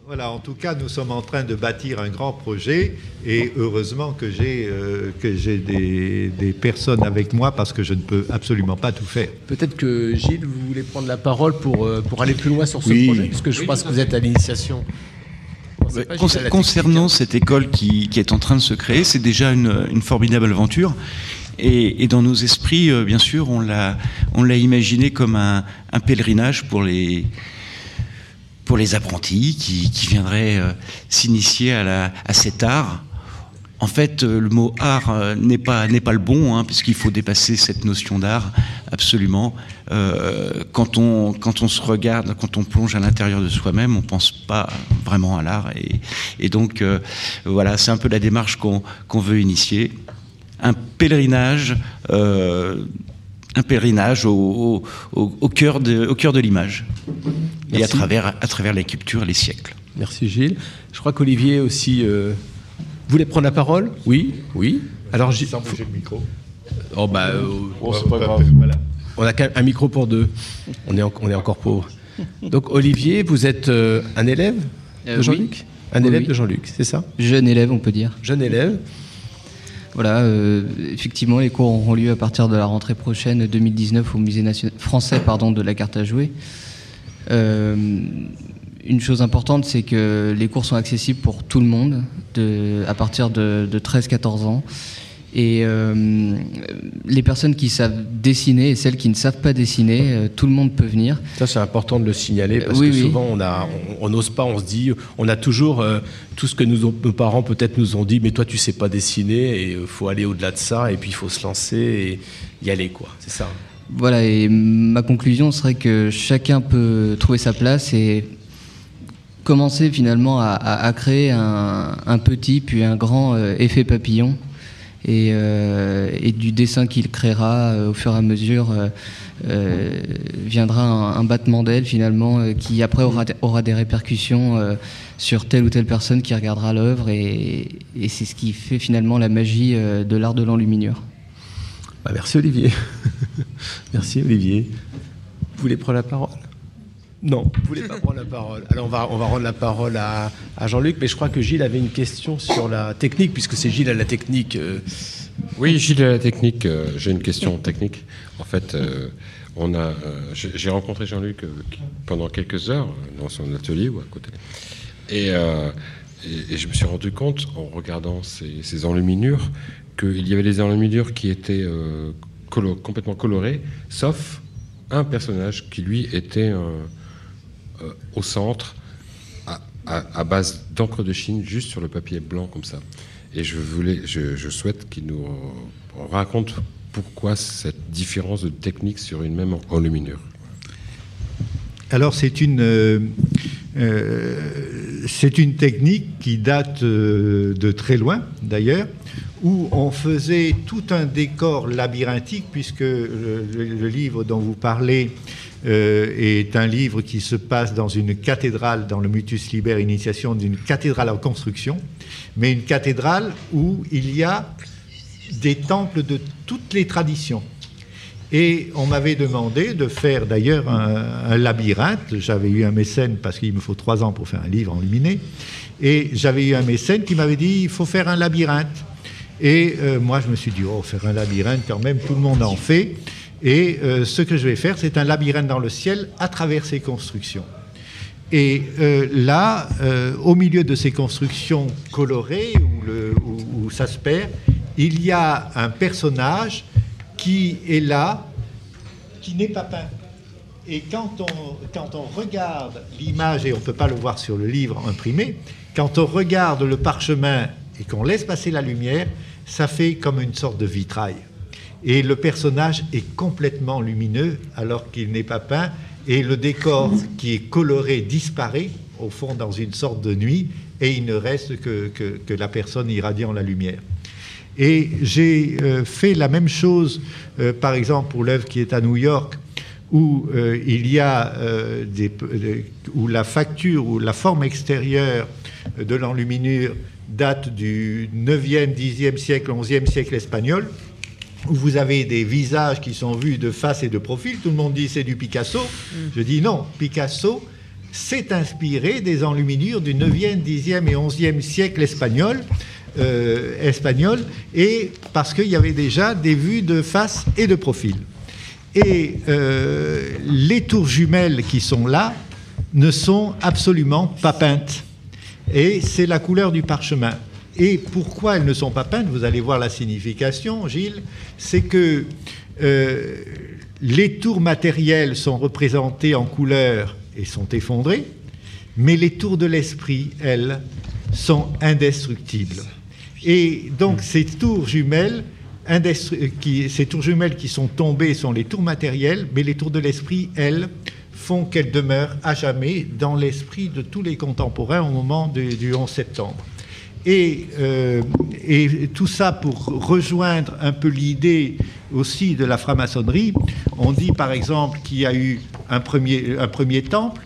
Voilà, en tout cas, nous sommes en train de bâtir un grand projet et heureusement que j'ai euh, que j'ai des, des personnes avec moi parce que je ne peux absolument pas tout faire. Peut-être que Gilles, vous voulez prendre la parole pour, euh, pour aller plus loin sur ce Oui. projet, puisque je pense que vous êtes à l'initiation. Concernant cette école qui, qui est en train de se créer, c'est déjà une, une formidable aventure. Et, dans nos esprits, euh, bien sûr, on l'a, imaginé comme un, pèlerinage pour les, pour les apprentis qui, viendraient euh, s'initier à, cet art. En fait, euh, le mot art n'est pas n'est pas le bon, hein, puisqu'il faut dépasser cette notion d'art absolument. Quand on quand on se regarde, quand on plonge à l'intérieur de soi-même, on pense pas vraiment à l'art, et, donc voilà, c'est un peu la démarche qu'on veut initier, un pèlerinage. euh, un pèlerinage au, au, au- au cœur de, au cœur de l'image et à Merci. travers, à travers les cultures, les siècles. Merci Gilles. Je crois qu'Olivier aussi euh, voulait prendre la parole. Oui, oui. Alors Gilles. Sans bouger le micro. Oh bah. euh, Oh, c'est pas grave. Voilà. On a qu'un- un micro pour deux. On est, en- on est encore pauvre. Donc Olivier, vous êtes euh, un élève de Euh, oui. Jean-Luc? Un Oui, élève oui. de Jean-Luc, c'est ça? Jeune élève, on peut dire. Jeune élève. Voilà, euh, effectivement, les cours auront lieu à partir de la rentrée prochaine 2019 au musée national, français pardon, de la carte à jouer. Euh, une chose importante, c'est que les cours sont accessibles pour tout le monde de, à partir de, de 13-14 ans. Et euh, les personnes qui savent dessiner et celles qui ne savent pas dessiner, euh, tout le monde peut venir. Ça, c'est important de le signaler parce Oui, que oui. souvent, on a, on on n'ose pas, on se dit, on a toujours euh, tout ce que nous nos parents peut-être nous ont dit, mais toi, tu sais pas dessiner et il faut aller au-delà de ça et puis il faut se lancer et y aller, quoi. C'est ça. Voilà, et ma conclusion serait que chacun peut trouver sa place et commencer finalement à, à- à créer un, un petit puis un grand effet papillon. Et, euh, et du dessin qu'il créera euh, au fur et à mesure euh, viendra un, battement d'aile finalement qui après aura, aura des répercussions sur telle ou telle personne qui regardera l'œuvre et, c'est ce qui fait finalement la magie de l'art de l'enluminure. Bah, merci Olivier. (laughs) merci Olivier. Vous voulez prendre la parole? Non, vous voulez pas prendre la parole. Alors on va, on va rendre la parole à, à Jean-Luc, mais je crois que Gilles avait une question sur la technique, puisque c'est Gilles à la technique. euh. Oui, Gilles, à la technique, euh, j'ai une question technique. En fait, euh, on a, j'ai rencontré Jean-Luc pendant quelques heures dans son atelier ou à côté. Et, et- et je me suis rendu compte, en regardant ces, ces enluminures, qu'il y avait des enluminures qui étaient colo- complètement colorées, sauf un personnage qui, lui, était au centre, à, base d'encre de Chine, juste sur le papier blanc comme ça. Et je voulais, je, souhaite qu'il nous euh, raconte pourquoi cette différence de technique sur une même enluminure. Alors c'est une, euh, euh, une technique qui date euh, de très loin d'ailleurs, où on faisait tout un décor labyrinthique, puisque le livre dont vous parlez euh, est un livre qui se passe dans une cathédrale, dans le Mutus Liber Initiation d'une cathédrale en construction, mais une cathédrale où il y a des temples de toutes les traditions. Et on m'avait demandé de faire d'ailleurs un, labyrinthe. J'avais eu un mécène parce qu'il me faut trois ans pour faire un livre enluminé. Et j'avais eu un mécène qui m'avait dit il faut faire un labyrinthe. Et euh, moi, je me suis dit oh, faire un labyrinthe quand même, tout le monde en fait. Et euh, ce que je vais faire, c'est un labyrinthe dans le ciel à travers ces constructions. Et euh, là, euh, au milieu de ces constructions colorées où, ça se perd, il y a un personnage qui est là, qui n'est pas peint. Et on, quand on regarde l'image, et on ne peut pas le voir sur le livre imprimé, quand on regarde le parchemin et qu'on laisse passer la lumière, ça fait comme une sorte de vitrail. Et le personnage est complètement lumineux alors qu'il n'est pas peint, et le décor qui est coloré disparaît au fond dans une sorte de nuit, et il ne reste que, que- la personne irradiant la lumière. Et j'ai euh, fait la même chose, euh, par exemple, pour l'œuvre qui est à New York, où euh, il y a où la facture ou la forme extérieure de l'enluminure date du 9e, 10e siècle, 11e siècle espagnol, où vous avez des visages qui sont vus de face et de profil. Tout le monde dit c'est du Picasso. Je dis non, Picasso s'est inspiré des enluminures du 9e, 10e et 11e siècle espagnol, euh, espagnol et parce qu'il y avait déjà des vues de face et de profil. Et euh, les tours jumelles qui sont là ne sont absolument pas peintes. Et c'est la couleur du parchemin. Et pourquoi elles ne sont pas peintes? Vous allez voir la signification, Gilles. C'est que euh, les tours matérielles sont représentées en couleur et sont effondrées, mais les tours de l'esprit, elles, sont indestructibles. Et donc ces tours jumelles, qui, ces tours jumelles qui sont tombées sont les tours matérielles, mais les tours de l'esprit, elles, font qu'elles demeurent à jamais dans l'esprit de tous les contemporains au moment du 11 septembre. Et, euh, et tout ça pour rejoindre un peu l'idée aussi de la franc-maçonnerie. On dit par exemple qu'il y a eu un premier, un premier temple,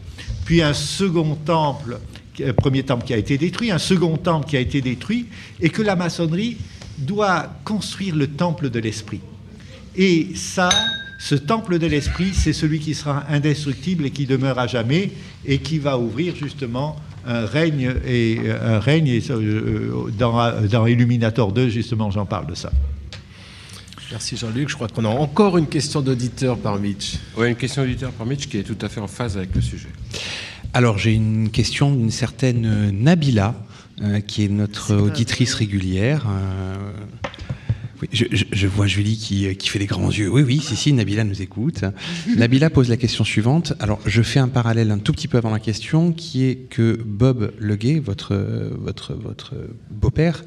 puis un second temple, un premier temple qui a été détruit, un second temple qui a été détruit, et que la maçonnerie doit construire le temple de l'esprit. Et ça, ce temple de l'esprit, c'est celui qui sera indestructible et qui demeure à jamais et qui va ouvrir justement un règne et un règne et, euh, dans, dans Illuminator 2 justement j'en parle de ça. Merci Jean-Luc. Je crois qu'on a encore une question d'auditeur par Mitch. Oui, une question d'auditeur par Mitch qui est tout à fait en phase avec le sujet. Alors j'ai une question d'une certaine euh, Nabila, euh, qui est notre auditrice régulière. euh, oui, je, vois Julie qui, euh, qui fait des grands yeux. Oui, oui, si, si, Nabila nous écoute. (laughs) Nabila pose la question suivante. Alors, je fais un parallèle un tout petit peu avant la question, qui est que Bob Leguet, votre, votre, votre beau-père,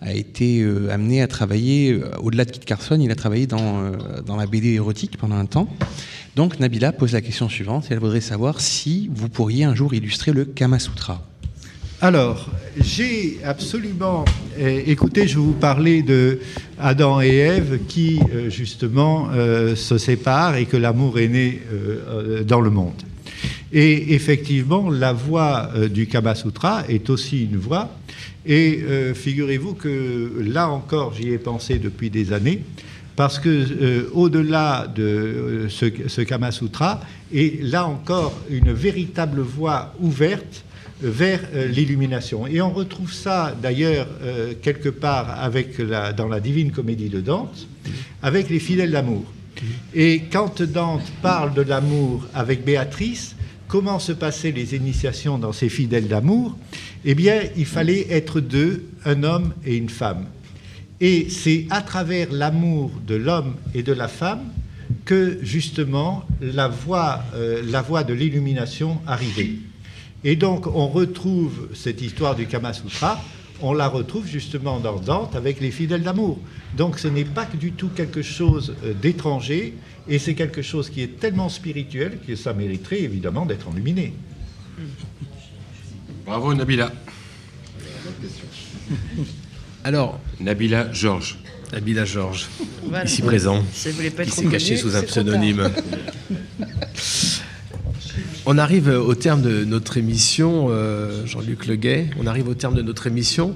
a été euh, amené à travailler, euh, au-delà de Kit Carson, il a travaillé dans, euh, dans la BD érotique pendant un temps. Donc, Nabila pose la question suivante, et elle voudrait savoir si vous pourriez un jour illustrer le Kama Sutra. Alors, j'ai absolument euh, écoutez, je vous parler de Adam et Ève qui euh, justement euh, se séparent et que l'amour est né euh, dans le monde. Et effectivement, la euh, du Kama Sutra est aussi une voie. Et figurez-vous que là encore, j'y ai pensé depuis des années, parce que au-delà de ce, ce Kama Sutra, est là encore une véritable voie ouverte vers euh, l'illumination. Et on retrouve ça d'ailleurs euh, quelque part avec la- dans la Divine Comédie de Dante, avec les fidèles d'amour. Et quand Dante parle de l'amour avec Béatrice, comment se passaient les initiations dans ces fidèles d'amour? Eh bien, il fallait être deux, un homme et une femme. Et c'est à travers l'amour de l'homme et de la femme que justement la voie, euh, la voie de l'illumination arrivait. Et donc on retrouve cette histoire du Kama Sutra, on la retrouve justement dans Dante avec les fidèles d'amour. Donc ce n'est pas que du tout quelque chose euh, d'étranger, et c'est quelque chose qui est tellement spirituel que ça mériterait évidemment d'être enluminé. Bravo Nabila. Alors, Nabila Georges. Nabila Georges, Voilà. ici présent, Si qui s'est caché sous un pseudonyme. (laughs) On arrive au terme de notre émission, euh, Jean-Luc Leguet, on arrive au terme de notre émission.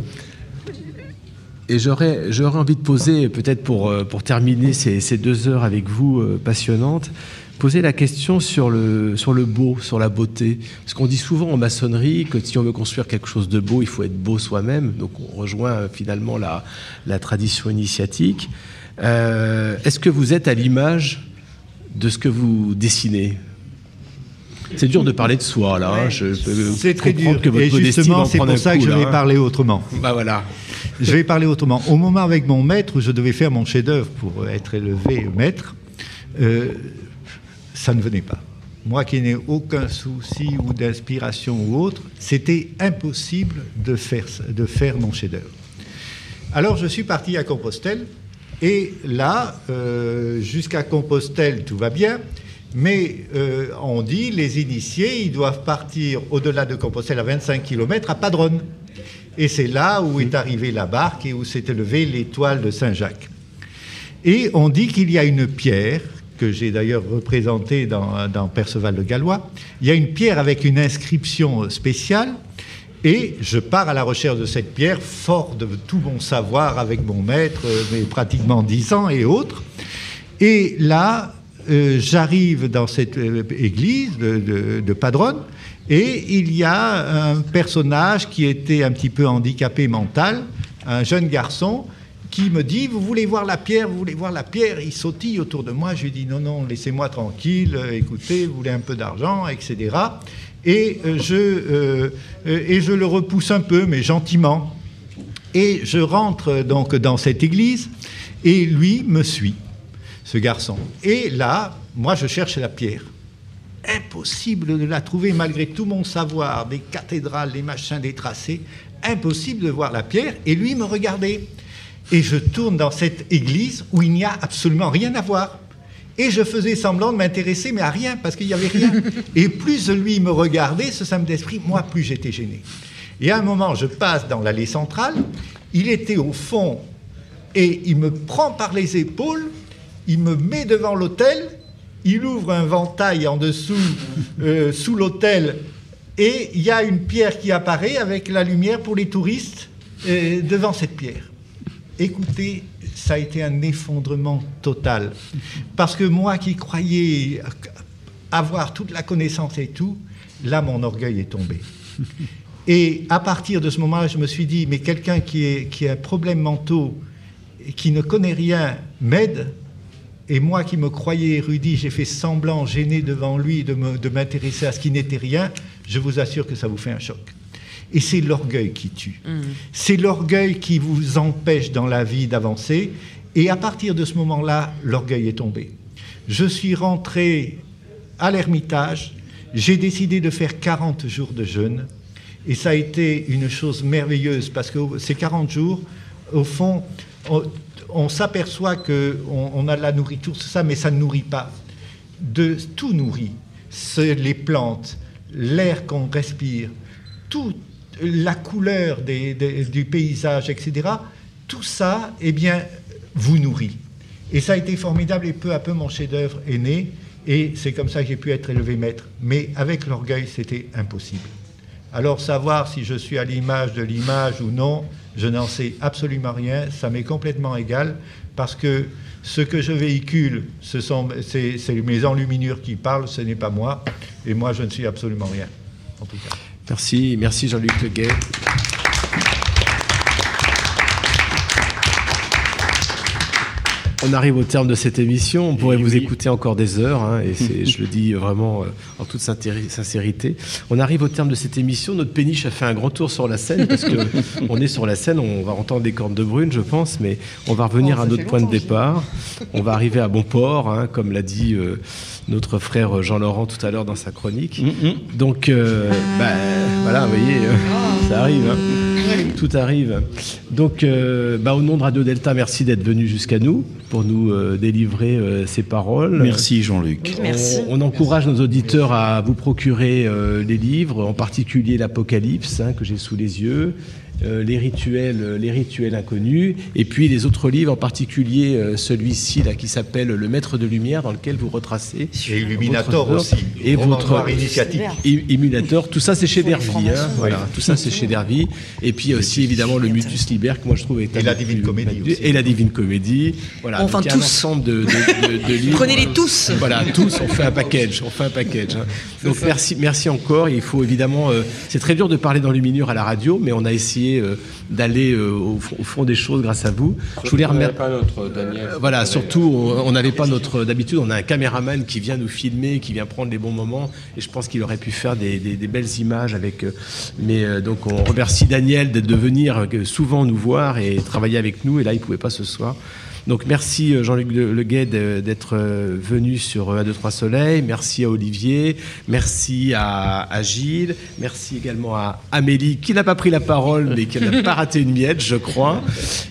Et j'aurais, j'aurais envie de poser, peut-être pour, euh, pour terminer ces, ces deux heures avec vous euh, passionnantes, poser la question sur le, sur le beau, sur la beauté. Parce qu'on dit souvent en maçonnerie que si on veut construire quelque chose de beau, il faut être beau soi-même. Donc on rejoint finalement la, la tradition initiatique. Est-ce que vous êtes à l'image de ce que vous dessinez? C'est dur de parler de soi, là. hein. Je C'est très dur. que votre Et justement, en c'est pour ça que je vais hein. parler autrement. Bah voilà. Je vais parler autrement. Au moment avec mon maître où je devais faire mon chef-d'œuvre pour être élevé maître, euh, ça ne venait pas. Moi qui n'ai aucun souci ou d'inspiration ou autre, c'était impossible de faire, de faire mon chef-d'œuvre. Alors je suis parti à Compostelle et là, euh, jusqu'à Compostelle, tout va bien. Mais euh, on dit les initiés, ils doivent partir au-delà de Compostelle à 25 km à Padronne. Et c'est là où est arrivée la barque et où s'est élevée l'étoile de Saint-Jacques. Et on dit qu'il y a une pierre, que j'ai d'ailleurs représentée dans, Perceval de Gallois, il y a une pierre avec une inscription spéciale, et je pars à la recherche de cette pierre, fort de tout mon savoir avec mon maître, euh, mais pratiquement dix ans et autres. Et là, euh, j'arrive dans cette euh, église de, Padronne, et il y a un personnage qui était un petit peu handicapé mental, un jeune garçon, qui me dit Vous voulez voir la pierre Vous voulez voir la pierre? Il sautille autour de moi. Je lui dis Non, non, laissez-moi tranquille. euh, écoutez, vous voulez un peu d'argent, etc. Et, je, et je le repousse un peu, mais gentiment. Et je rentre donc dans cette église, et lui me suit, ce garçon. Et là, moi, je cherche la pierre. Impossible de la trouver malgré tout mon savoir, des cathédrales, des machins, des tracés. Impossible de voir la pierre. Et lui me regardait. Et je tourne dans cette église où il n'y a absolument rien à voir. Et je faisais semblant de m'intéresser, mais à rien, parce qu'il n'y avait rien. (laughs) Et plus lui me regardait, ce samedi d'esprit, moi, plus j'étais gêné. Et à un moment, je passe dans l'allée centrale, il était au fond, et il me prend par les épaules, il me met devant l'autel, il ouvre un ventail en dessous, euh, sous l'autel, et il y a une pierre qui apparaît avec la lumière pour les touristes euh, devant cette pierre. Écoutez, ça a été un effondrement total. Parce que moi qui croyais avoir toute la connaissance et tout, là, mon orgueil est tombé. Et à partir de ce moment-là, je me suis dit, mais quelqu'un qui, qui a un problème mentaux et qui ne connaît rien m'aide. Et moi qui me croyais érudit, j'ai fait semblant, gêné devant lui, de m'intéresser à ce qui n'était rien. Je vous assure que ça vous fait un choc. Et c'est l'orgueil qui tue. C'est l'orgueil qui vous empêche dans la vie d'avancer. Et à partir de ce moment-là, l'orgueil est tombé. Je suis rentré à l'Ermitage. J'ai décidé de faire 40 jours de jeûne. Et ça a été une chose merveilleuse parce que ces 40 jours, au fond, on, s'aperçoit qu'on on a de la nourriture, tout ça, mais ça ne nourrit pas. De, tout nourrit. Les plantes, l'air qu'on respire, toute la couleur des- du paysage, etc. Tout ça, eh bien, vous nourrit. Et ça a été formidable et peu à peu mon chef-d'œuvre est né. Et c'est comme ça que j'ai pu être élevé maître. Mais avec l'orgueil, c'était impossible. Alors savoir si je suis à l'image de l'image ou non, je n'en sais absolument rien. Ça m'est complètement égal parce que ce que je véhicule, ce sont c'est, mes enluminures qui parlent, ce n'est pas moi. Et moi, je ne suis absolument rien. En tout cas. Merci, merci Jean-Luc Leguet. On arrive au terme de cette émission. On pourrait vous écouter encore des heures, hein, et c'est- je le dis vraiment euh, en toute sincérité. On arrive au terme de cette émission. Notre péniche a fait un grand tour sur la scène parce que (laughs) on est sur la scène. On va entendre des cornes de brune, je pense, mais on va revenir Oh, à notre point de départ. On va arriver à bon port, hein, comme l'a dit euh, notre frère Jean-Laurent tout à l'heure dans sa chronique. Donc, euh, bah, voilà, vous voyez, euh, ça arrive. hein. Tout arrive. Donc, euh, bah, au nom de Radio Delta, merci d'être venu jusqu'à nous pour nous euh, délivrer euh, ces paroles. Merci Jean-Luc. On, on encourage nos auditeurs à vous procurer euh, les livres, en particulier l'Apocalypse hein, que j'ai sous les yeux. Euh, les rituels, euh, les rituels inconnus, et puis les autres livres, en particulier euh, celui-ci là qui s'appelle Le Maître de Lumière, dans lequel vous retracez Et Illuminator votre- aussi. et votre noir initiatique. I- Illuminator. Tout ça, c'est chez Dervy. hein, voilà, Oui. tout ça, c'est chez Dervy. Et puis aussi évidemment le Mutus Liber, que moi je trouve est Et la Divine plus Comédie aussi. Et la Divine Comédie. Voilà. Enfin, tous. un ensemble de, de- de- de (laughs) livres. Prenez-les tous. Voilà, tous. On fait un package. On fait un package. hein. Donc merci, merci encore. Il faut évidemment. euh, c'est très dur de parler dans Luminure à la radio, mais on a essayé euh, d'aller euh, au, fond- au fond des choses grâce à vous. Je voulais remercier. pas notre Daniel. Euh, Voilà, surtout, on n'avait pas notre. D'habitude, on a un caméraman qui vient nous filmer, qui vient prendre les bons moments, et je pense qu'il aurait pu faire des, des- des belles images avec. Mais donc, on remercie Daniel de, venir souvent nous voir et travailler avec nous, et là, il pouvait pas ce soir. Donc, merci euh, Jean-Luc Le- Leguet d'être euh, venu sur 1, 2, 3 Soleil. Merci à Olivier. Merci à, à Gilles. Merci également à Amélie, qui n'a pas pris la parole, mais qui n'a pas raté une miette, je crois.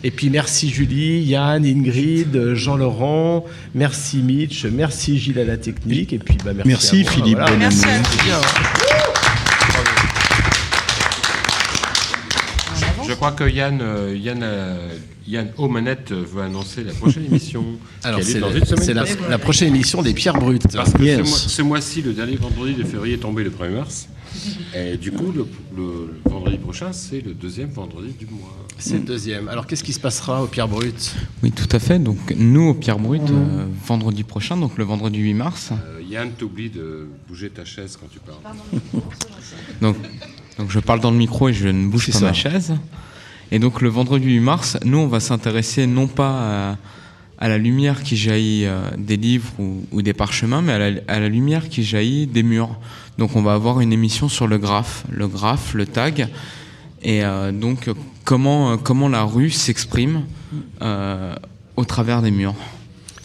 Et puis merci Julie, Yann, Ingrid, Jean-Laurent. Merci Mitch. Merci Gilles à la technique. Et puis bah, merci, Merci, à moi. Philippe Voilà. Merci à crois que Yann, euh, Yann, euh, Yann Aumanette veut annoncer la prochaine émission. (laughs) Alors, c'est dans la- une semaine. c'est la, la prochaine émission des Pierres Brutes. Parce que ce mois- ce mois-ci, le dernier vendredi de février est tombé le 1er mars. (laughs) Et du coup, le, le vendredi prochain, c'est le deuxième vendredi du mois. C'est le deuxième. Alors, qu'est-ce qui se passera aux Pierres Brutes? Oui, tout à fait. Donc, nous, au Pierre Brut, euh, vendredi prochain, donc le vendredi 8 mars. Euh, Yann, t'oublie de bouger ta chaise quand tu parles. Donc, donc, je parle dans le micro et je ne bouge pas ça. ma chaise. Et donc, le vendredi 8 mars, nous, on va s'intéresser non pas à, à la lumière qui jaillit euh, des livres ou, ou des parchemins, mais à la, à la lumière qui jaillit des murs. Donc, on va avoir une émission sur le graphe, le graphe, le tag, et euh, donc comment, comment la rue s'exprime euh, au travers des murs.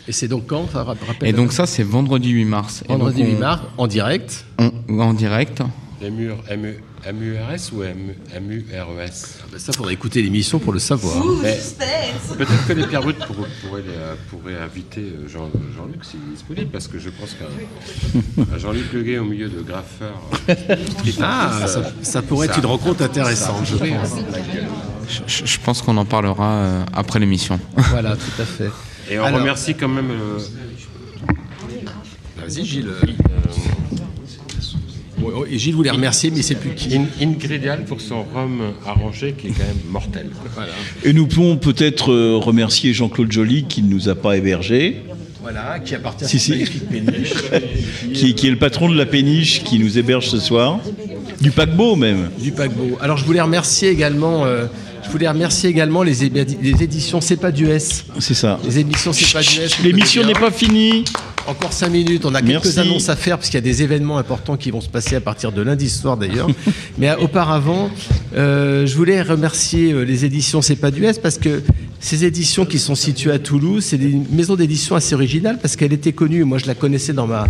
Et c'est donc quand rappelle- Et donc ça, c'est vendredi 8 mars. Vendredi donc, on- 8 mars, en direct. on- en direct. Les murs MU, MURS ou MU, MURES Ça, faudrait écouter l'émission pour le savoir. Peut-être que les Pierre Brutes pour- pourraient, les- euh, pourraient inviter euh, Jean- Jean-Luc s'il est disponible, parce que je pense qu'un (laughs) un Jean-Luc Leguet au milieu de graffeurs. euh, (laughs) Ah, ça- ça pourrait être une rencontre intéressante, je pense. gueule. Je, je pense qu'on en parlera après l'émission. (laughs) Voilà, tout à fait. Et on Alors- remercie quand même. euh, Vas-y, Gilles. Bon, oh, et Gilles voulait remercier, mais c'est plus qui. In- Ingridial pour son rhum arrangé qui est quand même mortel. Voilà. Et nous pouvons peut-être euh, remercier Jean-Claude Joly qui ne nous a pas hébergés, Voilà, qui appartient à Si, péniche. (laughs) qui, qui est le patron de la péniche qui nous héberge ce soir, du paquebot même. Du paquebot. Alors je voulais remercier également, euh, je voulais remercier également les, éditions C'est pas du S. C'est ça. Les éditions C'est pas du S. L'émission n'est pas finie. Encore 5 minutes, on a quelques Merci. annonces à faire parce qu'il y a des événements importants qui vont se passer à partir de lundi soir d'ailleurs. (laughs) Mais euh, auparavant, euh, je voulais remercier euh, les éditions C'est pas du S parce que ces éditions qui sont situées à Toulouse, c'est des maisons d'édition assez originales parce qu'elle était connue, moi je la connaissais dans ma,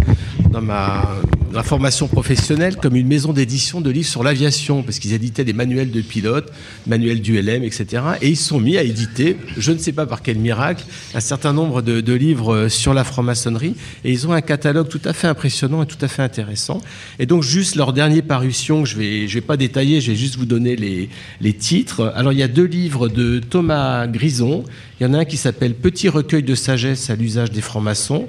dans ma, ma formation professionnelle comme une maison d'édition de livres sur l'aviation parce qu'ils éditaient des manuels de pilotes, manuels du LM, etc. Et ils sont mis à éditer, je ne sais pas par quel miracle, un certain nombre de, livres euh, sur la franc-maçonnerie et ils ont un catalogue tout à fait impressionnant et tout à fait intéressant. Et donc juste leur dernière parution, je vais, je vais pas détailler, je vais juste vous donner les, les titres. Alors il y a deux livres de Thomas Grison. Il y en a un qui s'appelle Petit recueil de sagesse à l'usage des francs-maçons.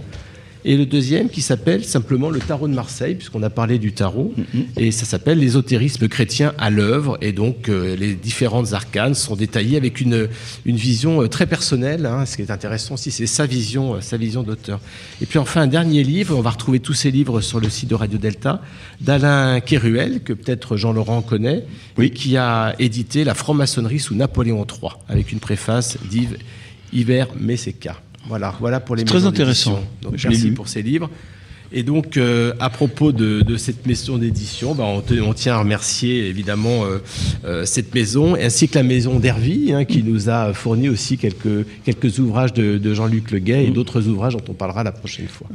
Et le deuxième qui s'appelle simplement le tarot de Marseille, puisqu'on a parlé du tarot. Et ça s'appelle l'ésotérisme chrétien à l'œuvre. Et donc euh, les différentes arcanes sont détaillées avec une, une vision euh, très personnelle. hein. Ce qui est intéressant aussi, c'est sa vision, euh, sa vision d'auteur. Et puis enfin un dernier livre, on va retrouver tous ces livres sur le site de Radio Delta, d'Alain Kéruel, que peut-être Jean-Laurent connaît, et qui a édité La franc-maçonnerie sous Napoléon III, avec une préface d'Yves Hiver Messéca. Voilà, voilà pour les très intéressant. Donc Je merci pour ces livres. Et donc, euh, à propos de, de cette maison d'édition, bah, on, tient à remercier évidemment euh, euh, cette maison, ainsi que la maison d'Hervy, hein, qui nous a fourni aussi quelques, quelques ouvrages de, de Jean-Luc Leguet Mm. et d'autres ouvrages dont on parlera la prochaine fois.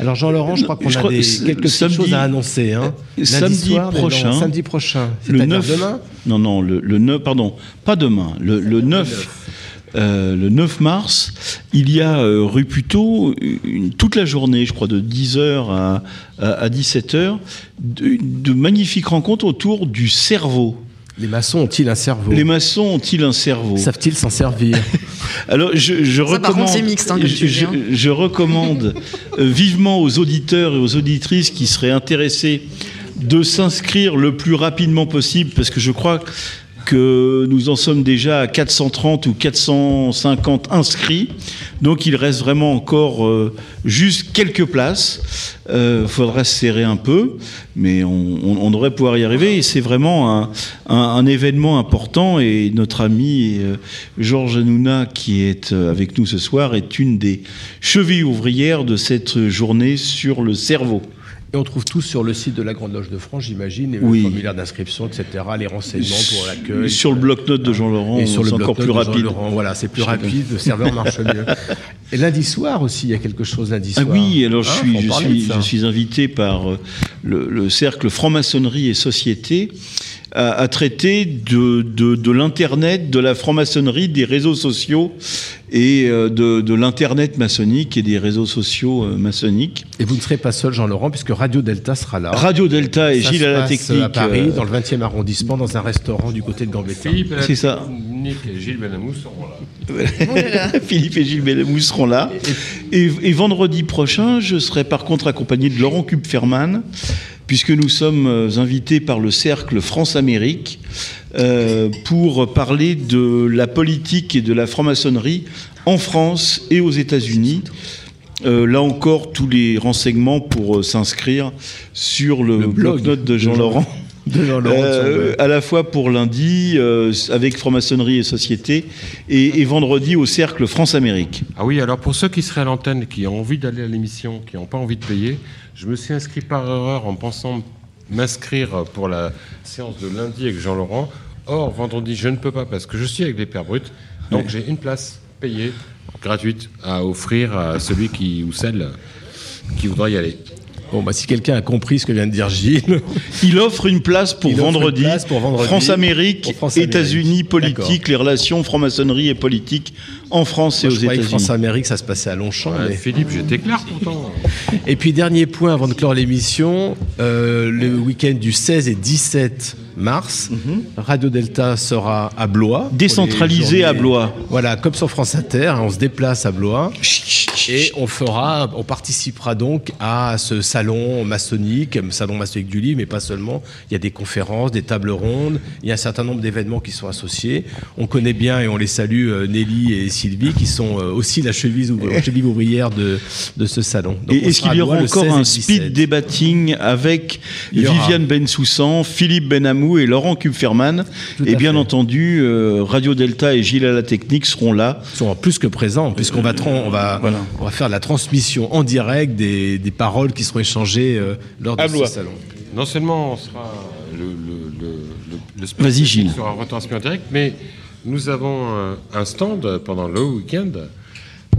Alors Jean-Laurent, je crois qu'on a des, quelques petites choses à annoncer. Hein. Samedi soir, non, prochain. samedi prochain. Le C'est-à-dire 9, demain Non, non, le, le 9, pardon, pas demain, le, le 9. Euh, le 9 mars, il y a euh, rue Puteaux, une- toute la journée, je crois, de 10h à, à, 17h, de, de magnifiques rencontres autour du cerveau. Les maçons ont-ils un cerveau? Les maçons ont-ils un cerveau? Savent-ils s'en servir? (laughs) Alors, je, je Ça, par recommande, contre, mixte, hein, je, hein. je recommande euh, vivement aux auditeurs et aux auditrices qui seraient intéressés de s'inscrire le plus rapidement possible, parce que je crois nous en sommes déjà à 430 ou 450 inscrits. Donc il reste vraiment encore euh, juste quelques places. Il faudra se serrer un peu, mais on, devrait pouvoir y arriver. C'est vraiment un, événement important. Et notre ami euh, Georges Hanouna, qui est euh, avec nous ce soir, est une des chevilles ouvrières de cette journée sur le cerveau. Et on trouve tout sur le site de la Grande Loge de France, j'imagine, les Oui. formulaires d'inscription, etc., les renseignements pour l'accueil. Sur le bloc-notes de Jean Laurent, Et sur le c'est encore plus rapide. Voilà, c'est plus rapide, le serveur marche mieux. (laughs) Et lundi soir aussi, il y a quelque chose lundi Ah soir. oui, alors je suis, faut en je, suis, je invité par euh, le, le cercle franc-maçonnerie et société à, à traiter de, de, de l'Internet, de la franc-maçonnerie, des réseaux sociaux et euh, de, de l'Internet maçonnique et des réseaux sociaux euh, maçonniques. Et vous ne serez pas seul, Jean Laurent, puisque Radio Delta sera là. Radio Delta et Ça Gilles se à la passe technique. À Paris, euh, dans le 20e arrondissement, dans un restaurant du côté de Gambetta. Philippe C'est ça. Nick et Gilles Benamou seront là. (laughs) Philippe et Gilles Bellamou seront là. Et, et vendredi prochain, je serai par contre accompagné de Laurent Kupferman, puisque nous sommes euh, invités par le Cercle France-Amérique euh, pour parler de la politique et de la franc-maçonnerie en France et aux États-Unis. Euh, là encore, tous les renseignements pour s'inscrire sur le, blog de Jean- Laurent. Euh, à la fois pour lundi euh, avec franc-maçonnerie et société et, et vendredi au cercle France-Amérique. Ah oui, alors pour ceux qui seraient à l'antenne, qui ont envie d'aller à l'émission, qui n'ont pas envie de payer, je me suis inscrit par erreur en pensant m'inscrire pour la séance de lundi avec Jean-Laurent. Or, vendredi, je ne peux pas parce que je suis avec les Pères Bruts. Donc j'ai une place payée, gratuite, à offrir à celui qui ou celle qui voudra y aller. Bon, bah, si quelqu'un a compris ce que vient de dire Gilles. (laughs) Il offre une place pour, vendredi, place pour vendredi. France-Amérique, Pour France-Amérique. États-Unis, politique, les relations franc-maçonnerie et politique en France et Moi, aux États-Unis. France-Amérique, ça se passait à Longchamp. Ouais, mais- Philippe, j'étais clair pourtant. Et puis, dernier point avant de clore l'émission, euh, le week-end du 16 et 17 mars, Radio Delta sera à Blois. Décentralisé à Blois. Voilà, comme sur France Inter, hein, on se déplace à Blois et on fera, on participera donc à ce salon maçonnique, salon maçonnique du livre, mais pas seulement. Il y a des conférences, des tables rondes, il y a un certain nombre d'événements qui sont associés. On connaît bien et on les salue euh, Nelly et Sylvie qui sont euh, aussi la cheville, cheville ouvrière de, de ce salon. Donc, Et est-ce qu'il y aura encore 16 et un 17. speed debating avec. Viviane Bensoussan, Philippe Benamou et Laurent Kupferman Et bien entendu, euh, Radio Delta et Gilles à la technique seront là. Ils seront plus que présents, puisqu'on va, on va, on va faire la transmission en direct des, des paroles qui seront échangées euh, lors de À ce Blois. salon. Non seulement on sera le, le, le, le, le Gilles. sera retransmis en direct, mais nous avons euh, un stand pendant le week-end.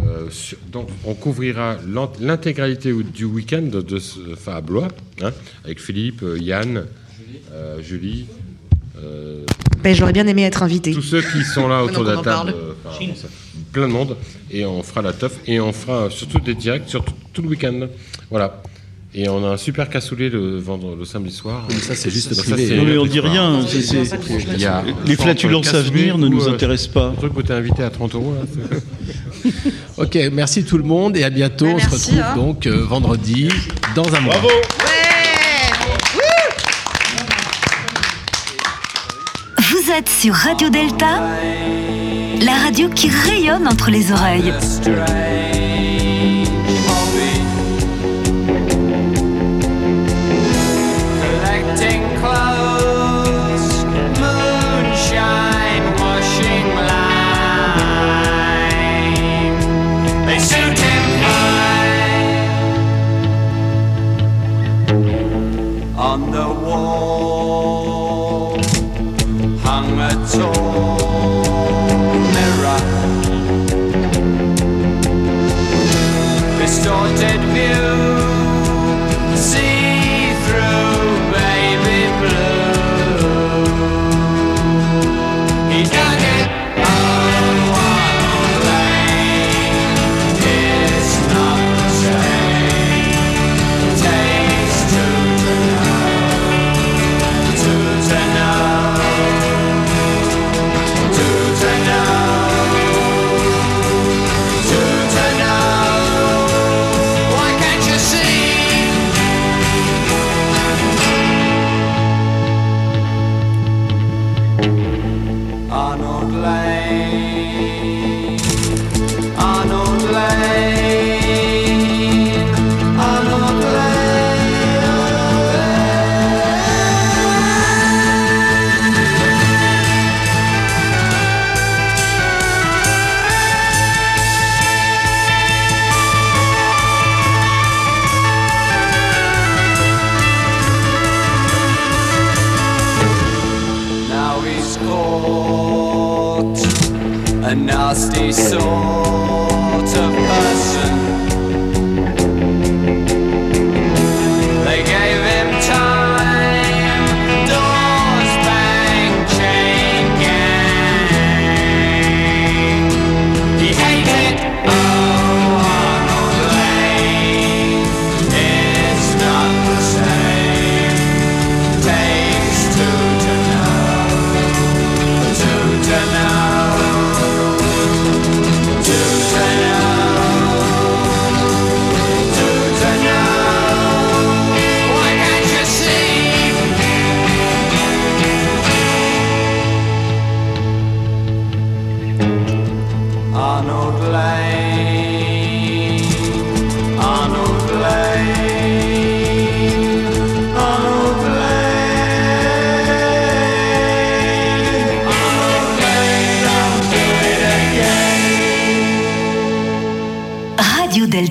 euh, sur- donc on couvrira l'intégralité du week-end de ce, enfin, à Blois, hein, avec Philippe, euh, Yann, euh, Julie. euh, Ben, J'aurais bien aimé être invité. tous ceux qui sont là (laughs) autour de la table, enfin, plein de monde, et on fera la teuf, et on fera surtout des directs sur tout, tout le week-end. Voilà. Et on a un super cassoulet le, vendredi, le samedi soir. Mais ça, c'est juste Ça, privé. c'est Non, mais on dit rien. c'est- c'est- Il y a- Les flatulences à venir ne ou, nous euh, intéressent pas. Le truc où t'es invité à 30 euros. là, (laughs) Ok, merci tout le monde et à bientôt. Ouais, on se retrouve hein. donc euh, vendredi dans un mois. Vous êtes sur Radio Delta, la radio qui rayonne entre les oreilles.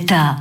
Planeta.